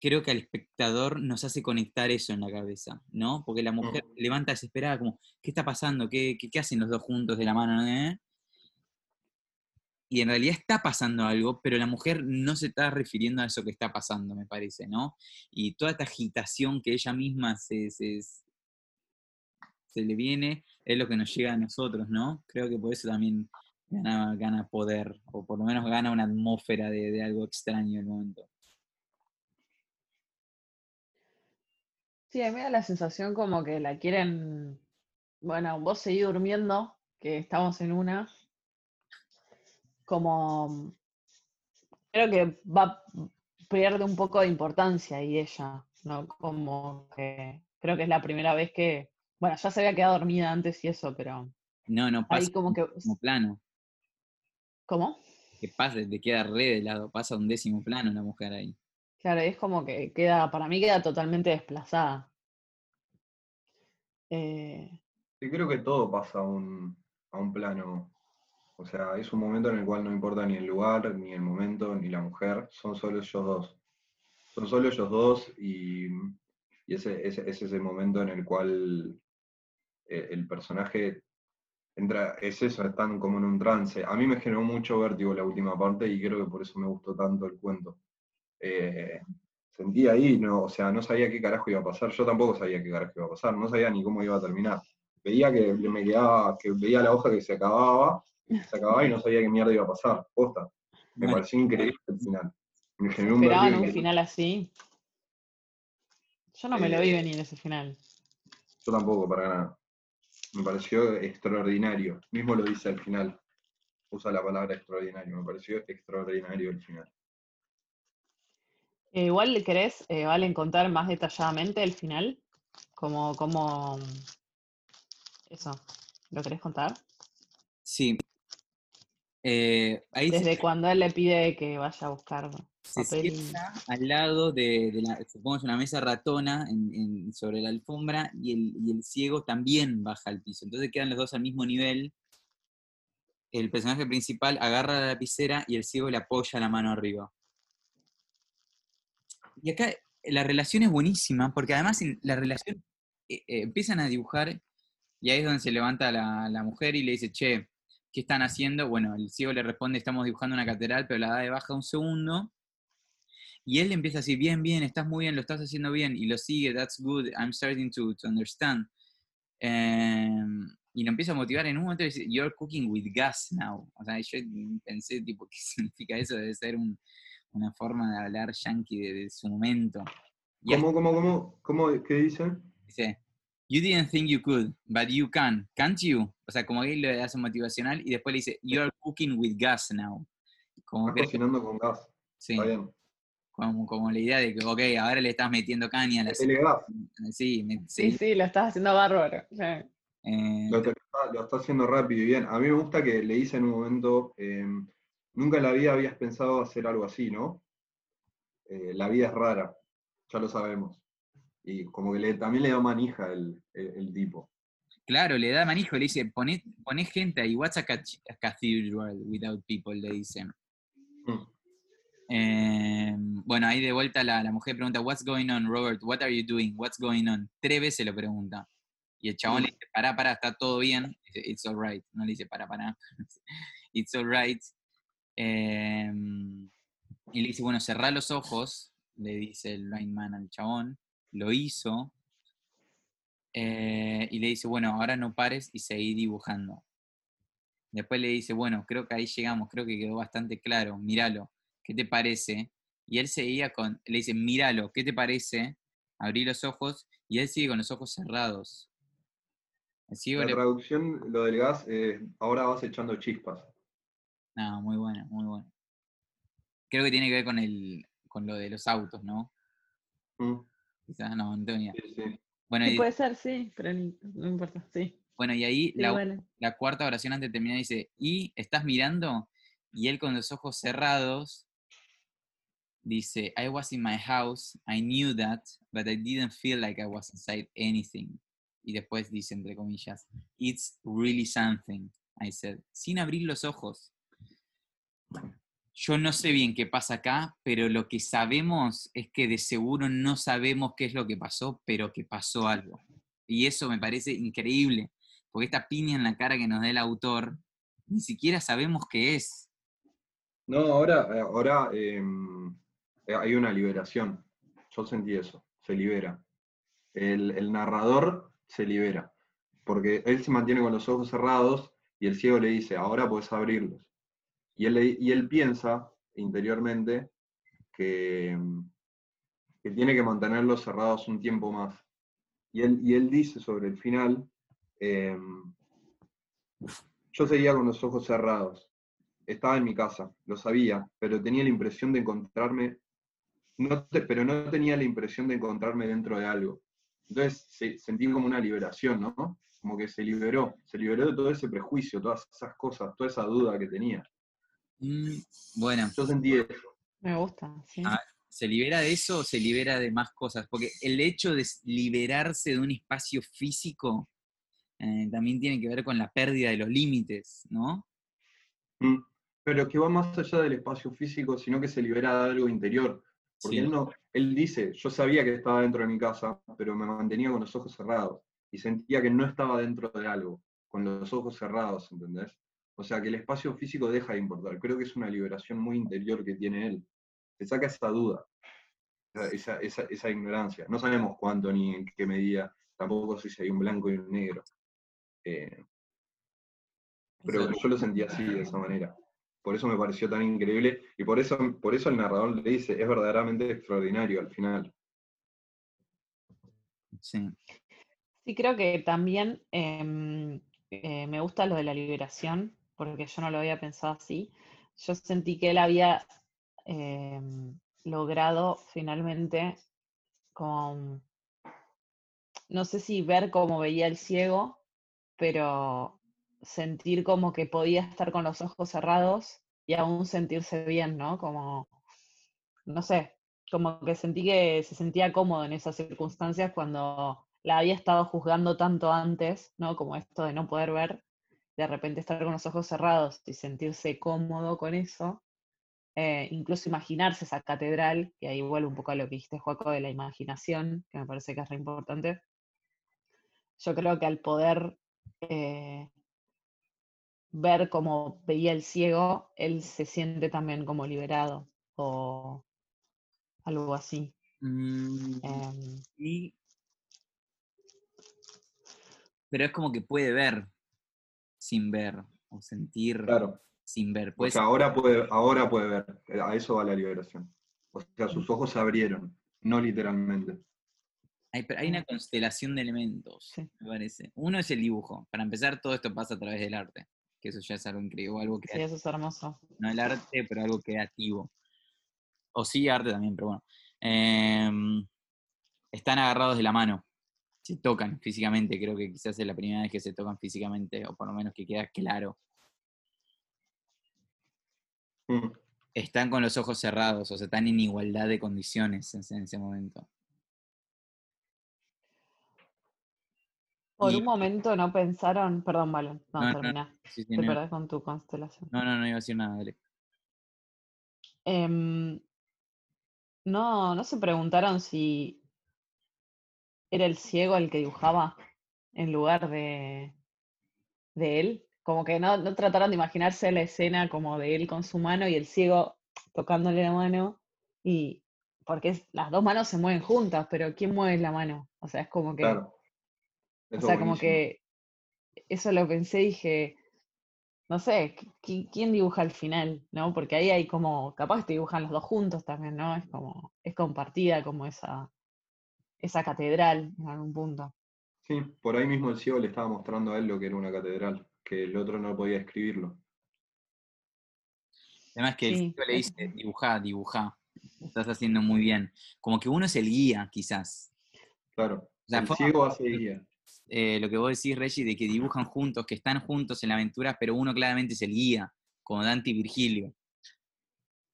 creo que al espectador nos hace conectar eso en la cabeza, ¿no? Porque la mujer levanta desesperada como, ¿qué está pasando? ¿Qué, qué, qué hacen los dos juntos de la mano? eh?". Y en realidad está pasando algo, pero la mujer no se está refiriendo a eso que está pasando, me parece, ¿no? Y toda esta agitación que ella misma se, se, se le viene es lo que nos llega a nosotros, ¿no? Creo que por eso también gana, gana poder, o por lo menos gana una atmósfera de, de algo extraño en el momento. Sí, a mí me da la sensación como que la quieren. Bueno, vos seguís durmiendo, que estamos en una. Como. Creo que va pierde un poco de importancia ahí ella, ¿no? Como que creo que es la primera vez que. Bueno, ya se había quedado dormida antes y eso, pero. No, no pasa Ahí como que. como plano. ¿Cómo? Que pasa, te queda re de lado, pasa a un décimo plano la mujer ahí. Claro, es como que queda, para mí queda totalmente desplazada. Eh, creo que todo pasa a un, a un plano. O sea, es un momento en el cual no importa ni el lugar, ni el momento, ni la mujer, son solo ellos dos. Son solo ellos dos y, y ese, ese, ese es el momento en el cual eh, el personaje entra, es eso, están como en un trance. A mí me generó mucho vértigo la última parte y creo que por eso me gustó tanto el cuento. Eh, sentí ahí, no, o sea, no sabía qué carajo iba a pasar, yo tampoco sabía qué carajo iba a pasar, no sabía ni cómo iba a terminar. Veía que me quedaba, que veía la hoja que se acababa, se acababa y no sabía qué mierda iba a pasar, posta. Me Bueno, pareció increíble el final. Me generó un esperaban un final así. Yo no me lo vi Eh, venir ese final. Yo tampoco, para nada. Me pareció extraordinario. Mismo lo dice al final. Usa la palabra extraordinario. Me pareció extraordinario el final. Eh, igual le querés, eh, Valen, contar más detalladamente el final. Como, como. Eso. ¿Lo querés contar? Sí. Eh, ahí se- Desde cuando él le pide que vaya a buscar se papel sienta al lado de, de la, supongo es una mesa ratona en- en- sobre la alfombra y el, y el ciego también baja al piso. Entonces quedan los dos al mismo nivel. El personaje principal agarra la lapicera y el ciego le apoya la mano arriba. Y acá la relación es buenísima, porque además en la relación eh, eh, empiezan a dibujar y ahí es donde se levanta la, la mujer y le dice, che, ¿qué están haciendo? Bueno, el ciego le responde, estamos dibujando una catedral, pero la da de baja un segundo. Y él le empieza a decir, bien, bien, estás muy bien, lo estás haciendo bien. Y lo sigue, that's good, I'm starting to, understand. Em, y lo empieza a motivar en un momento dice, you're cooking with gas now. O sea, yo pensé, tipo, ¿qué significa eso? Debe ser un- una forma de hablar yankee de, de su momento. Y ¿Cómo, cómo, cómo, cómo, qué dicen? dice, you didn't think you could, but you can, can't you? O sea, como que él le hace motivacional y después le dice, you're cooking with gas now. Como Estás que, cocinando con gas. sí, Está bien. como, como la idea de que, ok, ahora le estás metiendo caña a la. Sí, me- Sí, sí, sí, lo estás haciendo bárbaro. sí. eh, Lo, está, lo está haciendo rápido y bien. A mí me gusta que le hice en un momento, eh, nunca en la vida habías pensado hacer algo así, ¿no? Eh, la vida es rara, ya lo sabemos. Y como que le, también le da manija el, el- el tipo. claro, le da manijo, le dice, poné, poné gente ahí, what's a, cath- a cathedral without people, le dicen. Mm. Eh, bueno, ahí de vuelta la, la mujer pregunta, what's going on, Robert? What are you doing? What's going on? Tres veces lo pregunta. Y el chabón le dice, pará, pará, está todo bien. It's alright. No le dice, pará, pará. It's alright. Eh, y le dice, bueno, cerrá los ojos, le dice el blind man al chabón. Lo hizo. Eh, y le dice, bueno, ahora no pares y seguí dibujando. Después le dice, bueno, creo que ahí llegamos, creo que quedó bastante claro, míralo, ¿qué te parece? Y él seguía con, le dice, míralo, ¿qué te parece? Abrí los ojos y él sigue con los ojos cerrados. La le... traducción, lo del gas, eh, ahora vas echando chispas. No, muy bueno, muy bueno. Creo que tiene que ver con, el, con lo de los autos, ¿no? Mm, Quizás no, idea. sí, sí. Bueno, Sí, y, puede ser, sí, pero no importa, sí. bueno, y ahí Sí, la, la cuarta oración antes de terminar dice, ¿y estás mirando? Y él con los ojos cerrados dice, I was in my house, I knew that, but I didn't feel like I was inside anything. Y después dice, entre comillas, It's really something, I said, sin abrir los ojos. Yo no sé bien qué pasa acá, pero lo que sabemos es que de seguro no sabemos qué es lo que pasó, pero que pasó algo. Y eso me parece increíble, porque esta piña en la cara que nos da el autor, ni siquiera sabemos qué es. No, ahora, eh, ahora em, eh, hay una liberación. Yo sentí eso, se libera. El, el narrador se libera, porque él se mantiene con los ojos cerrados y el ciego le dice, ahora puedes abrirlos. Y él, piensa interiormente que, tiene que mantenerlos cerrados un tiempo más. Y él, dice sobre el final, em, yo seguía con los ojos cerrados. Estaba en mi casa, lo sabía, pero tenía la impresión de encontrarme, no pero no tenía la impresión de encontrarme dentro de algo. Entonces se- sentí como una liberación, ¿no? Como que se liberó, se liberó de todo ese prejuicio, todas esas cosas, toda esa duda que tenía. Mm, bueno, Yo sentí eso. Me gusta, sí. Ah. ¿se libera de eso o se libera de más cosas? Porque el hecho de liberarse de un espacio físico eh, también tiene que ver con la pérdida de los límites, ¿no? Mm. Pero que va más allá del espacio físico, sino que se libera de algo interior. Porque Sí. él, no, él dice, yo sabía que estaba dentro de mi casa, pero me mantenía con los ojos cerrados. Y sentía que no estaba dentro de algo, con los ojos cerrados, ¿entendés? O sea, que el espacio físico deja de importar. Creo que es una liberación muy interior que tiene él. Se saca esa duda, esa, esa, esa- esa ignorancia. No sabemos cuánto ni en qué medida, tampoco sé si hay un blanco y un negro. Eh, pero yo lo sentí así, de esa manera. Por eso me pareció tan increíble y por eso, por eso el narrador le dice, es verdaderamente extraordinario al final. sí. Sí, creo que también em, eh, me gusta lo de la liberación, porque yo no lo había pensado así. Yo sentí que él había em, logrado finalmente con, no sé si ver cómo veía el ciego, pero sentir como que podía estar con los ojos cerrados y aún sentirse bien, ¿no? Como, no sé, como que sentí que se sentía cómodo en esas circunstancias cuando la había estado juzgando tanto antes, ¿no? Como esto de no poder ver, de repente estar con los ojos cerrados y sentirse cómodo con eso, eh, incluso imaginarse esa catedral, y ahí vuelve un poco a lo que dijiste, Joaco, de la imaginación, que me parece que es re importante. Yo creo que al poder eh, ver cómo veía el ciego, él se siente también como liberado, o algo así. Mm, Em, y- Pero es como que puede ver sin ver, o sentir Claro. sin ver. O Pues, sea, ahora puede, ahora puede ver. eh, A eso va la liberación. O sea, sus ojos se abrieron, no literalmente. hay, una constelación de elementos, Sí. me parece. Uno es el dibujo. Para empezar, todo esto pasa a través del arte, que eso ya es algo increíble, algo sí, creativo. eso es hermoso. no el arte, pero algo creativo. O sí arte también, pero bueno. Em, están agarrados de la mano. Se tocan físicamente, creo que quizás es la primera vez que se tocan físicamente, o por lo menos que queda claro. Mm. Están con los ojos cerrados, o sea, están en igualdad de condiciones en, ese- en ese momento. Por Y- un momento no pensaron, perdón, Valen, no, No, no, termina, Sí, sí, te no, perdés con tu constelación. no, no, no iba a decir nada, dale. Em, no, no se preguntaron si era el ciego el que dibujaba en lugar de, de él. Como que no, no trataron de imaginarse la escena como de él con su mano y el ciego tocándole la mano. Y porque es- las dos manos se mueven juntas, pero ¿quién mueve la mano? O sea, es como que. Claro. O sea, como que eso lo pensé y dije, no sé, qui- qui- ¿quién dibuja al final? ¿No? Porque ahí hay como, capaz que dibujan los dos juntos también, ¿no? Es como, es compartida como esa, esa catedral en algún punto. Sí, por ahí mismo el ciego le estaba mostrando a él lo que era una catedral, que el otro no podía escribirlo. Además que el Sí, le dice, dibujá, dibujá. Lo estás haciendo muy bien. Como que uno es el guía, quizás. Claro. sea, el fue- ciego hace guía. eh, lo que vos decís, Reggie, de que dibujan juntos, que están juntos en la aventura, pero uno claramente es el guía, como Dante y Virgilio.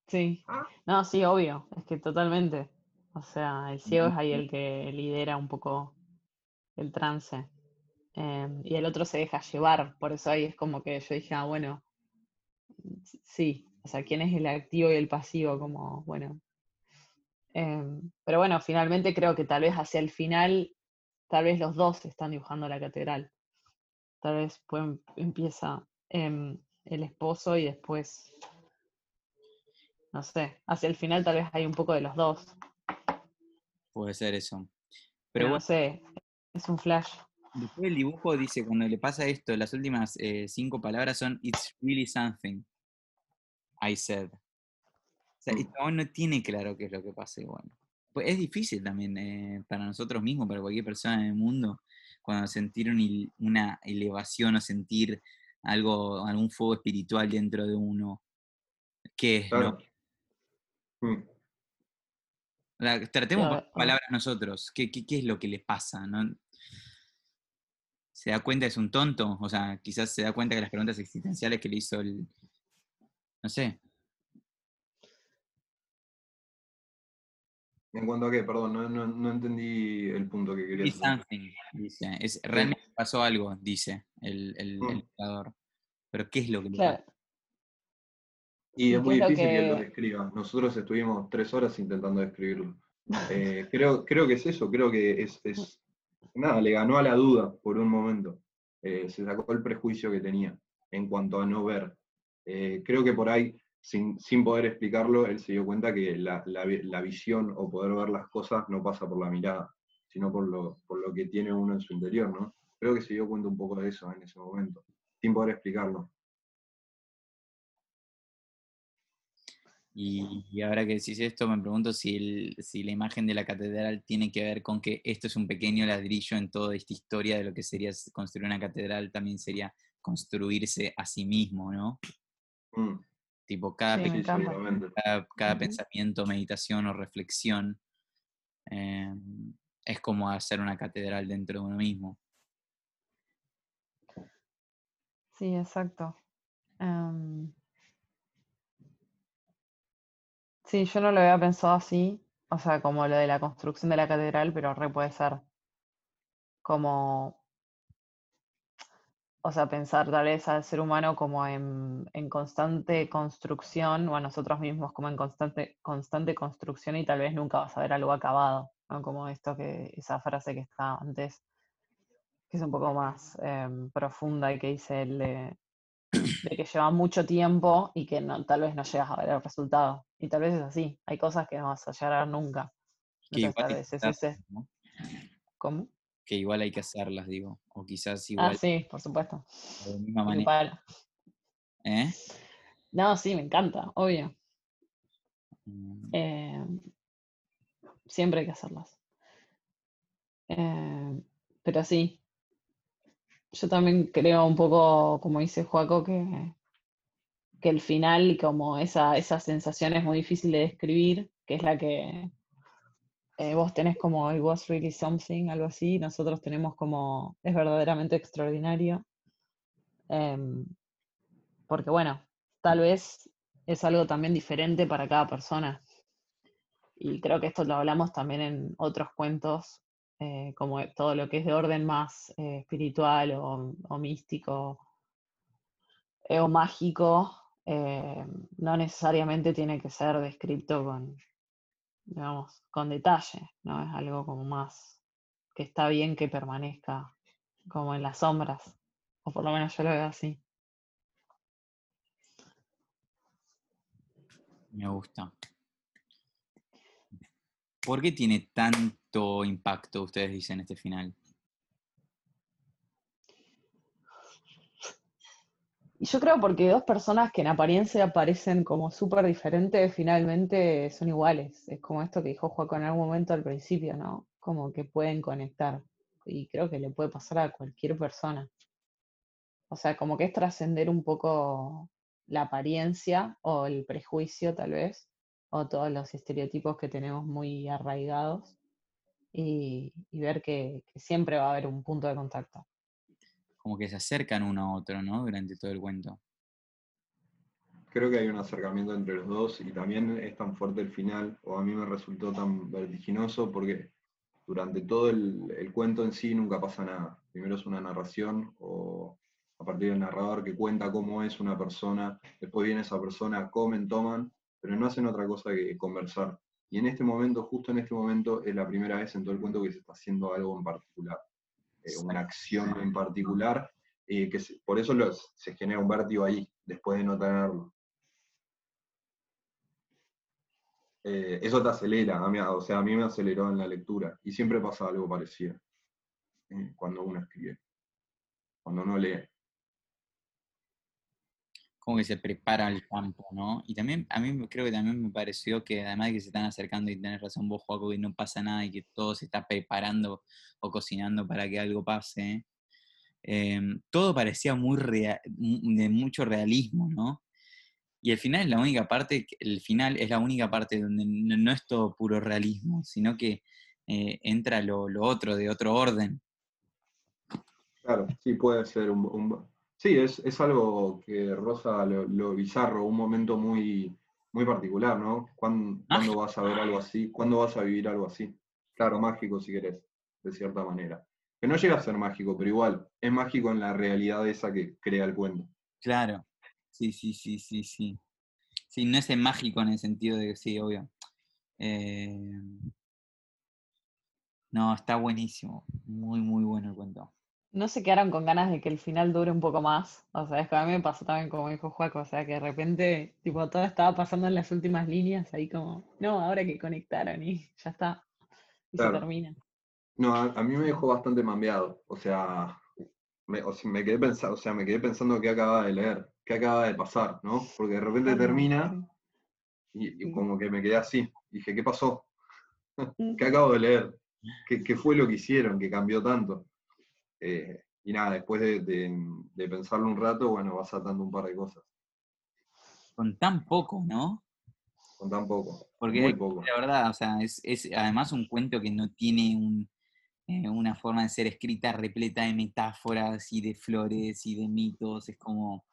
Sí. No, sí, obvio, es que totalmente. O sea, el ciego es ahí el que lidera un poco el trance. Em, y el otro se deja llevar, por eso ahí es como que yo dije, ah, bueno, sí, o sea, quién es el activo y el pasivo, como, bueno. Em, pero bueno, finalmente creo que tal vez hacia el final, tal vez los dos están dibujando la catedral. Tal vez pues, empieza em, el esposo y después, no sé, hacia el final tal vez hay un poco de los dos. Puede ser eso. Pero, no sé, es un flash. Después el dibujo dice, cuando le pasa esto, las últimas eh, cinco palabras son It's really something. I said. O sea, mm. no tiene claro qué es lo que pasa bueno. Pues es difícil también eh, para nosotros mismos, para cualquier persona en el mundo, cuando sentir una elevación o sentir algo, algún fuego espiritual dentro de uno. ¿Qué es lo? Mm. Tratemos con palabras nosotros. ¿Qué, ¿Qué, qué, es lo que les pasa? ¿no? ¿Se da cuenta es un tonto? O sea, quizás se da cuenta que las preguntas existenciales que le hizo el, no sé. ¿En cuanto a qué? Perdón, no, entendí el punto que quería decir. dice. Es, realmente pasó algo, dice el, el, mm. Pero ¿qué es lo que le pasa? Y es muy difícil que... él lo describa. Nosotros estuvimos tres horas intentando describirlo. Eh, creo, creo que es eso, creo que es, nada, le ganó a la duda por un momento. Eh, se sacó el prejuicio que tenía en cuanto a no ver. Eh, creo que por ahí, sin, poder explicarlo, él se dio cuenta que la, visión o poder ver las cosas no pasa por la mirada, sino por lo, por lo que tiene uno en su interior, ¿no? Creo que se dio cuenta un poco de eso en ese momento, sin poder explicarlo. Y, ahora que decís esto, me pregunto si, si, la imagen de la catedral tiene que ver con que esto es un pequeño ladrillo en toda esta historia de lo que sería construir una catedral, también sería construirse a sí mismo, ¿no? Mm. Tipo, cada, cada, pensamiento, meditación o reflexión em, es como hacer una catedral dentro de uno mismo. Sí, exacto. Em, sí, yo no lo había pensado así, o sea, como lo de la construcción de la catedral, pero re puede ser como o sea, pensar tal vez al ser humano como en, constante construcción o a nosotros mismos como en constante, constante construcción y tal vez nunca vas a ver algo acabado, ¿no? Como esto que, esa frase que está antes, que es un poco más em, profunda y que dice el de, que lleva mucho tiempo y que tal vez no llegas a ver el resultado. Y tal vez es así, hay cosas que no vas a llegar nunca. tal vez es ese. ¿Cómo? que igual hay que hacerlas, digo. O quizás ah, igual. Ah, sí, por supuesto. De la misma manera. ¿Eh? No, sí, me encanta, obvio. Mm. Em, siempre hay que hacerlas. Em, pero sí. Yo también creo un poco, como dice Joaco, que, que el final, como esa, esa sensación es muy difícil de describir, que es la que eh, vos tenés como It was really something, algo así, nosotros tenemos como es verdaderamente extraordinario. Em, porque bueno, tal vez es algo también diferente para cada persona. Y creo que esto lo hablamos también en otros cuentos, eh, como todo lo que es de orden más eh, espiritual o, místico o mágico, no necesariamente tiene que ser descrito con, digamos, con detalle, ¿no? Es algo como más que está bien que permanezca como en las sombras, o por lo menos yo lo veo así. Me gusta. ¿Por qué tiene tanto impacto, ustedes dicen, este final? Y yo creo porque dos personas que en apariencia parecen como súper diferentes, finalmente son iguales. Es como esto que dijo Juaco en algún momento al principio, ¿no? Como que pueden conectar. Y creo que le puede pasar a cualquier persona. O sea, como que es trascender un poco la apariencia o el prejuicio tal vez, o todos los estereotipos que tenemos muy arraigados, y, ver que siempre va a haber un punto de contacto como que se acercan uno a otro, ¿no? Durante todo el cuento. Creo que hay un acercamiento entre los dos y también es tan fuerte el final, o a mí me resultó tan vertiginoso porque durante todo el, cuento en sí nunca pasa nada. Primero es una narración o, a partir del narrador que cuenta cómo es una persona, después viene esa persona, comen, toman, pero no hacen otra cosa que conversar. Y en este momento, justo en este momento, es la primera vez en todo el cuento que se está haciendo algo en particular, una acción en particular, eh, que por eso se genera un vértigo ahí, después de no tenerlo. Eh, eso te acelera, a o sea, a mí me aceleró en la lectura, y siempre pasa algo parecido cuando uno escribe, cuando uno lee como que se prepara el campo, ¿no? Y también, a mí creo que también me pareció que además de que se están acercando y tenés razón vos, Joaco, que no pasa nada y que todo se está preparando o cocinando para que algo pase, em, todo parecía muy de mucho realismo, ¿no? Y el final es la única parte, el final es la única parte donde no, es todo puro realismo, sino que eh, entra lo, otro, de otro orden. Claro, sí puede ser un, Sí, es, algo que roza lo, bizarro, un momento muy, muy particular, ¿no? ¿Cuándo, vas a ver algo así? ¿Cuándo vas a vivir algo así? Claro, mágico si querés, de cierta manera. Que no llega a ser mágico, pero igual, es mágico en la realidad esa que crea el cuento. Claro, sí, sí, sí, sí, sí. Sí, no es mágico en el sentido de que sí, obvio. Eh, no, está buenísimo. Muy, muy bueno el cuento no se quedaron con ganas de que el final dure un poco más. O sea, es que a mí me pasó también como dijo Juaco, o sea, que de repente, tipo, todo estaba pasando en las últimas líneas, ahí como, no, ahora que conectaron y ya está. Y se termina. No, a, mí me dejó bastante mambeado. O sea, me, me quedé pensando, o sea, me quedé pensando qué acaba de leer, qué acaba de pasar, ¿no? Porque de repente termina y, como que me quedé así. Dije, ¿qué pasó? Mm. ¿Qué acabo de leer? ¿Qué, ¿Qué fue lo que hicieron que cambió tanto? Eh, y nada, después de, pensarlo un rato, bueno, vas atando un par de cosas. Con tan poco, ¿no? Con tan poco. Porque muy poco. la verdad, o sea, es, además un cuento que no tiene eh, una forma de ser escrita repleta de metáforas y de flores y de mitos, es como...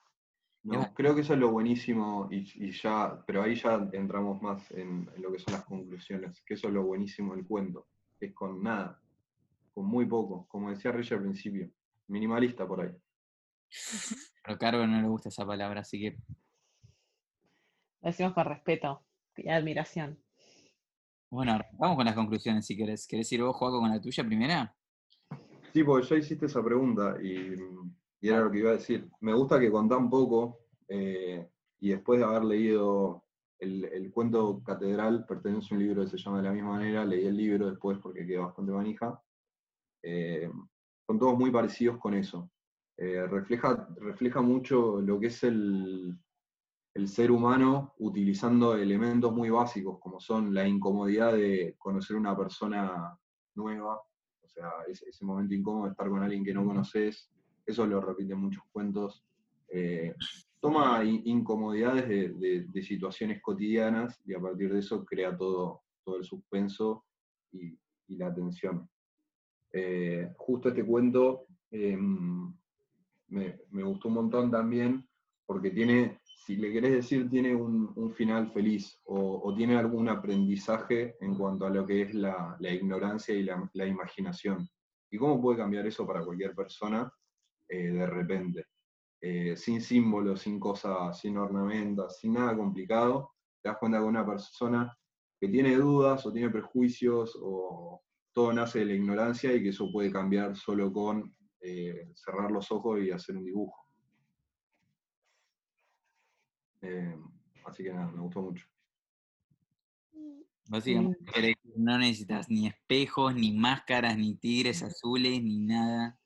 No, creo que eso es lo buenísimo y, ya, pero ahí ya entramos más en, en, lo que son las conclusiones, que eso es lo buenísimo del cuento, es con nada, muy poco, como decía Rey al principio. Minimalista por ahí. Pero Cargo no le gusta esa palabra, así que. Lo decimos con respeto y admiración. Bueno, vamos con las conclusiones si querés. ¿Querés ir vos, Juaco, con la tuya primera? Sí, porque ya hiciste esa pregunta y, era lo que iba a decir. Me gusta que con tan poco eh, y después de haber leído el, el, cuento catedral, pertenece a un libro que se llama de la misma manera, leí el libro después porque quedó bastante manija, eh, son todos muy parecidos con eso. Eh, refleja, refleja mucho lo que es el, el ser humano utilizando elementos muy básicos, como son la incomodidad de conocer una persona nueva, o sea, ese, ese momento incómodo de estar con alguien que no conoces, eso lo repite en muchos cuentos. Eh, toma incomodidades de, de, situaciones cotidianas y a partir de eso crea todo, todo el suspenso y, y la tensión. Eh, justo este cuento em, me, gustó un montón también porque tiene, si le querés decir, tiene un, final feliz o, tiene algún aprendizaje en cuanto a lo que es la, ignorancia y la, imaginación. ¿Y cómo puede cambiar eso para cualquier persona eh, de repente? Eh, sin símbolos, sin cosas, sin ornamentas, sin nada complicado, te das cuenta que una persona que tiene dudas o tiene prejuicios o, todo nace de la ignorancia y que eso puede cambiar solo con eh, cerrar los ojos y hacer un dibujo. Eh, así que nada, me gustó mucho. Básicamente no necesitas ni espejos, ni máscaras, ni tigres azules, ni nada.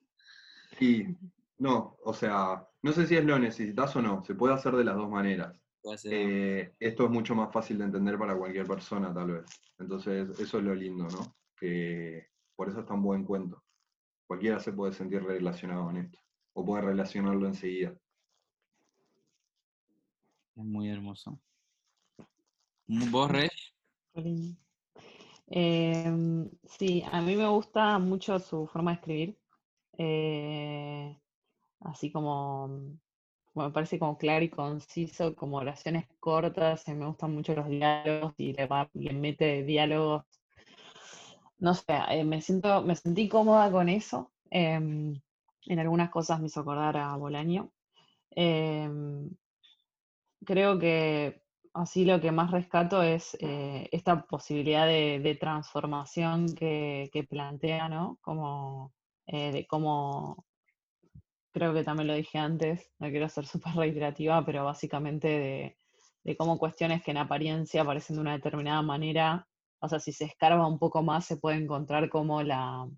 Sí, no, o sea, no sé si es lo necesitas o no, se puede hacer de las dos maneras. Eh, esto es mucho más fácil de entender para cualquier persona, tal vez. Entonces, eso es lo lindo, ¿no? Que por eso es tan buen cuento. Cualquiera se puede sentir relacionado con esto, o puede relacionarlo enseguida. Es muy hermoso. ¿Vos, Rey? Em, sí, a mí me gusta mucho su forma de escribir. Eh, así como, me parece como claro y conciso, como oraciones cortas, me gustan mucho los diálogos y le, va, le mete diálogos no sé, eh, me siento, me sentí cómoda con eso. Em, en algunas cosas me hizo acordar a Bolaño. Em, creo que así lo que más rescato es eh, esta posibilidad de, transformación que, plantea, ¿no? Como eh, de cómo, creo que también lo dije antes, no quiero ser súper reiterativa, pero básicamente de, de cómo cuestiones que en apariencia parecen de una determinada manera, o sea, si se escarba un poco más se puede encontrar como la,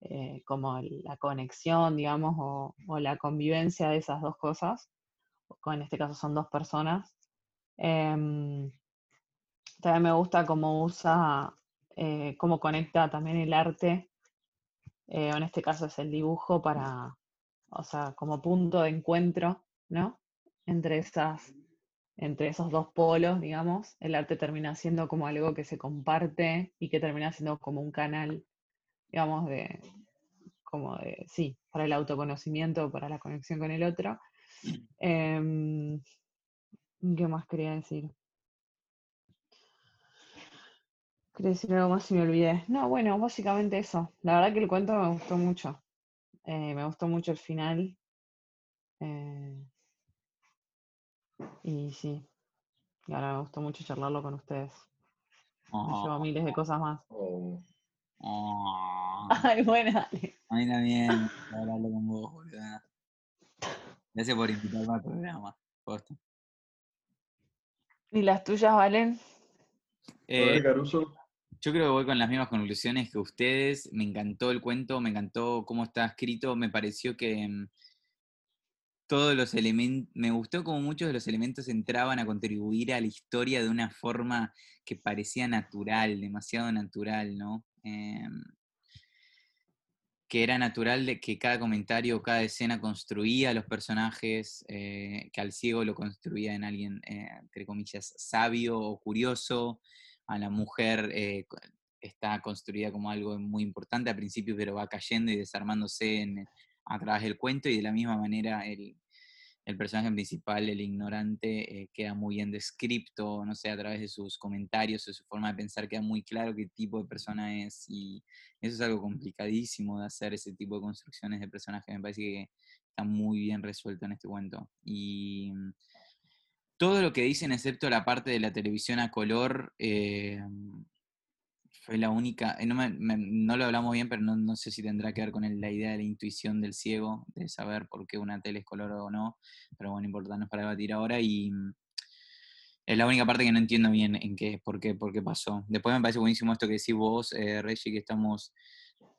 eh, como la conexión, digamos, o, la convivencia de esas dos cosas, en este caso son dos personas. Em, también me gusta cómo usa, eh, cómo conecta también el arte, eh, en este caso es el dibujo para, o sea, como punto de encuentro, ¿no? Entre esas entre esos dos polos, digamos, el arte termina siendo como algo que se comparte y que termina siendo como un canal digamos, de, como de, sí, para el autoconocimiento, para la conexión con el otro. Em, ¿Qué más quería decir? Quería decir algo más y me olvidé. No, bueno, básicamente eso. La verdad que el cuento me gustó mucho. Eh, me gustó mucho el final. Eh, y sí. Y ahora me gustó mucho charlarlo con ustedes. Me llevo Oh, miles de cosas más. O oh. Ay, bueno. A mí también, hablarlo con vos, boludo. Gracias por invitarme al programa. posta. ¿Y las tuyas, Valen? Eh, Caruso. yo creo que voy con las mismas conclusiones que ustedes. Me encantó el cuento, me encantó cómo está escrito. Me pareció que mm, todos los elementos, me gustó como muchos de los elementos entraban a contribuir a la historia de una forma que parecía natural, demasiado natural, ¿no? Em, que era natural que cada comentario, cada escena construía a los personajes, eh, que al ciego lo construía en alguien, eh, entre comillas, sabio o curioso, a la mujer eh, está construida como algo muy importante al principio, pero va cayendo y desarmándose en- a través del cuento, y de la misma manera el, el personaje principal, el ignorante, eh, queda muy bien descripto, no sé, a través de sus comentarios o su forma de pensar, queda muy claro qué tipo de persona es, y eso es algo complicadísimo de hacer, ese tipo de construcciones de personajes, me parece que está muy bien resuelto en este cuento. Y mm, todo lo que dicen, excepto la parte de la televisión a color, eh, fue la única, eh, no, lo hablamos bien, pero no, no sé si tendrá que ver con la idea de la intuición del ciego, de saber por qué una tele es color o no, pero bueno, importante para debatir ahora y mm, es la única parte que no entiendo bien en qué, por qué, por qué pasó. Después me parece buenísimo esto que decís vos, eh, Reggie, que estamos,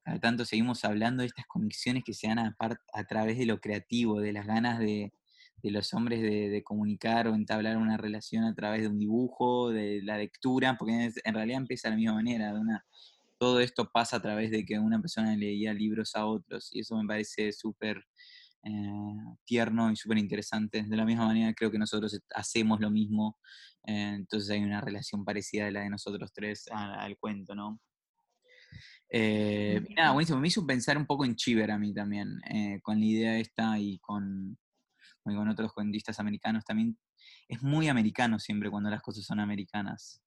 cada tanto seguimos hablando de estas conexiones que se dan a través de lo creativo, de las ganas de, de los hombres de, de comunicar o entablar una relación a través de un dibujo, de la lectura, porque en realidad empieza de la misma manera, de una, todo esto pasa a través de que una persona leía libros a otros, y eso me parece súper eh, tierno y súper interesante. De la misma manera creo que nosotros hacemos lo mismo, eh, entonces hay una relación parecida de la de nosotros tres al cuento, ¿no? Eh, nada, buenísimo. Me hizo pensar un poco en Chiver a mí también, eh, con la idea esta y con, y con otros cuentistas americanos también. Es muy americano siempre cuando las cosas son americanas.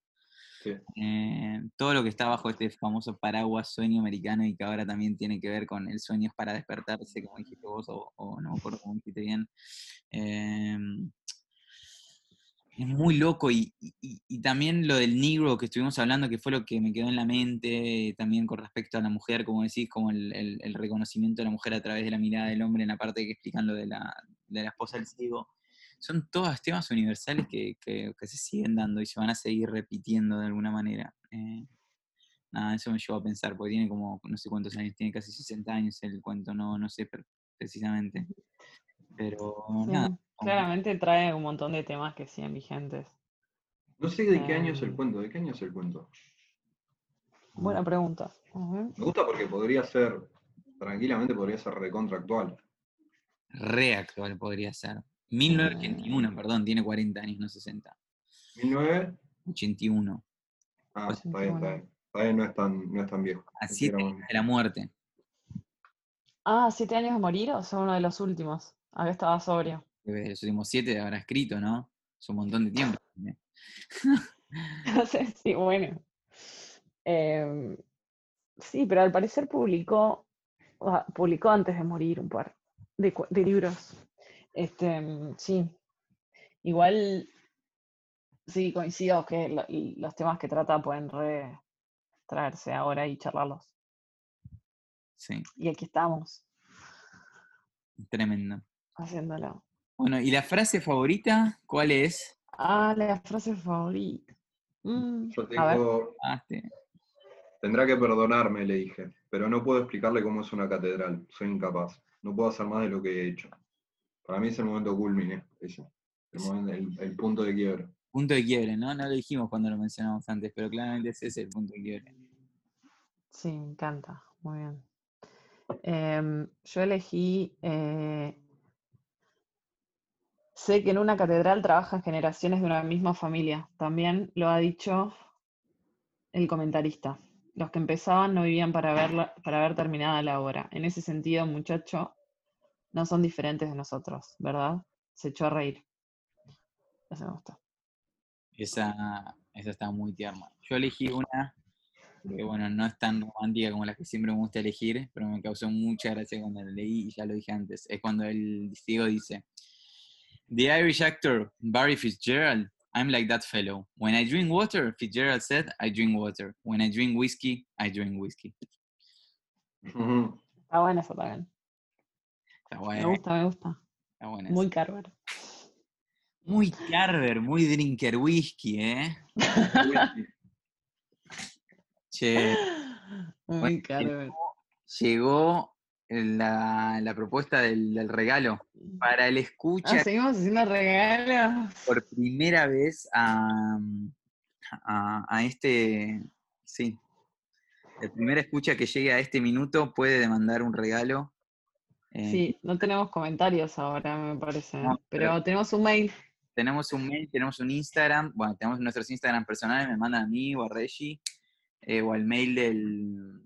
Sí. Eh, todo lo que está bajo este famoso paraguas sueño americano y que ahora también tiene que ver con el sueño es para despertarse, como dijiste vos, o, o no me acuerdo cómo dijiste bien. Eh, es muy loco y, y- y también lo del negro que estuvimos hablando, que fue lo que me quedó en la mente, también con respecto a la mujer, como decís, como el, el- el reconocimiento de la mujer a través de la mirada del hombre en la parte que explican lo de la, de la esposa del ciego. Son todos temas universales que, que- que se siguen dando y se van a seguir repitiendo de alguna manera. Eh, nada, eso me llevó a pensar, porque tiene como, no sé cuántos años, tiene casi 60 años el cuento, no, no sé precisamente. Pero nada, claramente trae un montón de temas que siguen vigentes. No sé de qué año es el Em. cuento, ¿de qué año es el cuento? Buena pregunta. Me gusta porque podría ser, tranquilamente podría ser recontractual. Re actual podría ser. 1981, perdón, tiene 40 años, no 60. 19, 81. ah, está bien, está bien. Está bien, no es tan, no es tan viejo. A Pensé que 7 era años de la muerte. Ah, ¿siete años de morir o son uno de los últimos? Acá estaba sobrio. De los últimos 7 habrá escrito, ¿no? Es un montón de tiempo. también. No sé, sí, bueno. Em, sí, pero al parecer publicó ah, publicó antes de morir un par de, de libros. Este, sí. Igual, sí, coincido que lo- los temas que trata pueden re traerse ahora y charlarlos. Sí, Y aquí estamos, tremendo. haciéndolo. Bueno, ¿y la frase favorita cuál es? Ah, la frase favorita. Mm, Yo a ver. tengo, Ah, este, tendrá que perdonarme, le dije, pero no puedo explicarle cómo es una catedral, soy incapaz, no puedo hacer más de lo que he hecho. Para mí es el momento culmine, ese, el, momento- el- el punto de quiebre. punto de quiebre, ¿no? No lo dijimos cuando lo mencionamos antes, pero claramente ese es el punto de quiebre. Sí, me encanta, muy bien. Em, yo elegí, eh, sé que en una catedral trabajan generaciones de una misma familia. También lo ha dicho el comentarista. Los que empezaban no vivían para verla, para ver terminada la obra. En ese sentido, muchacho, no son diferentes de nosotros, ¿verdad? Se echó a reír. Eso me gustó. Esa, esa está muy tierna. Yo elegí una que, bueno, no es tan romántica como las que siempre me gusta elegir, pero me causó mucha gracia cuando la leí y ya lo dije antes. Es cuando el Diego dice: The Irish actor Barry Fitzgerald, I'm like that fellow. When I drink water, Fitzgerald said, I drink water. When I drink whiskey, I drink whiskey. Ujú. Está buena eso también. Está Me buena, gusta, me gusta. está buena Muy esa. Carver. Muy Carver, muy drinker whisky, ¿eh? Che. Muy Bueno, Carver. llegó la, la propuesta del, del regalo para el escucha Ah, seguimos haciendo regalos. por primera vez a, a, a este, sí, el primer escucha que llegue a este minuto puede demandar un regalo. Eh, Sí, no tenemos comentarios ahora, me parece. No, pero, pero- tenemos un mail. Tenemos un mail, tenemos un Instagram, bueno, tenemos nuestros Instagram personales, me mandan a mí o a Reggie, eh, o al mail del,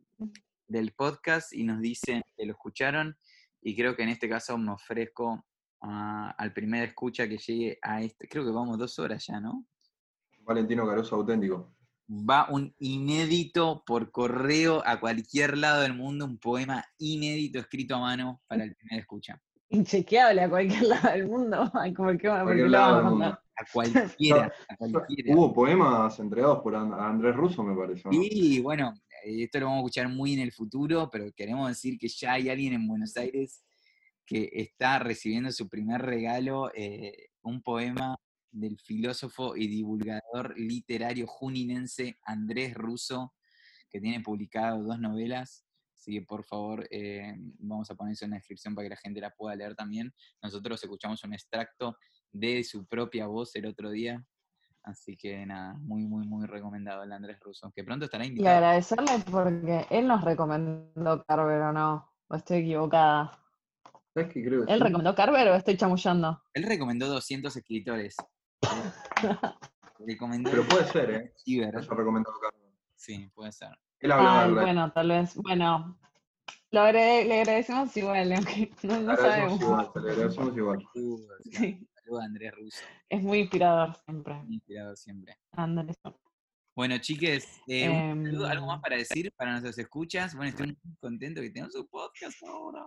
del podcast y nos dicen que lo escucharon y creo que en este caso me ofrezco a- al primer escucha que llegue a este, creo que vamos dos horas ya, ¿no? Valentino Caruso auténtico. Va un inédito por correo a cualquier lado del mundo, un poema inédito escrito a mano para el primer escucha. Inchequeable a cualquier lado del mundo. Ay, ¿por qué, por Cualquier lado a del mundo. A cualquiera, a cualquiera. Hubo poemas entregados por And- a Andrés Russo, me parece. ¿o no? Y bueno, eh, esto lo vamos a escuchar muy en el futuro, pero queremos decir que ya hay alguien en Buenos Aires que está recibiendo su primer regalo, eh, un poema del filósofo y divulgador literario juninense Andrés Russo, que tiene publicado dos novelas. Así que por favor, eh, vamos a poner eso en la descripción para que la gente la pueda leer también. Nosotros escuchamos un extracto de su propia voz el otro día. Así que nada, muy, muy, muy recomendado el Andrés Russo, que pronto estará Y invitado. agradecerle porque él nos recomendó Carver o no. O estoy equivocada. ¿Sabes qué creo ¿Él sí? recomendó Carver o estoy chamullando? Él recomendó 200 escritores. recomendó Pero puede ser, ¿eh? Ciber. Recomendado Carlos. Sí, puede ser. Él hablaba Ay, bueno, tal vez. Bueno, lo agrade- le agradecemos igual, aunque no, no agradecemos sabemos. igual, le agradecemos igual. Saludos, Sí, saludos a Andrés Russo, es muy inspirador siempre. muy inspirado siempre. Andrés. Bueno, chiques, eh, un saludo, ¿algo más Em. para decir para nuestros escuchas? Bueno, estoy muy contento que tenemos un podcast ahora.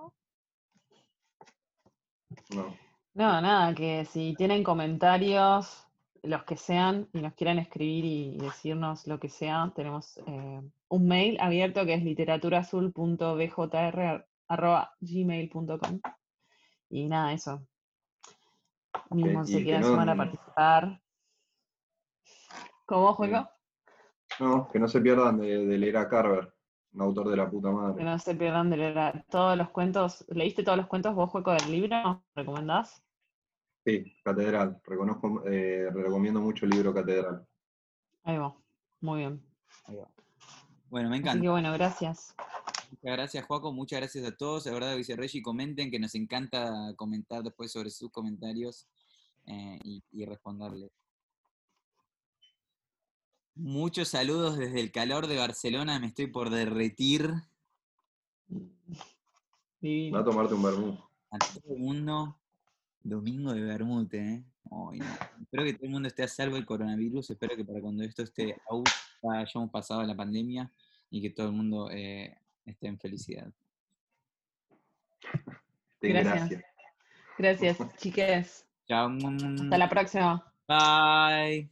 No. No, nada, que si tienen comentarios, los que sean, y nos quieran escribir y, y decirnos lo que sea, tenemos eh, un mail abierto que es literaturazul.bjr.gmail.com Y nada, eso. Mismo y se que no- sumar a participar. ¿Cómo, Juego? No, que no se pierdan de, de leer a Carver, un autor de la puta Que madre. no se pierdan de leer todos los cuentos. ¿Leíste todos los cuentos vos, Juego, del libro? ¿Recomendás? Sí, Catedral. Reconozco, eh, recomiendo mucho el libro Catedral. Ahí va. Muy bien. Ahí va. Bueno, me Así encanta. que bueno, gracias. Muchas gracias, Juaco. Muchas gracias a todos. De verdad, dice Reggie, comenten, que nos encanta comentar después sobre sus comentarios eh, y, y responderles. Muchos saludos desde el calor de Barcelona. Me estoy por derretir Divino. Va a tomarte un vermú. a todo el mundo. Domingo de Bermute, ¿eh? No. Espero que todo el mundo esté a salvo del coronavirus. Espero que para cuando esto esté out ya hayamos pasado la pandemia y que todo el mundo eh, esté en felicidad. Gracias. Gracias, Gracias chicas. Chao. Hasta la próxima. Bye.